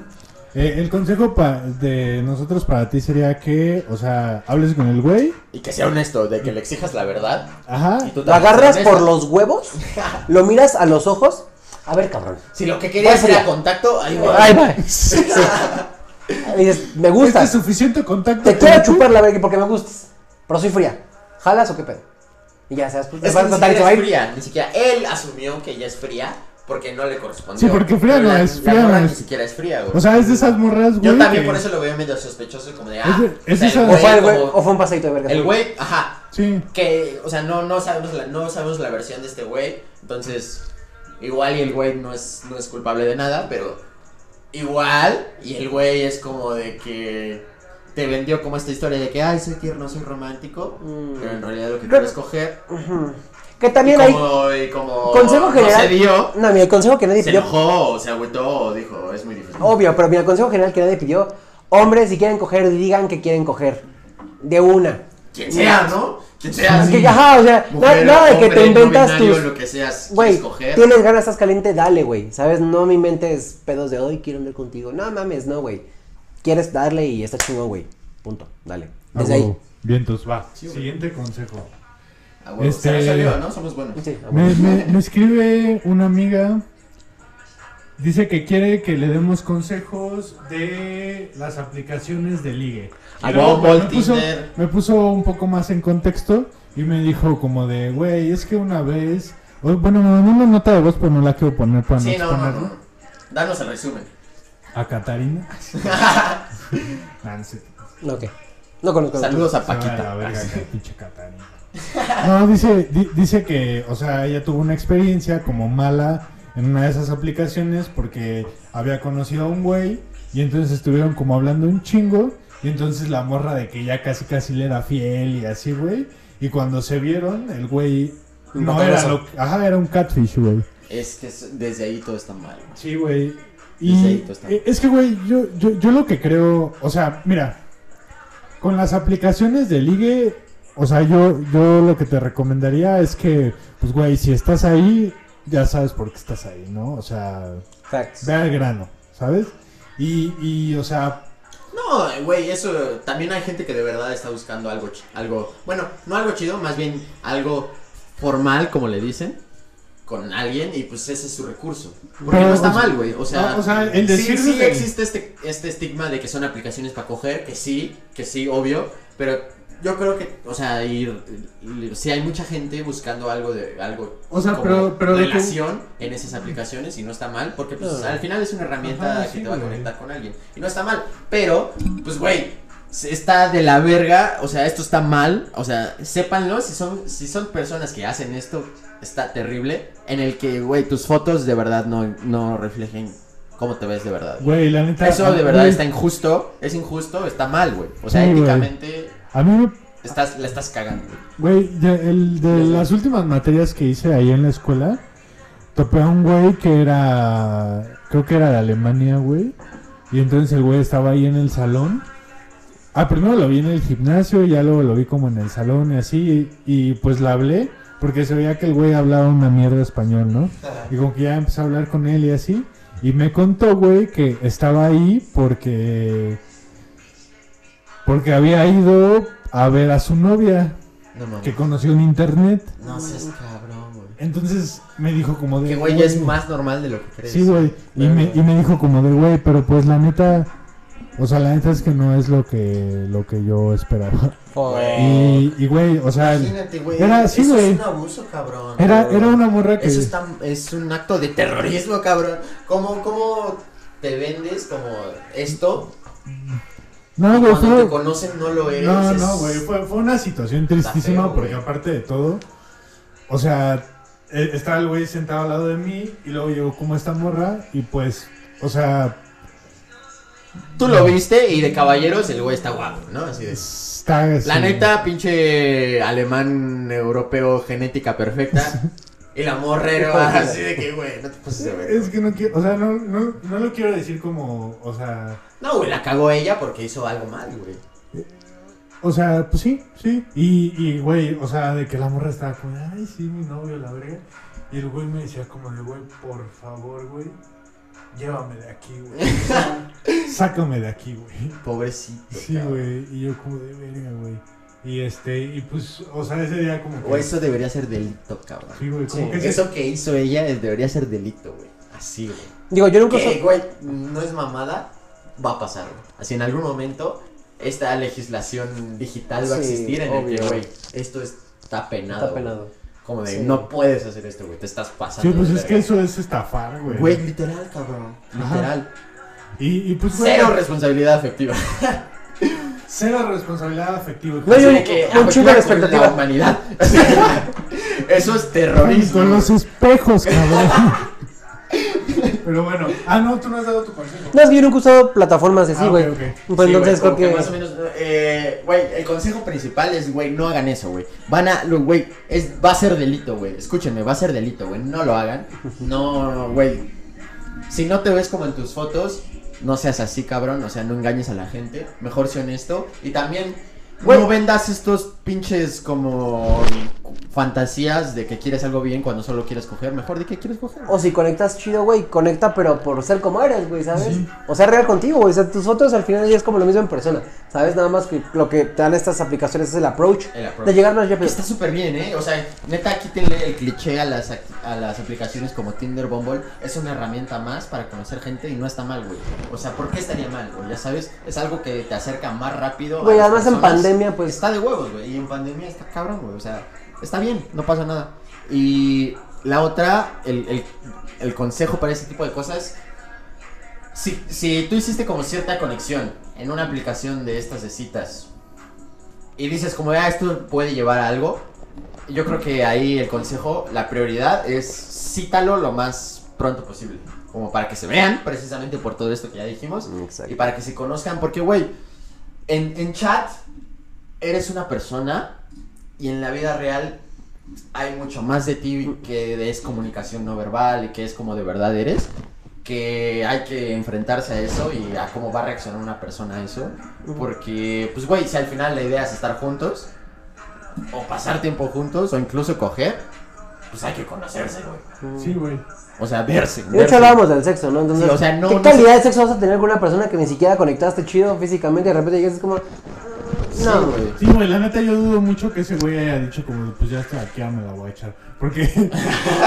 [SPEAKER 2] eh, el consejo pa- de nosotros para ti sería que, o sea, hables con el güey.
[SPEAKER 3] Y que sea honesto, de que le exijas la verdad.
[SPEAKER 2] Ajá.
[SPEAKER 3] Y tú
[SPEAKER 4] Lo agarras por los huevos, lo miras a los ojos. A ver, cabrón.
[SPEAKER 3] Si lo que querías era contacto, ahí va.
[SPEAKER 4] Ay, va. Sí. Y dices, me
[SPEAKER 2] Este
[SPEAKER 4] gustas.
[SPEAKER 2] es suficiente contacto.
[SPEAKER 4] Te quiero chupar la verga porque me gustas. Pero soy fría. ¿Jalas o qué pedo? Y ya sabes, pues
[SPEAKER 3] Es que
[SPEAKER 4] vas a se
[SPEAKER 3] siquiera
[SPEAKER 4] va a
[SPEAKER 3] es
[SPEAKER 4] ir.
[SPEAKER 3] fría, ni siquiera él asumió que ella es fría porque no le correspondió.
[SPEAKER 2] Sí, porque fría no
[SPEAKER 3] la-
[SPEAKER 2] es,
[SPEAKER 3] la
[SPEAKER 2] fría
[SPEAKER 3] morra
[SPEAKER 2] es.
[SPEAKER 3] ni siquiera es fría, güey.
[SPEAKER 2] O sea, es de esas morras, güey.
[SPEAKER 3] Yo también
[SPEAKER 2] que-
[SPEAKER 3] por eso lo veo medio sospechoso y como de,
[SPEAKER 2] Es
[SPEAKER 3] ah,
[SPEAKER 2] de- es
[SPEAKER 3] o sea,
[SPEAKER 2] esa-
[SPEAKER 3] el
[SPEAKER 4] O
[SPEAKER 3] güey,
[SPEAKER 4] fue, el güey-
[SPEAKER 3] como-
[SPEAKER 4] o fue un pasadito de verga.
[SPEAKER 3] el güey, ajá,
[SPEAKER 2] Sí.
[SPEAKER 3] que, o sea, no, no sabemos la, no sabemos la versión de este güey, entonces, igual y el güey no es, no es culpable de nada, pero igual, y el güey es como de que te vendió como esta historia de que, ay, soy tierno, soy romántico,
[SPEAKER 4] Mm.
[SPEAKER 3] pero en realidad lo que quiero es coger.
[SPEAKER 4] Que también
[SPEAKER 3] y
[SPEAKER 4] hay.
[SPEAKER 3] como, y como
[SPEAKER 4] Consejo
[SPEAKER 3] no
[SPEAKER 4] general.
[SPEAKER 3] se dio,
[SPEAKER 4] No, mira, el consejo que nadie
[SPEAKER 3] se
[SPEAKER 4] pidió.
[SPEAKER 3] enojó, o se agüitó, dijo, es muy difícil.
[SPEAKER 4] Obvio, pero mira, el consejo general que nadie pidió. Hombres, si quieren coger, digan que quieren coger. De una.
[SPEAKER 3] Quien sea, ¿no? Quien sea,
[SPEAKER 4] Es
[SPEAKER 3] sí.
[SPEAKER 4] que, ajá, o sea,
[SPEAKER 3] Mujer,
[SPEAKER 4] na- nada de que te
[SPEAKER 3] no
[SPEAKER 4] inventas
[SPEAKER 3] binario,
[SPEAKER 4] tus.
[SPEAKER 3] lo que seas,
[SPEAKER 4] Güey, tienes ganas, estás caliente, dale, güey. ¿Sabes? No me inventes pedos de hoy quiero andar contigo. No mames, no, güey. Quieres darle y está chingón, güey. Punto. Dale.
[SPEAKER 2] Ah,
[SPEAKER 4] Desde ahí.
[SPEAKER 2] Vientos, va.
[SPEAKER 3] Sí.
[SPEAKER 2] Siguiente consejo.
[SPEAKER 3] Ah, huevo,
[SPEAKER 2] Este-
[SPEAKER 3] Se resolvió, ¿no? Somos buenos.
[SPEAKER 4] Sí, ah,
[SPEAKER 2] Me, me- me escribe una amiga. Dice que quiere que le demos consejos de las aplicaciones de ligue.
[SPEAKER 3] Ah, Bumble,
[SPEAKER 2] me, puso, me puso un poco más en contexto y me dijo como de, güey, es que una vez... Bueno, me mandó una nota de voz, pero no la quiero poner para
[SPEAKER 3] Sí,
[SPEAKER 2] no
[SPEAKER 3] no, no,
[SPEAKER 2] exponerlo.
[SPEAKER 3] no. Danos el resumen.
[SPEAKER 2] A Catarina. Nah, no sé.
[SPEAKER 4] No, conozco.
[SPEAKER 3] Saludos a
[SPEAKER 2] va a
[SPEAKER 3] Paquita.
[SPEAKER 2] verga, que pinche Catarina. No, dice, di- dice que, o sea, ella tuvo una experiencia como mala en una de esas aplicaciones porque había conocido a un güey y entonces estuvieron como hablando un chingo y entonces la morra de que ya casi casi le era fiel y así, güey. Y cuando se vieron, el güey no era lo Ajá, era un catfish, güey.
[SPEAKER 3] Es que es- desde ahí todo está mal.
[SPEAKER 2] Sí, güey.
[SPEAKER 3] Desde ahí
[SPEAKER 2] Y
[SPEAKER 3] todo está.
[SPEAKER 2] eh, es que, güey, yo, yo, yo lo que creo, o sea, mira, con las aplicaciones de ligue, o sea, yo, yo lo que te recomendaría es que, pues, güey, si estás ahí, ya sabes por qué estás ahí, ¿no? O sea,
[SPEAKER 4] Facts.
[SPEAKER 2] ve al grano, ¿sabes? Y, y, o sea,
[SPEAKER 3] No, güey, eso también hay gente que de verdad está buscando algo, ch- algo, bueno, no algo chido, más bien algo formal, como le dicen, con alguien y pues ese es su recurso. Porque
[SPEAKER 2] Pero,
[SPEAKER 3] no está
[SPEAKER 2] o sea,
[SPEAKER 3] mal, güey. O sea,
[SPEAKER 2] o sea, el
[SPEAKER 3] sí,
[SPEAKER 2] decir
[SPEAKER 3] sí existe este, este estigma de que son aplicaciones para coger, que sí, que sí, obvio, pero yo creo que, o sea, ir, ir- sí hay mucha gente buscando algo de algo
[SPEAKER 2] O sea,
[SPEAKER 3] como
[SPEAKER 2] pero- pero de que-
[SPEAKER 3] relación en esas aplicaciones y no está mal, porque pues
[SPEAKER 4] No.
[SPEAKER 3] al final es una herramienta
[SPEAKER 2] Ajá,
[SPEAKER 3] que
[SPEAKER 2] sí,
[SPEAKER 3] te va a conectar con alguien y no está mal, pero pues güey, está de la verga, o sea, esto está mal, o sea, sépanlo si son si son personas que hacen esto está terrible en el que güey, tus fotos de verdad no no reflejen cómo te ves de verdad.
[SPEAKER 2] güey, la neta...
[SPEAKER 3] Eso de verdad
[SPEAKER 2] güey,
[SPEAKER 3] está injusto, es injusto, está mal, güey. O sea,
[SPEAKER 2] Sí, güey. A mí me
[SPEAKER 3] estás la estás cagando. güey.
[SPEAKER 2] De, el, de las últimas materias que hice ahí en la escuela, topé a un güey que era, creo que era de Alemania, güey. Y entonces el güey estaba ahí en el salón. Ah, primero lo vi en el gimnasio y ya luego lo vi como en el salón y así. Y, y, pues le hablé, porque se veía que el güey hablaba una mierda español, ¿no? Y como que ya empecé a hablar con él y así. Y me contó, güey, que estaba ahí porque... Porque había ido a ver a su novia
[SPEAKER 3] No
[SPEAKER 2] que conoció en internet.
[SPEAKER 3] No seas cabrón, güey.
[SPEAKER 2] Entonces me dijo como de...
[SPEAKER 3] Que güey ya es más normal de lo que crees.
[SPEAKER 2] Sí, güey. Y me, y me dijo como de, güey, pero pues la neta... O sea, la neta es que no es lo que, lo que yo esperaba. Y, y güey, o sea...
[SPEAKER 3] Imagínate, güey.
[SPEAKER 2] era así,
[SPEAKER 3] eso
[SPEAKER 2] güey.
[SPEAKER 3] es un abuso, cabrón.
[SPEAKER 2] Era, era una morra que...
[SPEAKER 3] Eso está, es un acto de terrorismo, cabrón. ¿Cómo, cómo te vendes como esto?
[SPEAKER 2] No, güey,
[SPEAKER 3] cuando te conocen no lo eres.
[SPEAKER 2] No, no, güey, fue, fue una situación tristísima
[SPEAKER 3] feo,
[SPEAKER 2] porque aparte de todo, o sea, eh, estaba el güey sentado al lado de mí y luego llegó como esta morra y pues, o sea,
[SPEAKER 3] Tú lo viste y de caballeros el güey está guapo, ¿no? Así de...
[SPEAKER 2] está...
[SPEAKER 3] La
[SPEAKER 2] así-
[SPEAKER 3] neta, pinche alemán europeo genética perfecta. Y la
[SPEAKER 4] la-
[SPEAKER 3] así de que, güey, no te pases de ver.
[SPEAKER 2] Es que no quiero, o sea, no, no, no lo quiero decir como, o sea,
[SPEAKER 3] No, güey, la cagó ella porque hizo algo mal, güey.
[SPEAKER 2] o sea, pues sí, sí. Y, y, güey, o sea, de que la morra estaba como, ay, sí, mi novio, la verga. Y el güey me decía como de, güey, por favor, güey, llévame de aquí, güey. Sácame de aquí, güey.
[SPEAKER 3] Pobrecito.
[SPEAKER 2] Sí,
[SPEAKER 3] cabrón.
[SPEAKER 2] güey. Y yo como de verga, güey. Y este, y pues, o sea, ese día como que...
[SPEAKER 3] O eso debería ser delito, cabrón.
[SPEAKER 2] Sí, güey, como
[SPEAKER 4] Sí,
[SPEAKER 2] que ese-
[SPEAKER 3] Eso que hizo ella debería ser delito, güey. Así, güey.
[SPEAKER 4] Digo, yo nunca
[SPEAKER 3] Que,
[SPEAKER 4] soy.
[SPEAKER 3] güey, no es mamada, va a pasar, güey. Así en algún momento, esta legislación digital va a
[SPEAKER 4] Sí,
[SPEAKER 3] existir en el que,
[SPEAKER 4] obvio.
[SPEAKER 3] güey, esto está penado.
[SPEAKER 4] Está
[SPEAKER 3] güey.
[SPEAKER 4] penado.
[SPEAKER 3] Como de,
[SPEAKER 4] Sí.
[SPEAKER 3] no puedes hacer esto, güey, te estás pasando.
[SPEAKER 2] Sí, pues
[SPEAKER 3] de
[SPEAKER 2] es que
[SPEAKER 3] verga.
[SPEAKER 2] eso es estafar, güey.
[SPEAKER 3] Güey, literal, cabrón.
[SPEAKER 2] Ajá.
[SPEAKER 3] Literal.
[SPEAKER 2] Y, y pues, güey,
[SPEAKER 3] Cero responsabilidad afectiva.
[SPEAKER 2] cero responsabilidad afectiva.
[SPEAKER 4] No,
[SPEAKER 3] que
[SPEAKER 4] un chingo de expectativa.
[SPEAKER 3] La humanidad. Eso es terrorismo.
[SPEAKER 2] Con los espejos, cabrón. Pero bueno. Ah, no, tú no has dado tu consejo.
[SPEAKER 4] No, es que yo nunca he usado plataformas así,
[SPEAKER 2] Ah,
[SPEAKER 4] güey. Pues
[SPEAKER 3] Sí,
[SPEAKER 4] entonces
[SPEAKER 3] güey,
[SPEAKER 4] creo que.
[SPEAKER 3] más o menos, eh, güey, el consejo principal es, güey, no hagan eso, güey. Van a, güey, es, va a ser delito, güey. Escúchenme, va a ser delito, güey. No lo hagan. No, güey. Si no te ves como en tus fotos, no seas así, cabrón. O sea, no engañes a la gente. Mejor sé honesto. Y también, no vendas estos pinches como fantasías de que quieres algo bien cuando solo quieres coger. Mejor de que quieres coger.
[SPEAKER 4] O si conectas chido, güey, conecta pero por ser como eres, güey, ¿sabes?
[SPEAKER 2] Sí.
[SPEAKER 4] O sea, real contigo, güey. O sea, tus fotos al final ya es como lo mismo en persona. ¿Sabes? Nada más que lo que te dan estas aplicaciones es el approach.
[SPEAKER 3] El approach.
[SPEAKER 4] De llegar más rápido.
[SPEAKER 3] está súper bien, ¿eh? O sea, neta, quítenle el cliché a las, a las aplicaciones como Tinder, Bumble. Es una herramienta más para conocer gente y no está mal, güey. O sea, ¿por qué estaría mal, güey? Ya sabes, es algo que te acerca más rápido. a
[SPEAKER 4] Güey, además en
[SPEAKER 3] personas.
[SPEAKER 4] pandemia, pues.
[SPEAKER 3] Está de huevos, güey. Y en pandemia está cabrón, güey. O sea, está bien, no pasa nada. Y la otra, el, el, el consejo para ese tipo de cosas. Si, si tú hiciste como cierta conexión en una aplicación de estas de citas y dices como, ah, esto puede llevar a algo, yo creo que ahí el consejo, la prioridad es cítalo lo más pronto posible. Como para que se vean, precisamente por todo esto que ya dijimos.
[SPEAKER 4] Exacto.
[SPEAKER 3] Y para que se conozcan, porque, güey, en, en chat eres una persona y en la vida real hay mucho más de ti que es comunicación no verbal y que es como de verdad eres. Que hay que enfrentarse a eso y a cómo va a reaccionar una persona a eso. Porque, pues, güey, si al final la idea es estar juntos, o pasar tiempo juntos, o incluso coger, pues hay que conocerse, güey.
[SPEAKER 2] Sí, güey.
[SPEAKER 3] O sea, verse.
[SPEAKER 4] De hecho hablábamos del sexo, ¿no? Entonces,
[SPEAKER 3] Sí, o sea, no-
[SPEAKER 4] ¿qué
[SPEAKER 3] no
[SPEAKER 4] calidad
[SPEAKER 3] sé-
[SPEAKER 4] de sexo vas a tener con una persona que ni siquiera conectaste chido físicamente y de repente llegas y es como. No,
[SPEAKER 3] güey.
[SPEAKER 2] Sí, güey, la neta yo dudo mucho que ese güey haya dicho como, pues ya estoy aquí, ya me la voy a echar. Porque,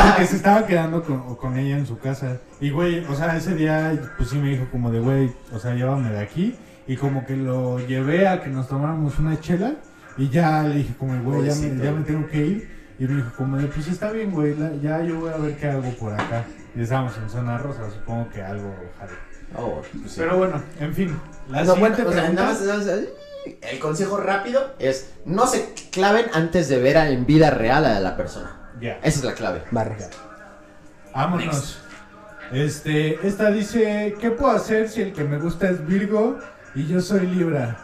[SPEAKER 2] porque se estaba quedando con, con ella en su casa. Y, güey, o sea, ese día, pues sí me dijo como de, güey, o sea, llévame de aquí. Y como que lo llevé a que nos tomáramos una chela. Y ya le dije como, güey, ya me, ya me tengo que ir. Y me dijo como de, pues está bien, güey, ya yo voy a ver qué hago por acá. Y estábamos en zona rosa, supongo que algo jale.
[SPEAKER 3] Oh, pues sí.
[SPEAKER 2] Pero bueno, en fin. La
[SPEAKER 3] No, bueno,
[SPEAKER 2] siguiente
[SPEAKER 3] o sea,
[SPEAKER 2] pregunta-
[SPEAKER 3] nada más, nada más, el consejo rápido es no se claven antes de ver a- en vida real a la persona.
[SPEAKER 2] Ya.
[SPEAKER 3] Esa es la clave.
[SPEAKER 2] Vámonos. Este, esta dice, ¿qué puedo hacer si el que me gusta es Virgo y yo soy Libra?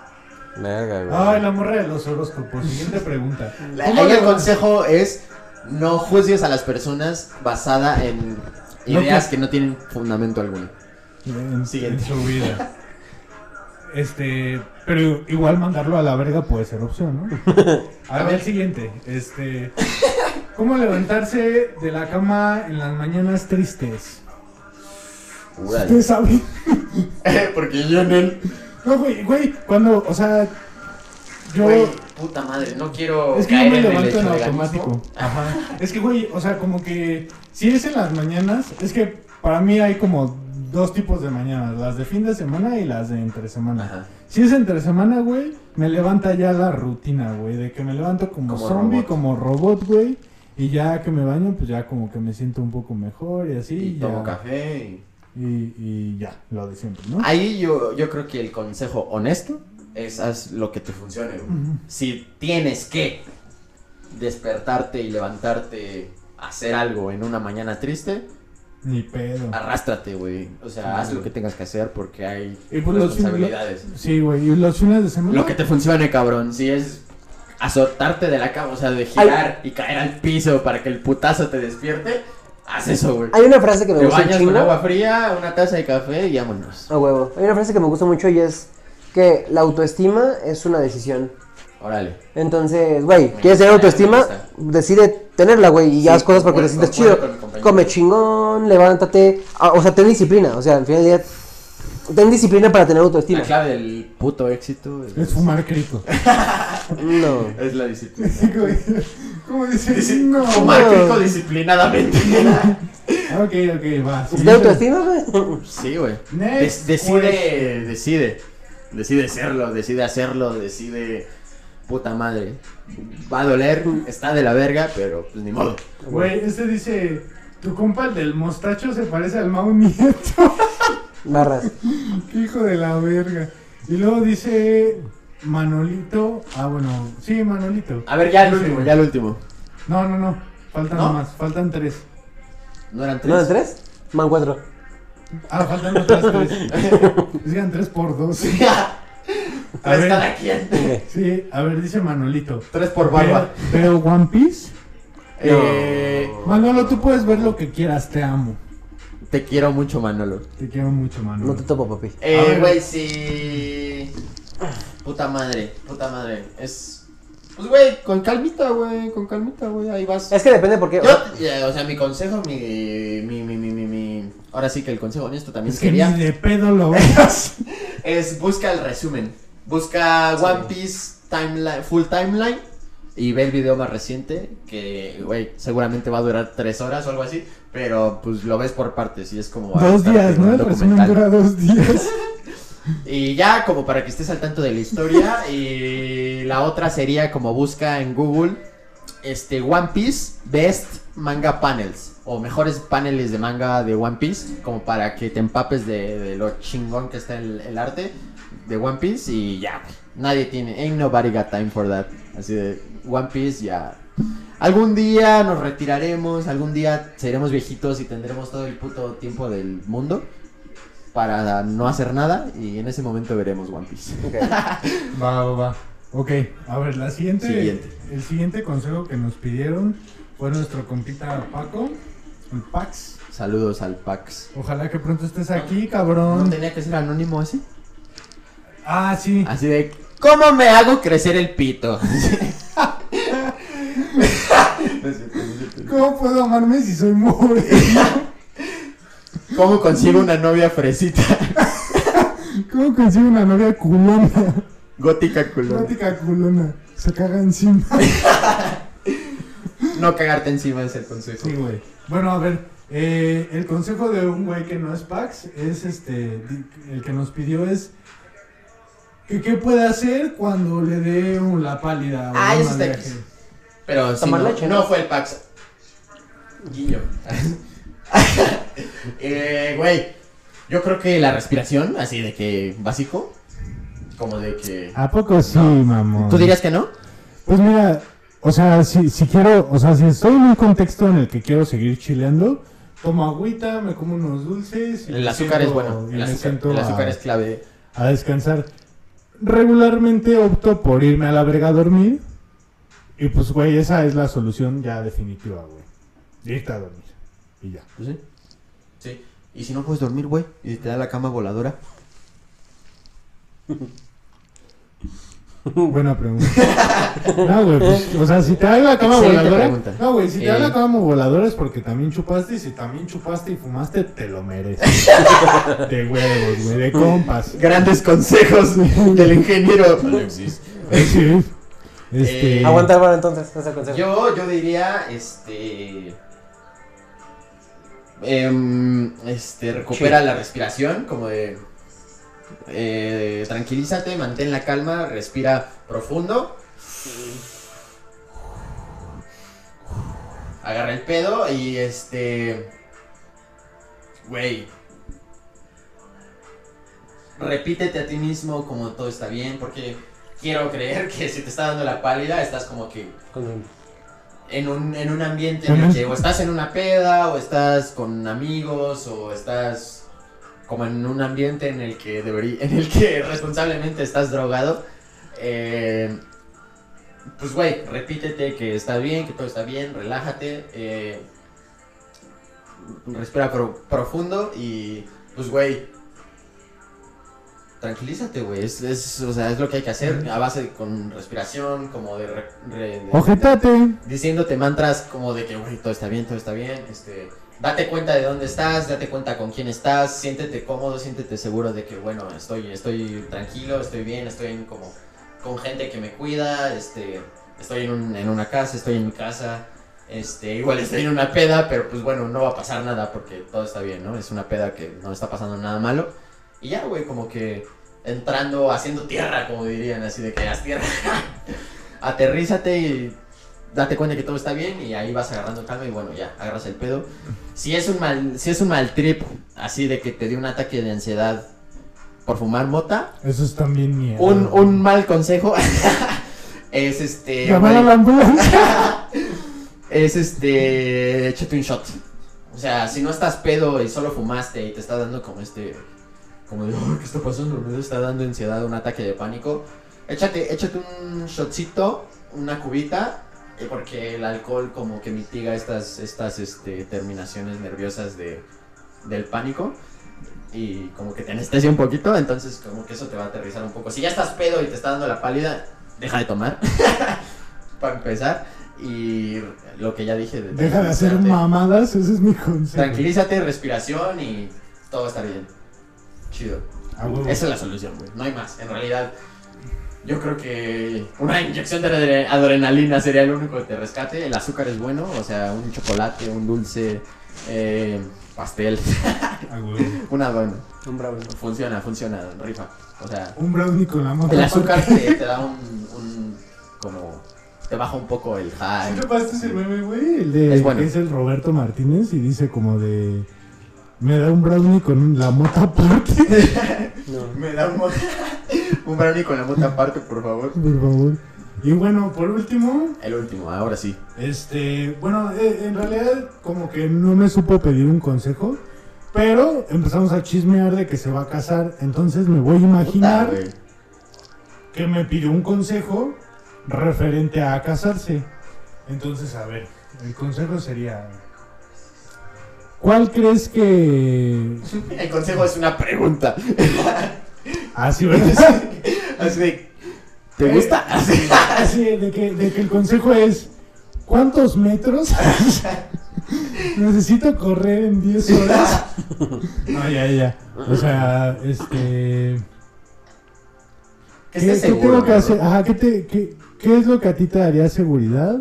[SPEAKER 4] Verga, güey.
[SPEAKER 2] Ay, la morra de los horóscopos. Siguiente pregunta.
[SPEAKER 3] La-
[SPEAKER 2] ¿Cómo
[SPEAKER 3] ahí
[SPEAKER 2] le
[SPEAKER 3] el consejo es no juzgues a las personas basada en ideas
[SPEAKER 2] que-
[SPEAKER 3] que no tienen fundamento alguno.
[SPEAKER 2] en,
[SPEAKER 3] Siguiente.
[SPEAKER 2] en su vida? Este, pero igual mandarlo a la verga puede ser opción, ¿no? A ver, el siguiente. Este, ¿cómo levantarse de la cama en las mañanas tristes? Usted sabe.
[SPEAKER 3] Porque yo en él.
[SPEAKER 2] No, güey, güey, cuando, o sea, yo...
[SPEAKER 3] Güey, puta madre, no quiero
[SPEAKER 2] Es que yo me levanto en automático. Ajá. Es que, güey, o sea, como que si es en las mañanas, es que para mí hay como dos tipos de mañanas, las de fin de semana y las de entre semana.
[SPEAKER 3] Ajá.
[SPEAKER 2] Si es entre semana, güey, me levanta ya la rutina, güey, de que me levanto como,
[SPEAKER 3] Como
[SPEAKER 2] zombie,
[SPEAKER 3] robot.
[SPEAKER 2] como robot, güey, y ya que me baño, pues ya como que me siento un poco mejor y así.
[SPEAKER 3] Y
[SPEAKER 2] ya.
[SPEAKER 3] tomo café. y-
[SPEAKER 2] Y, y ya, lo de siempre, ¿no?
[SPEAKER 3] Ahí yo, yo creo que el consejo honesto es haz lo que te funcione. güey. Si tienes que despertarte y levantarte hacer algo en una mañana triste,
[SPEAKER 2] Ni pedo.
[SPEAKER 3] arrástrate, güey. O sea, haz lo que tengas que hacer porque hay
[SPEAKER 2] Y pues los
[SPEAKER 3] responsabilidades.
[SPEAKER 2] Sí, güey, y los fines de semana.
[SPEAKER 3] Lo que te funcione, cabrón. Si es azotarte de la cama, o sea, de girar y caer al piso para que el putazo te despierte, haz eso, güey.
[SPEAKER 4] Hay una frase que me
[SPEAKER 3] Te
[SPEAKER 4] gusta
[SPEAKER 3] bañas con agua fría, una taza de café y vámonos.
[SPEAKER 4] A huevo. Hay una frase que me gusta mucho y es que la autoestima es una decisión.
[SPEAKER 3] Órale.
[SPEAKER 4] Entonces, güey, ¿quieres tener autoestima? Decide tenerla, güey, y
[SPEAKER 3] Sí,
[SPEAKER 4] haz cosas porque te sientes chido. Come chingón, levántate. Ah, o sea, ten disciplina. O sea, al final del día, ten disciplina para tener autoestima.
[SPEAKER 3] La clave del puto éxito
[SPEAKER 2] Es fumar crico.
[SPEAKER 4] No.
[SPEAKER 3] es la disciplina.
[SPEAKER 2] ¿Cómo dice? No.
[SPEAKER 3] Fumar crico disciplinadamente.
[SPEAKER 2] Ok, ok, va.
[SPEAKER 4] ¿De autoestima, güey?
[SPEAKER 3] sí, güey. Des- decide,
[SPEAKER 2] question.
[SPEAKER 3] decide. Decide serlo, decide hacerlo, decide. Puta madre. Va a doler, está de la verga, pero pues ni modo.
[SPEAKER 2] Güey, este dice, tu compa el del mostacho se parece al Mau Nieto.
[SPEAKER 4] Barras.
[SPEAKER 2] Qué hijo de la verga. Y luego dice Manolito. Ah, bueno, sí, Manolito.
[SPEAKER 3] A ver, ya el último, ya el último.
[SPEAKER 2] No, no, no. Faltan
[SPEAKER 3] ¿No?
[SPEAKER 2] más, faltan tres.
[SPEAKER 3] ¿No eran tres?
[SPEAKER 4] ¿No de tres? Man cuatro.
[SPEAKER 2] Ah, faltan otras tres. Digan tres por dos. A ver.
[SPEAKER 3] cada quien.
[SPEAKER 2] Sí, a ver, dice Manolito.
[SPEAKER 3] Tres por
[SPEAKER 2] Veo,
[SPEAKER 3] barba.
[SPEAKER 2] veo One Piece.
[SPEAKER 3] Eh,
[SPEAKER 2] Manolo, tú puedes ver lo que quieras, te amo.
[SPEAKER 3] te quiero mucho, Manolo.
[SPEAKER 2] Te quiero mucho, Manolo.
[SPEAKER 4] No te topo, papi.
[SPEAKER 3] Eh, güey, sí. Puta madre, puta madre. Es. Pues, güey, con calmita, güey, con calmita, güey, ahí vas.
[SPEAKER 4] Es que depende porque.
[SPEAKER 3] Yo, eh, o sea, mi consejo, mi, mi, mi, mi, mi, mi- Ahora sí que el consejo honesto también
[SPEAKER 2] Es que
[SPEAKER 3] sería.
[SPEAKER 2] ni de pedo lo veas.
[SPEAKER 3] Es busca el resumen. Busca One Piece timeline, full timeline. Y ve el video más reciente. Que, güey, seguramente va a durar tres horas o algo así. Pero pues lo ves por partes y es como.
[SPEAKER 2] dos días, ¿no? El resumen dura dos días.
[SPEAKER 3] Y ya como para que estés al tanto de la historia. y la otra sería como busca en Google. Este One Piece Best Manga Panels. O mejores paneles de manga de One Piece. Como para que te empapes de, de lo chingón que está el, el arte de One Piece. Y ya. Nadie tiene. Ain't nobody got time for that. Así de One Piece ya. Algún día nos retiraremos. Algún día seremos viejitos y tendremos todo el puto tiempo del mundo. Para no hacer nada. Y en ese momento veremos One Piece.
[SPEAKER 2] Va, va, va. Ok, a ver, la siguiente,
[SPEAKER 3] Siguiente.
[SPEAKER 2] El siguiente consejo que nos pidieron fue nuestro compita Paco, el Pax.
[SPEAKER 3] Saludos al Pax.
[SPEAKER 2] Ojalá que pronto estés aquí,
[SPEAKER 3] ¿No
[SPEAKER 2] cabrón.
[SPEAKER 3] tenía que ser anónimo así?
[SPEAKER 2] Ah, sí.
[SPEAKER 3] Así de, ¿cómo me hago crecer el pito?
[SPEAKER 2] ¿Cómo puedo amarme si soy moreno?
[SPEAKER 3] ¿Cómo consigo una novia fresita?
[SPEAKER 2] ¿Cómo consigo una novia culona?
[SPEAKER 3] Gótica culona.
[SPEAKER 2] Gótica culona. Se caga encima.
[SPEAKER 3] No cagarte encima es el consejo.
[SPEAKER 2] Sí, güey. Bueno, a ver, eh, el consejo de un güey que no es Pax es este, el que nos pidió es que qué puede hacer cuando le dé la pálida. o
[SPEAKER 3] Ah,
[SPEAKER 2] un
[SPEAKER 3] eso está
[SPEAKER 2] viaje.
[SPEAKER 3] Pero
[SPEAKER 4] Tomar
[SPEAKER 3] no,
[SPEAKER 4] leche,
[SPEAKER 3] no
[SPEAKER 4] ¿no?
[SPEAKER 3] fue el Pax. Guiño. eh, güey, yo creo que la respiración, así de que básico, como de que...
[SPEAKER 2] ¿A poco sí, mamón?
[SPEAKER 3] ¿Tú dirías que no?
[SPEAKER 2] Pues mira, o sea, si, si quiero, o sea, si estoy en un contexto en el que quiero seguir chileando, tomo agüita, me como unos dulces. y
[SPEAKER 3] El azúcar es
[SPEAKER 2] siento-
[SPEAKER 3] bueno.
[SPEAKER 2] y
[SPEAKER 3] El azúcar, el
[SPEAKER 2] a-
[SPEAKER 3] azúcar es clave.
[SPEAKER 2] a descansar. Regularmente opto por irme a la verga a dormir. Y pues, güey, esa es la solución ya definitiva, güey. Irte a dormir. Y ya.
[SPEAKER 3] Pues sí. Sí. Y si no puedes dormir, güey, y te da la cama voladora.
[SPEAKER 2] Buena pregunta. No, güey, pues, o sea, si te da la cama
[SPEAKER 3] Excelente
[SPEAKER 2] voladora.
[SPEAKER 3] pregunta.
[SPEAKER 2] No, güey, si te da
[SPEAKER 3] Eh.
[SPEAKER 2] la cama voladora es porque también chupaste. Y si también chupaste y fumaste, te lo mereces. de huevos, güey, de compas.
[SPEAKER 3] Grandes consejos del ingeniero Alexis.
[SPEAKER 2] Sí. Este.
[SPEAKER 3] Eh,
[SPEAKER 4] Aguanta Álvaro entonces, ese consejo.
[SPEAKER 3] Yo, yo diría, este. em, este, recupera la respiración, como de. Eh, tranquilízate, mantén la calma, respira profundo. Agarra el pedo y este. Güey. Repítete a ti mismo como todo está bien, porque quiero creer que si te está dando la pálida, estás como que en un, en un ambiente en el que o estás en una peda, o estás con amigos, o estás como en un ambiente en el que deberí- en el que responsablemente estás drogado. eh, pues, güey, repítete que está bien, que todo está bien, relájate, eh, respira pro- profundo y, pues, güey, tranquilízate, güey. Es, es, o sea, es lo que hay que hacer a base de, con respiración, como de, re- re- de-
[SPEAKER 2] Ojetate.
[SPEAKER 3] diciéndote mantras como de que, güey, todo está bien, todo está bien, este, date cuenta de dónde estás, date cuenta con quién estás, siéntete cómodo, siéntete seguro de que, bueno, estoy, estoy tranquilo, estoy bien, estoy en como con gente que me cuida, este, estoy en, un- en una casa, estoy en mi casa, este, igual estoy en una peda, pero pues bueno, no va a pasar nada porque todo está bien, ¿no? Es una peda que no está pasando nada malo. Y ya, güey, como que entrando, haciendo tierra, como dirían, así de que haz tierra. Aterrízate y date cuenta que todo está bien y ahí vas agarrando calma y bueno, ya, agarras el pedo. Si es un mal, si es un mal trip, así de que te dio un ataque de ansiedad por fumar mota,
[SPEAKER 2] Eso es también miedo.
[SPEAKER 3] un, un mal consejo es este...
[SPEAKER 2] Llamar a la ambulancia.
[SPEAKER 3] es este, échate un shot. O sea, si no estás pedo y solo fumaste y te está dando como este, como de, "Ay, ¿qué está pasando? Me está dando ansiedad, un ataque de pánico. Échate, échate un shotcito, una cubita, porque el alcohol como que mitiga estas, estas, este, terminaciones nerviosas de, del pánico. Y como que te anestesia un poquito, entonces como que eso te va a aterrizar un poco. Si ya estás pedo y te está dando la pálida, deja de tomar. Para empezar. Y lo que ya dije.
[SPEAKER 2] Deja de hacer mamadas, ese es mi consejo.
[SPEAKER 3] Tranquilízate, respiración y todo va a estar bien. Chido.
[SPEAKER 2] A huevo.
[SPEAKER 3] Esa es la solución, güey. No hay más. En realidad, yo creo que una inyección de adre- adrenalina sería lo único que te rescate. El azúcar es bueno, o sea, un chocolate, un dulce, eh, pastel,
[SPEAKER 2] A huevo.
[SPEAKER 3] una bueno.
[SPEAKER 4] Un bravo.
[SPEAKER 3] Funciona, funciona, rifa. O sea,
[SPEAKER 2] Un brownie con la mota.
[SPEAKER 3] el azúcar te, te da un, un, como, te baja un poco el
[SPEAKER 2] ¿Sí
[SPEAKER 3] high.
[SPEAKER 2] topaste ese meme, güey? El de
[SPEAKER 3] Es bueno.
[SPEAKER 2] es el Roberto Martínez y dice como de me da un brownie con la mota aparte,
[SPEAKER 4] No.
[SPEAKER 3] Me da un, mo- un brownie con la mota aparte, por favor.
[SPEAKER 2] por favor. Y bueno, por último,
[SPEAKER 3] El último, ahora sí.
[SPEAKER 2] este, bueno, eh, en realidad como que no me supo pedir un consejo, pero empezamos a chismear de que se va a casar, entonces me voy a imaginar
[SPEAKER 3] Puta,
[SPEAKER 2] que me pidió un consejo referente a casarse. Entonces, a ver, el consejo sería ¿Cuál crees que
[SPEAKER 3] El consejo es una pregunta.
[SPEAKER 2] Ah, sí, ¿verdad?
[SPEAKER 3] Así de, ¿te gusta? Así.
[SPEAKER 2] Así, de que, de que el consejo es, ¿cuántos metros necesito correr en 10 horas? No, ya, ya. O sea, este... ¿Qué, qué
[SPEAKER 3] seguro.
[SPEAKER 2] tengo que
[SPEAKER 3] ¿no?
[SPEAKER 2] hacer? Ajá, ¿qué, te, qué, qué es lo que a ti te daría seguridad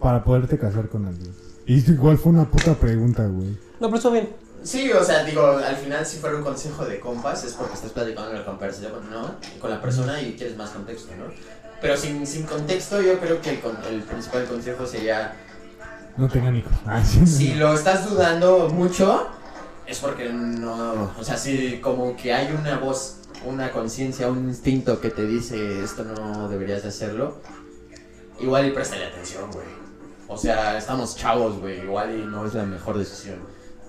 [SPEAKER 2] para poderte casar con alguien? Y igual fue una puta pregunta, güey.
[SPEAKER 4] No, pero estuvo bien.
[SPEAKER 3] Sí, o sea, digo, al final si fuera un consejo de compas es porque estás platicando la conversación, ¿no? Con la persona y quieres más contexto, ¿no? Pero sin, sin contexto yo creo que el, el principal consejo sería,
[SPEAKER 2] No tengan hijos. Ah, sí,
[SPEAKER 3] si lo estás dudando mucho, es porque no, o sea, si como que hay una voz, una conciencia, un instinto que te dice esto no deberías de hacerlo, igual y préstale atención, güey. O sea, estamos chavos, güey, igual y no es la mejor decisión,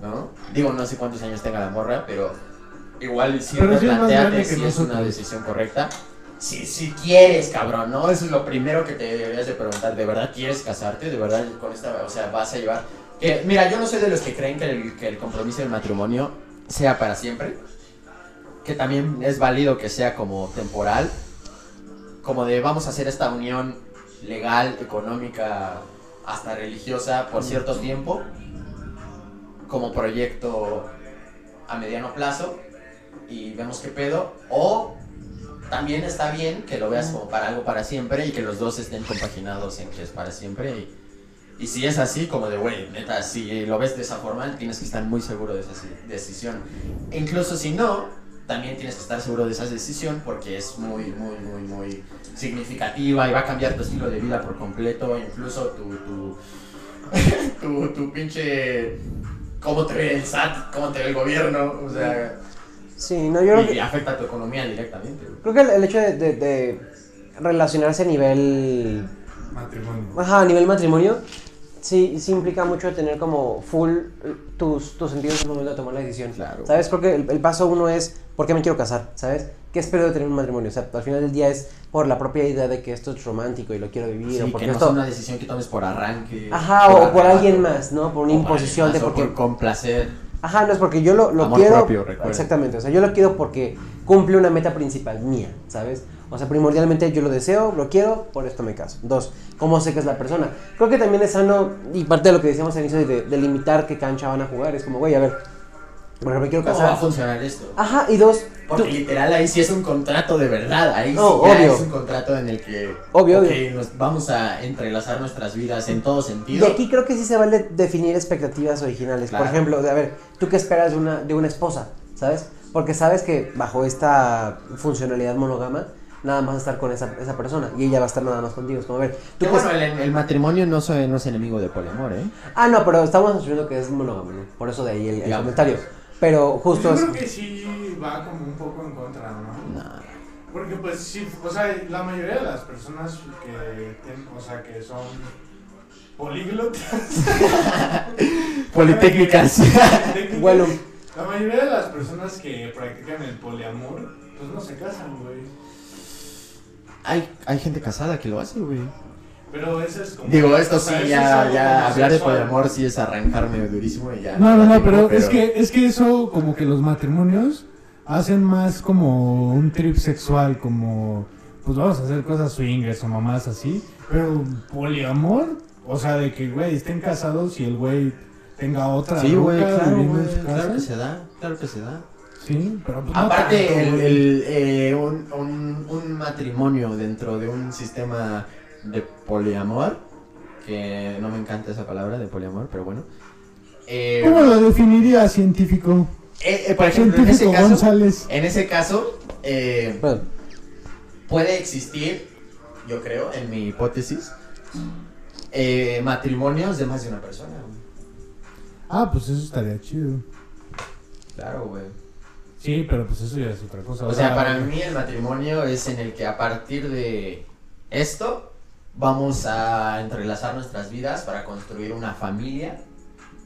[SPEAKER 3] ¿no? Digo, no sé cuántos años tenga la morra, pero igual
[SPEAKER 2] Pero sí que
[SPEAKER 3] si es una decisión correcta. Si, si quieres, cabrón, ¿no? Eso es lo primero que te deberías de preguntar. ¿De verdad quieres casarte? ¿De verdad con esta, o sea, vas a llevar? Que, mira, yo no soy de los que creen que el, que el compromiso del matrimonio sea para siempre. Que también es válido que sea como temporal. Como de vamos a hacer esta unión legal, económica, hasta religiosa por cierto tiempo. Como proyecto a mediano plazo. Y vemos qué pedo. O también está bien que lo veas como para algo para siempre y que los dos estén compaginados en que es para siempre. Y, y si es así, como de, güey, neta, si lo ves de esa forma, tienes que estar muy seguro de esa si- decisión. E incluso si no, también tienes que estar seguro de esa decisión porque es muy, muy, muy, muy significativa y va a cambiar tu estilo de vida por completo, incluso tu, tu, tu pinche... cómo te ve el SAT, cómo te ve el gobierno, o sea,
[SPEAKER 4] Sí, no, yo creo
[SPEAKER 3] y,
[SPEAKER 4] que,
[SPEAKER 3] afecta a tu economía directamente. güey.
[SPEAKER 4] creo que el, el hecho de, de- de relacionarse a nivel
[SPEAKER 2] Matrimonio.
[SPEAKER 4] Ajá, a nivel matrimonio, sí, sí implica mucho tener como full tus, tus sentidos al momento de tomar la decisión.
[SPEAKER 3] Claro.
[SPEAKER 4] ¿Sabes? Creo que el, el paso uno es, ¿por qué me quiero casar? ¿Sabes? ¿Qué espero de tener un matrimonio? O sea, al final del día es por la propia idea de que esto es romántico y lo quiero vivir,
[SPEAKER 3] Sí,
[SPEAKER 4] o
[SPEAKER 3] que
[SPEAKER 4] porque
[SPEAKER 3] no
[SPEAKER 4] esto...
[SPEAKER 3] es una decisión que tomes por arranque.
[SPEAKER 4] Ajá, o por alguien más, ¿no? Por una imposición de
[SPEAKER 3] más, o
[SPEAKER 4] porque...
[SPEAKER 3] por complacer.
[SPEAKER 4] Ajá, no es porque yo lo, lo
[SPEAKER 3] Amor
[SPEAKER 4] quiero.
[SPEAKER 3] propio,
[SPEAKER 4] exactamente, o sea, yo lo quiero porque cumple una meta principal mía, ¿sabes? O sea, primordialmente yo lo deseo, lo quiero, por esto me caso. Dos, ¿cómo sé que es la persona? Creo que también es sano, y parte de lo que decíamos al inicio de, de limitar qué cancha van a jugar, es como, güey, a ver, me quiero
[SPEAKER 3] ¿Cómo va a funcionar esto?
[SPEAKER 4] Ajá, y dos,
[SPEAKER 3] Porque
[SPEAKER 4] tú-
[SPEAKER 3] literal ahí sí es un contrato de verdad, ahí
[SPEAKER 4] No,
[SPEAKER 3] sí ya
[SPEAKER 4] obvio.
[SPEAKER 3] es un contrato en el que
[SPEAKER 4] Obvio,
[SPEAKER 3] ok,
[SPEAKER 4] obvio.
[SPEAKER 3] nos vamos a entrelazar nuestras vidas en todo
[SPEAKER 4] Y
[SPEAKER 3] sentido.
[SPEAKER 4] aquí creo que sí se vale definir expectativas originales.
[SPEAKER 3] Claro.
[SPEAKER 4] Por ejemplo, de, a ver, ¿tú qué esperas de una, de una esposa? ¿Sabes? Porque sabes que bajo esta funcionalidad monógama, nada más estar con esa, esa persona y ella va a estar nada más contigo. Es como, a ver, ¿tú
[SPEAKER 3] Que
[SPEAKER 4] qué
[SPEAKER 3] bueno, el, el matrimonio no, soy- no es enemigo de poliamor, ¿eh?
[SPEAKER 4] Ah, no, pero estamos asumiendo que es monógamo, ¿no? Por eso de ahí el, el
[SPEAKER 3] Digamos.
[SPEAKER 4] comentario. Pero justo
[SPEAKER 2] Yo creo que sí va como un poco en contra, ¿no?
[SPEAKER 3] No.
[SPEAKER 2] Porque pues sí, o sea, la mayoría de las personas que, ten- o sea, que son políglotas,
[SPEAKER 3] Politécnicas.
[SPEAKER 2] técnicas,
[SPEAKER 4] Bueno.
[SPEAKER 2] la mayoría de las personas que practican el poliamor, pues no se casan, güey.
[SPEAKER 3] hay, hay gente casada que lo hace, güey.
[SPEAKER 2] Pero eso es como...
[SPEAKER 3] Digo, esto sí, ya, ya hablar de poliamor sí es arrancarme durísimo y ya.
[SPEAKER 2] No, no, no, pero,
[SPEAKER 3] pero
[SPEAKER 2] es que es que eso como que los matrimonios hacen más como un trip sexual, como pues vamos a hacer cosas swingers o mamás así, pero poliamor, o sea, de que güey estén casados y el güey tenga otra
[SPEAKER 3] Sí, güey, claro, güey, claro que se da, claro que se da.
[SPEAKER 2] Sí, pero pues, no
[SPEAKER 3] Aparte,
[SPEAKER 2] tanto,
[SPEAKER 3] el, el, eh, un, un, un matrimonio dentro de un sistema de poliamor, que no me encanta esa palabra de poliamor, pero bueno. Eh,
[SPEAKER 2] ¿Cómo lo definiría científico?
[SPEAKER 3] eh, eh, por ejemplo, en ese
[SPEAKER 2] Científico
[SPEAKER 3] caso,
[SPEAKER 2] González.
[SPEAKER 3] en ese caso eh,
[SPEAKER 4] Bueno,
[SPEAKER 3] puede existir, yo creo, en mi hipótesis, eh, matrimonios de más de una persona.
[SPEAKER 2] Ah, pues eso estaría chido.
[SPEAKER 3] Claro, güey.
[SPEAKER 2] Sí, pero pues eso ya es otra cosa.
[SPEAKER 3] O sea, para mí el matrimonio es en el que a partir de esto vamos a entrelazar nuestras vidas para construir una familia,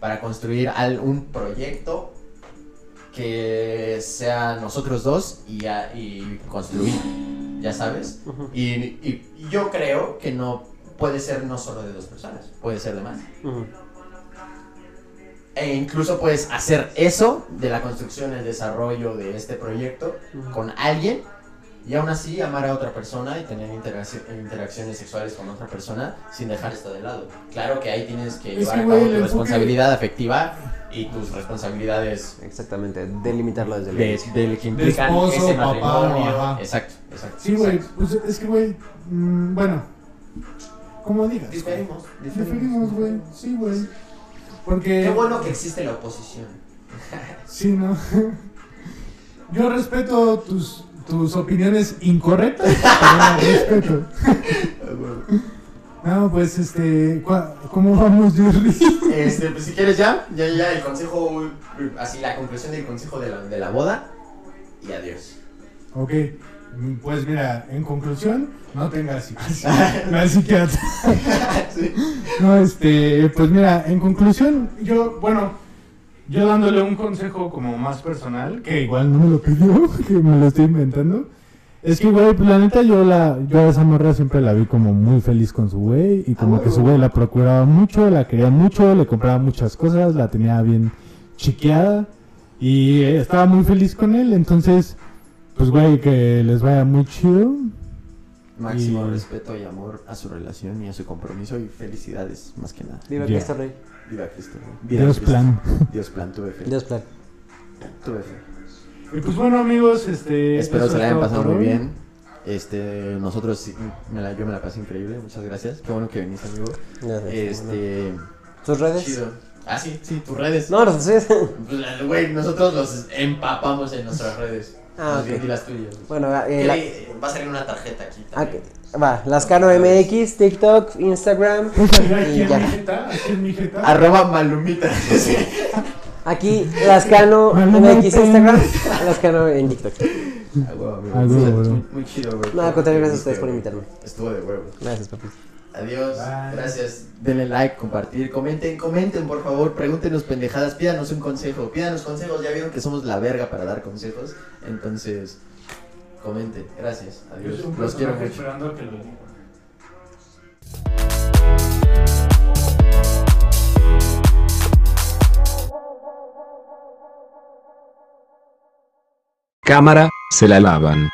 [SPEAKER 3] para construir un proyecto que sea nosotros dos y, a- y construir, ya sabes. Y, y- y yo creo que no puede ser no solo de dos personas, puede ser de más.
[SPEAKER 4] ujú.
[SPEAKER 3] E incluso puedes hacer eso de la construcción, el desarrollo de este proyecto
[SPEAKER 4] Ujú.
[SPEAKER 3] con alguien y aún así amar a otra persona y tener interacci- interacciones sexuales con otra persona sin dejar esto de lado. Claro que ahí tienes que
[SPEAKER 2] Es
[SPEAKER 3] llevar
[SPEAKER 2] que,
[SPEAKER 3] a cabo tu
[SPEAKER 2] enfoque-
[SPEAKER 3] responsabilidad afectiva y tus responsabilidades
[SPEAKER 4] Exactamente, delimitarlo desde el
[SPEAKER 3] de, del que implican
[SPEAKER 2] esposo,
[SPEAKER 3] ese
[SPEAKER 2] papá,
[SPEAKER 3] matrimonio.
[SPEAKER 2] ajá.
[SPEAKER 3] Exacto, exacto.
[SPEAKER 2] Sí, güey, pues es que, güey, mm, bueno, como digas.
[SPEAKER 3] Diferimos,
[SPEAKER 2] Diferimos, güey, sí, güey. Porque...
[SPEAKER 3] Qué bueno que existe la oposición.
[SPEAKER 2] Sí, ¿no? Yo respeto tus, tus opiniones incorrectas, pero respeto. No, pues, este, ¿cómo vamos, Jerry?
[SPEAKER 3] Este, pues si quieres ya, ya, ya el consejo, así la conclusión del consejo de la, de la boda y adiós.
[SPEAKER 2] Ok, pues mira, en conclusión, no tengas. No psiquiatra. No, este, pues mira, en conclusión, yo, bueno, yo dándole un consejo como más personal, que igual no me lo pidió, que me lo estoy inventando. Es que, güey, pues la neta yo la, yo a esa morra siempre la vi como muy feliz con su güey y como que su güey la procuraba mucho, la quería mucho, le compraba muchas cosas, la tenía bien chiqueada y estaba muy feliz con él, entonces, pues güey, que les vaya muy chido.
[SPEAKER 3] Máximo
[SPEAKER 2] Y-
[SPEAKER 3] respeto y amor a su relación y a su compromiso y felicidades, más que nada.
[SPEAKER 4] Viva. Cristo Rey.
[SPEAKER 3] Viva Cristo. Viva
[SPEAKER 2] Dios
[SPEAKER 3] Cristo.
[SPEAKER 2] plan.
[SPEAKER 3] Dios plan, tuve fe.
[SPEAKER 4] Dios plan.
[SPEAKER 3] Tuve fe.
[SPEAKER 2] Y pues bueno amigos, este...
[SPEAKER 3] Espero se la hayan pasado muy bien. Este, nosotros, sí, me la, yo me la pasé increíble, muchas gracias. Qué bueno que viniste, amigo.
[SPEAKER 4] Gracias.
[SPEAKER 3] Este,
[SPEAKER 4] ¿Tus redes?
[SPEAKER 3] chido. Ah, sí, sí, tus redes.
[SPEAKER 4] No, los sé.
[SPEAKER 3] Pues, Güey, nosotros los empapamos en nuestras redes.
[SPEAKER 4] Ah,
[SPEAKER 3] Más bien,
[SPEAKER 4] ok.
[SPEAKER 3] di las tuyas.
[SPEAKER 4] Bueno, eh, la-
[SPEAKER 3] Va a salir una tarjeta aquí
[SPEAKER 4] ah,
[SPEAKER 3] también.
[SPEAKER 4] que- va, Lascano MX, TikTok, Instagram
[SPEAKER 2] mira, aquí
[SPEAKER 4] y
[SPEAKER 2] en mi
[SPEAKER 4] ya.
[SPEAKER 2] jeta, aquí en mi jeta.
[SPEAKER 3] Arroba malumita. Sí.
[SPEAKER 4] Aquí, Lascano MX. Instagram, Lascano en TikTok.
[SPEAKER 3] Ah, huevo, amigo.
[SPEAKER 2] Ah,
[SPEAKER 3] Sí. Muy, muy chido, güey.
[SPEAKER 4] No, al contrario, gracias a ustedes por invitarme.
[SPEAKER 3] Estuvo de huevo.
[SPEAKER 4] Gracias, papi.
[SPEAKER 3] Adiós. Gracias. Denle like, compartir, comenten, comenten, por favor. Pregúntenos pendejadas, pídanos un consejo. Pídanos consejos. Ya vieron que somos la verga para dar consejos. Entonces, comenten. Gracias. Adiós. Los quiero mucho.
[SPEAKER 1] Cámara, se la lavan.